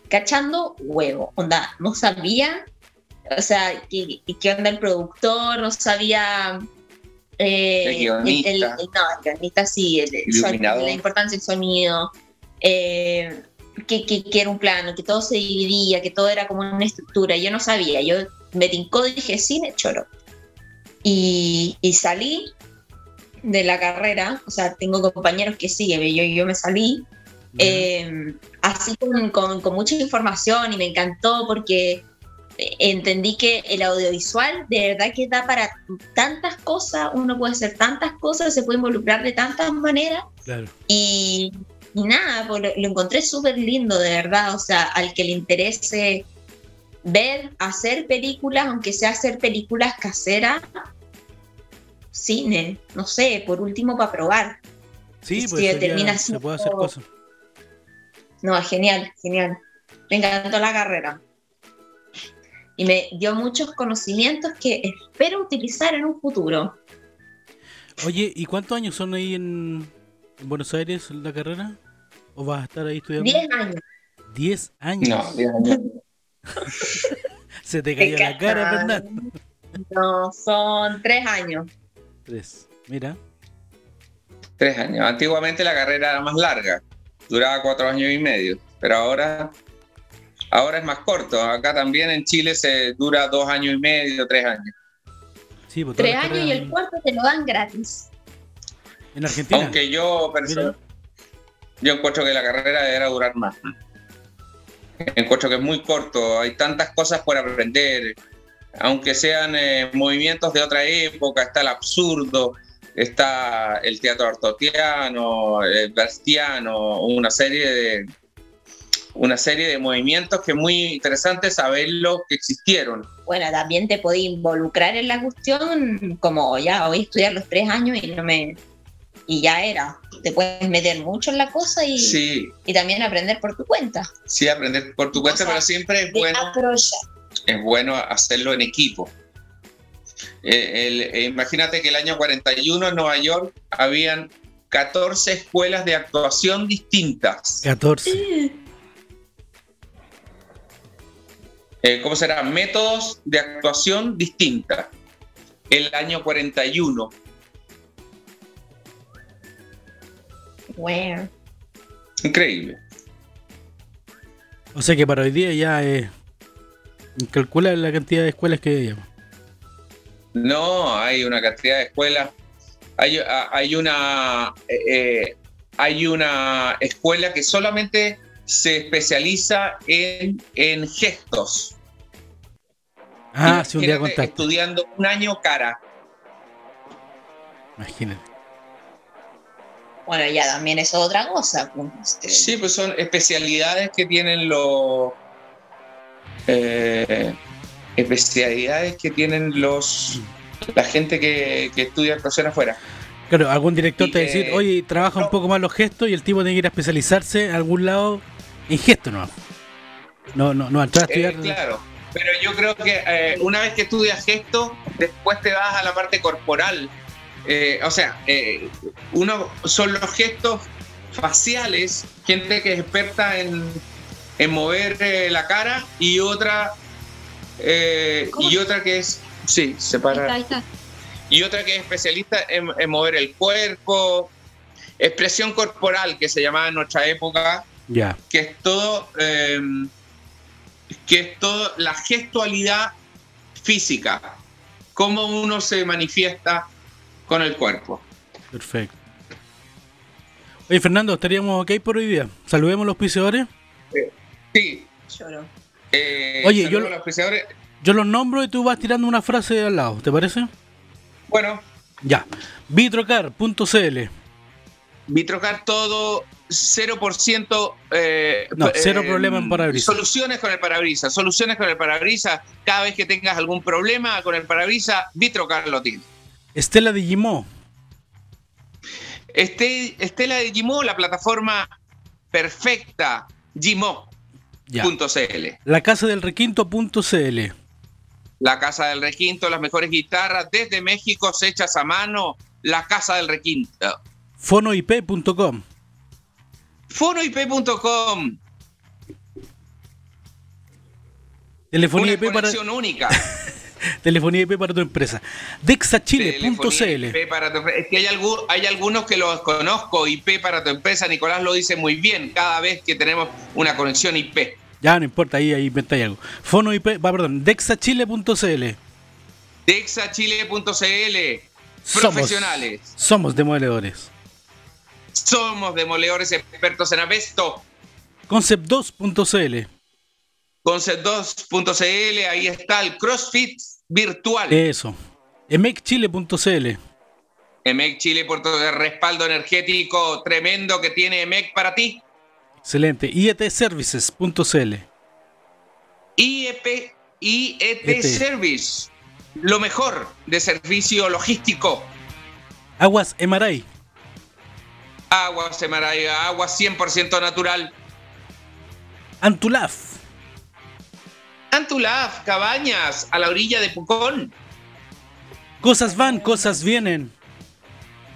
cachando huevo. Onda, no sabía. O sea, qué, qué onda el productor, no sabía. eh, El guionista. el- el- no, el guionista sí, la importancia del sonido, eh, que, que- que era un plano, que todo se dividía, que todo era como una estructura. Yo no sabía, yo me tincó y dije, cine, choro. Y, y salí de la carrera, o sea, tengo compañeros que sí, yo, yo me salí eh, así con, con- con mucha información y me encantó porque entendí que el audiovisual de verdad que da para tantas cosas, uno puede hacer tantas cosas, se puede involucrar de tantas maneras Claro. y, y nada, pues lo, lo encontré súper lindo de verdad, o sea, al que le interese ver, hacer películas, aunque sea hacer películas caseras, cine, no sé, por último para probar. Sí, pues sería- termina se puede hacer cosas. No, genial, genial. Me encantó la carrera. Y me dio muchos conocimientos que espero utilizar en un futuro. Oye, ¿y cuántos años son ahí en, en Buenos Aires la carrera? ¿O vas a estar ahí estudiando? 10 años. 10 años. No, 10 años. Se te cayó la cara. Fernando. No, son 3 años. Tres. Mira. Tres años. Antiguamente la carrera era más larga, duraba cuatro años y medio, pero ahora, ahora es más corto. Acá también en Chile se dura dos años y medio, tres años. Sí, pues 3 las años y el cuarto te lo dan gratis. En Argentina. Aunque yo, yo encuentro que la carrera deberá durar más. Encuentro que es muy corto, hay tantas cosas por aprender, aunque sean eh, movimientos de otra época, está el absurdo, está el teatro artotiano, el verstiano, una serie de una serie de movimientos que es muy interesante saberlo que existieron. Bueno, también te podías involucrar en la cuestión, como ya voy a estudiar los 3 años y no me. Y ya era. Te puedes meter mucho en la cosa y, Sí, y también aprender por tu cuenta. sí aprender por tu cuenta, pero siempre es bueno aprovechar. es bueno hacerlo en equipo. Eh, el- eh, imagínate que el año 41 en Nueva York habían 14 escuelas de actuación distintas. 14. Eh, ¿Cómo será? Métodos de actuación distintas. El año 41. Bueno. Increíble. O sea que para hoy día ya eh, calcula la cantidad de escuelas que hay. No, hay una cantidad de escuelas. Hay, a- hay una eh, eh, hay una escuela que solamente se especializa en, en gestos. Ah, sí, un día contaste. Estudiando un año cara. Imagínate. Bueno, ya también es otra cosa. pues, este, Sí, pues son especialidades que tienen los. eh, especialidades que tienen los. La gente que, que estudia actuación afuera. Claro, algún director te va a decir, eh, oye, trabaja un poco más los gestos y el tipo tiene que ir a especializarse en algún lado en gestos, ¿no? No, no, no, entrar a Eh, estudiar. claro, pero yo creo que eh, una vez que estudias gesto, después te vas a la parte corporal. Eh, o sea, eh, uno son los gestos faciales, gente que es experta en, en mover eh, la cara y otra eh, y otra que es sí, se para ahí está. y otra que es especialista en, en mover el cuerpo, expresión corporal que se llamaba en nuestra época, Ya. que es todo eh, que es todo la gestualidad física, cómo uno se manifiesta con el cuerpo. Perfecto. Oye, Fernando, estaríamos ok por hoy día. Saludemos a los auspiciadores. Sí. Lloro. eh, Oye, yo los. Yo los nombro y tú vas tirando una frase de al lado, ¿te parece? Bueno, Ya. Vitrocar.cl. Vitrocar todo 0%. Eh, No, cero eh, problema en parabrisas. Soluciones con el parabrisas. Soluciones con el parabrisas. Cada vez que tengas algún problema con el parabrisas, Vitrocar lo tiene. Estela de Gimó. Este, Estela de Gimo, la plataforma perfecta, Gimo.cl. Ya. La casa del requinto.cl. La Casa del Requinto, las mejores guitarras desde México, hechas a mano. La Casa del Requinto. Fonoip.com. Fonoip.com. Telefonía Una IP para, única. telefonía IP para tu empresa. Dexachile.cl. Es que hay, algu- hay algunos que los conozco, IP para tu empresa. Nicolás lo dice muy bien cada vez que tenemos una conexión IP. Ya no importa, ahí, ahí inventáis algo. Fono IP, va, perdón, Dexachile.cl. Dexachile.cl. Profesionales. Somos demoledores. Somos demoledores expertos en abesto. Concept2.cl. Concept2.cl, ahí está el CrossFit virtual. Eso. Emecchile.cl. EMEC Chile, puerto de respaldo energético tremendo que tiene EMEC para ti. Excelente. IETservices.cl. IEP, IET ET. Service, lo mejor de servicio logístico. Aguas Emaray. Agua Semaraya, agua 100% natural. Antulaf. Antulaf, Cabañas, a la orilla de Pucón. Cosas van, cosas vienen.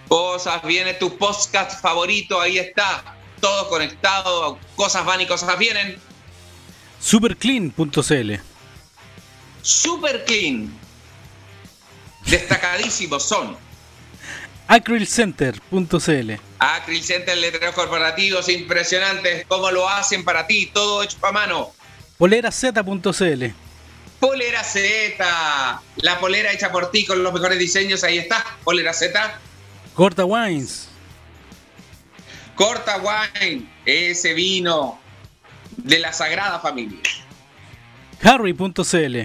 Cosas, viene tu podcast favorito, ahí está. Todo conectado, cosas van y cosas vienen. Superclean.cl. Super clean. Destacadísimos son. Acrylcenter.cl. Acril Center, letreros corporativos impresionantes. ¿Cómo lo hacen para ti? Todo hecho a mano. Poleraz.cl. Polera Z. La polera hecha por ti con los mejores diseños. Ahí está. Polera Z. Corta Wines. Corta Wine. Ese vino de la Sagrada Familia. Harry.cl.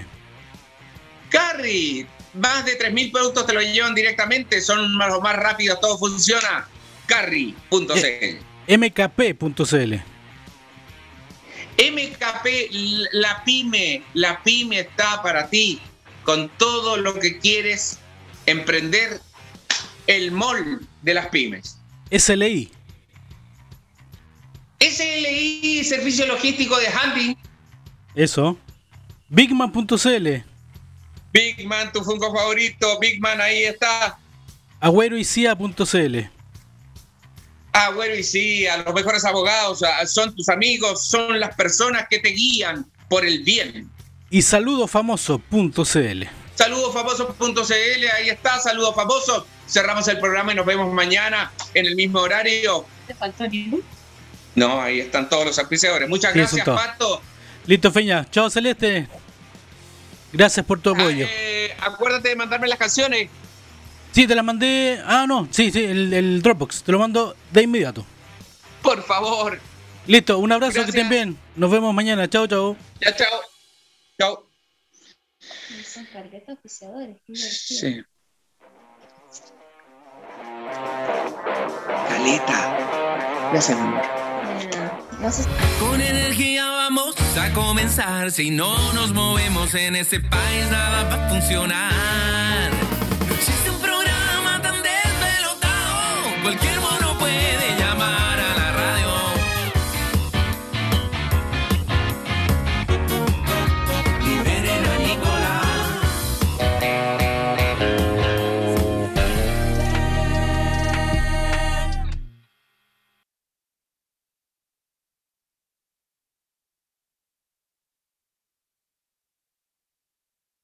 Carry. Más de 3.000 productos te lo llevan directamente. Son los más rápidos. Todo funciona. Carry.cl. MKP.cl. MKP, la pyme, la pyme está para ti, con todo lo que quieres emprender, el mall de las pymes. SLI. SLI, Servicio Logístico de Hunting, Eso. Bigman.cl. Big Man, tu Funko favorito, Big Man, ahí está. Agüeroycia.cl. Ah, bueno, y sí, a los mejores abogados, a- son tus amigos, son las personas que te guían por el bien. Y saludofamoso.cl. Saludofamosos.cl, ahí está, saludos famosos. Cerramos el programa y nos vemos mañana en el mismo horario. ¿Te faltó ninguno? No, ahí están todos los auspiciadores. Muchas Sí, gracias. Pato. Listo, Feña. Chao, Celeste. Gracias por tu apoyo. Eh, acuérdate de mandarme las canciones. Sí, te la mandé. Ah, no. Sí, sí, el, el Dropbox. Te lo mando de inmediato. Por favor. Listo, un abrazo, que estén bien. Nos vemos mañana. Chao, chao. Chao, chao. Chao. Son carpetas oficiadores. Sí. caleta. Gracias, amor. No sé. Con energía vamos a comenzar. Si no nos movemos en este país, nada va a funcionar. cualquier momento.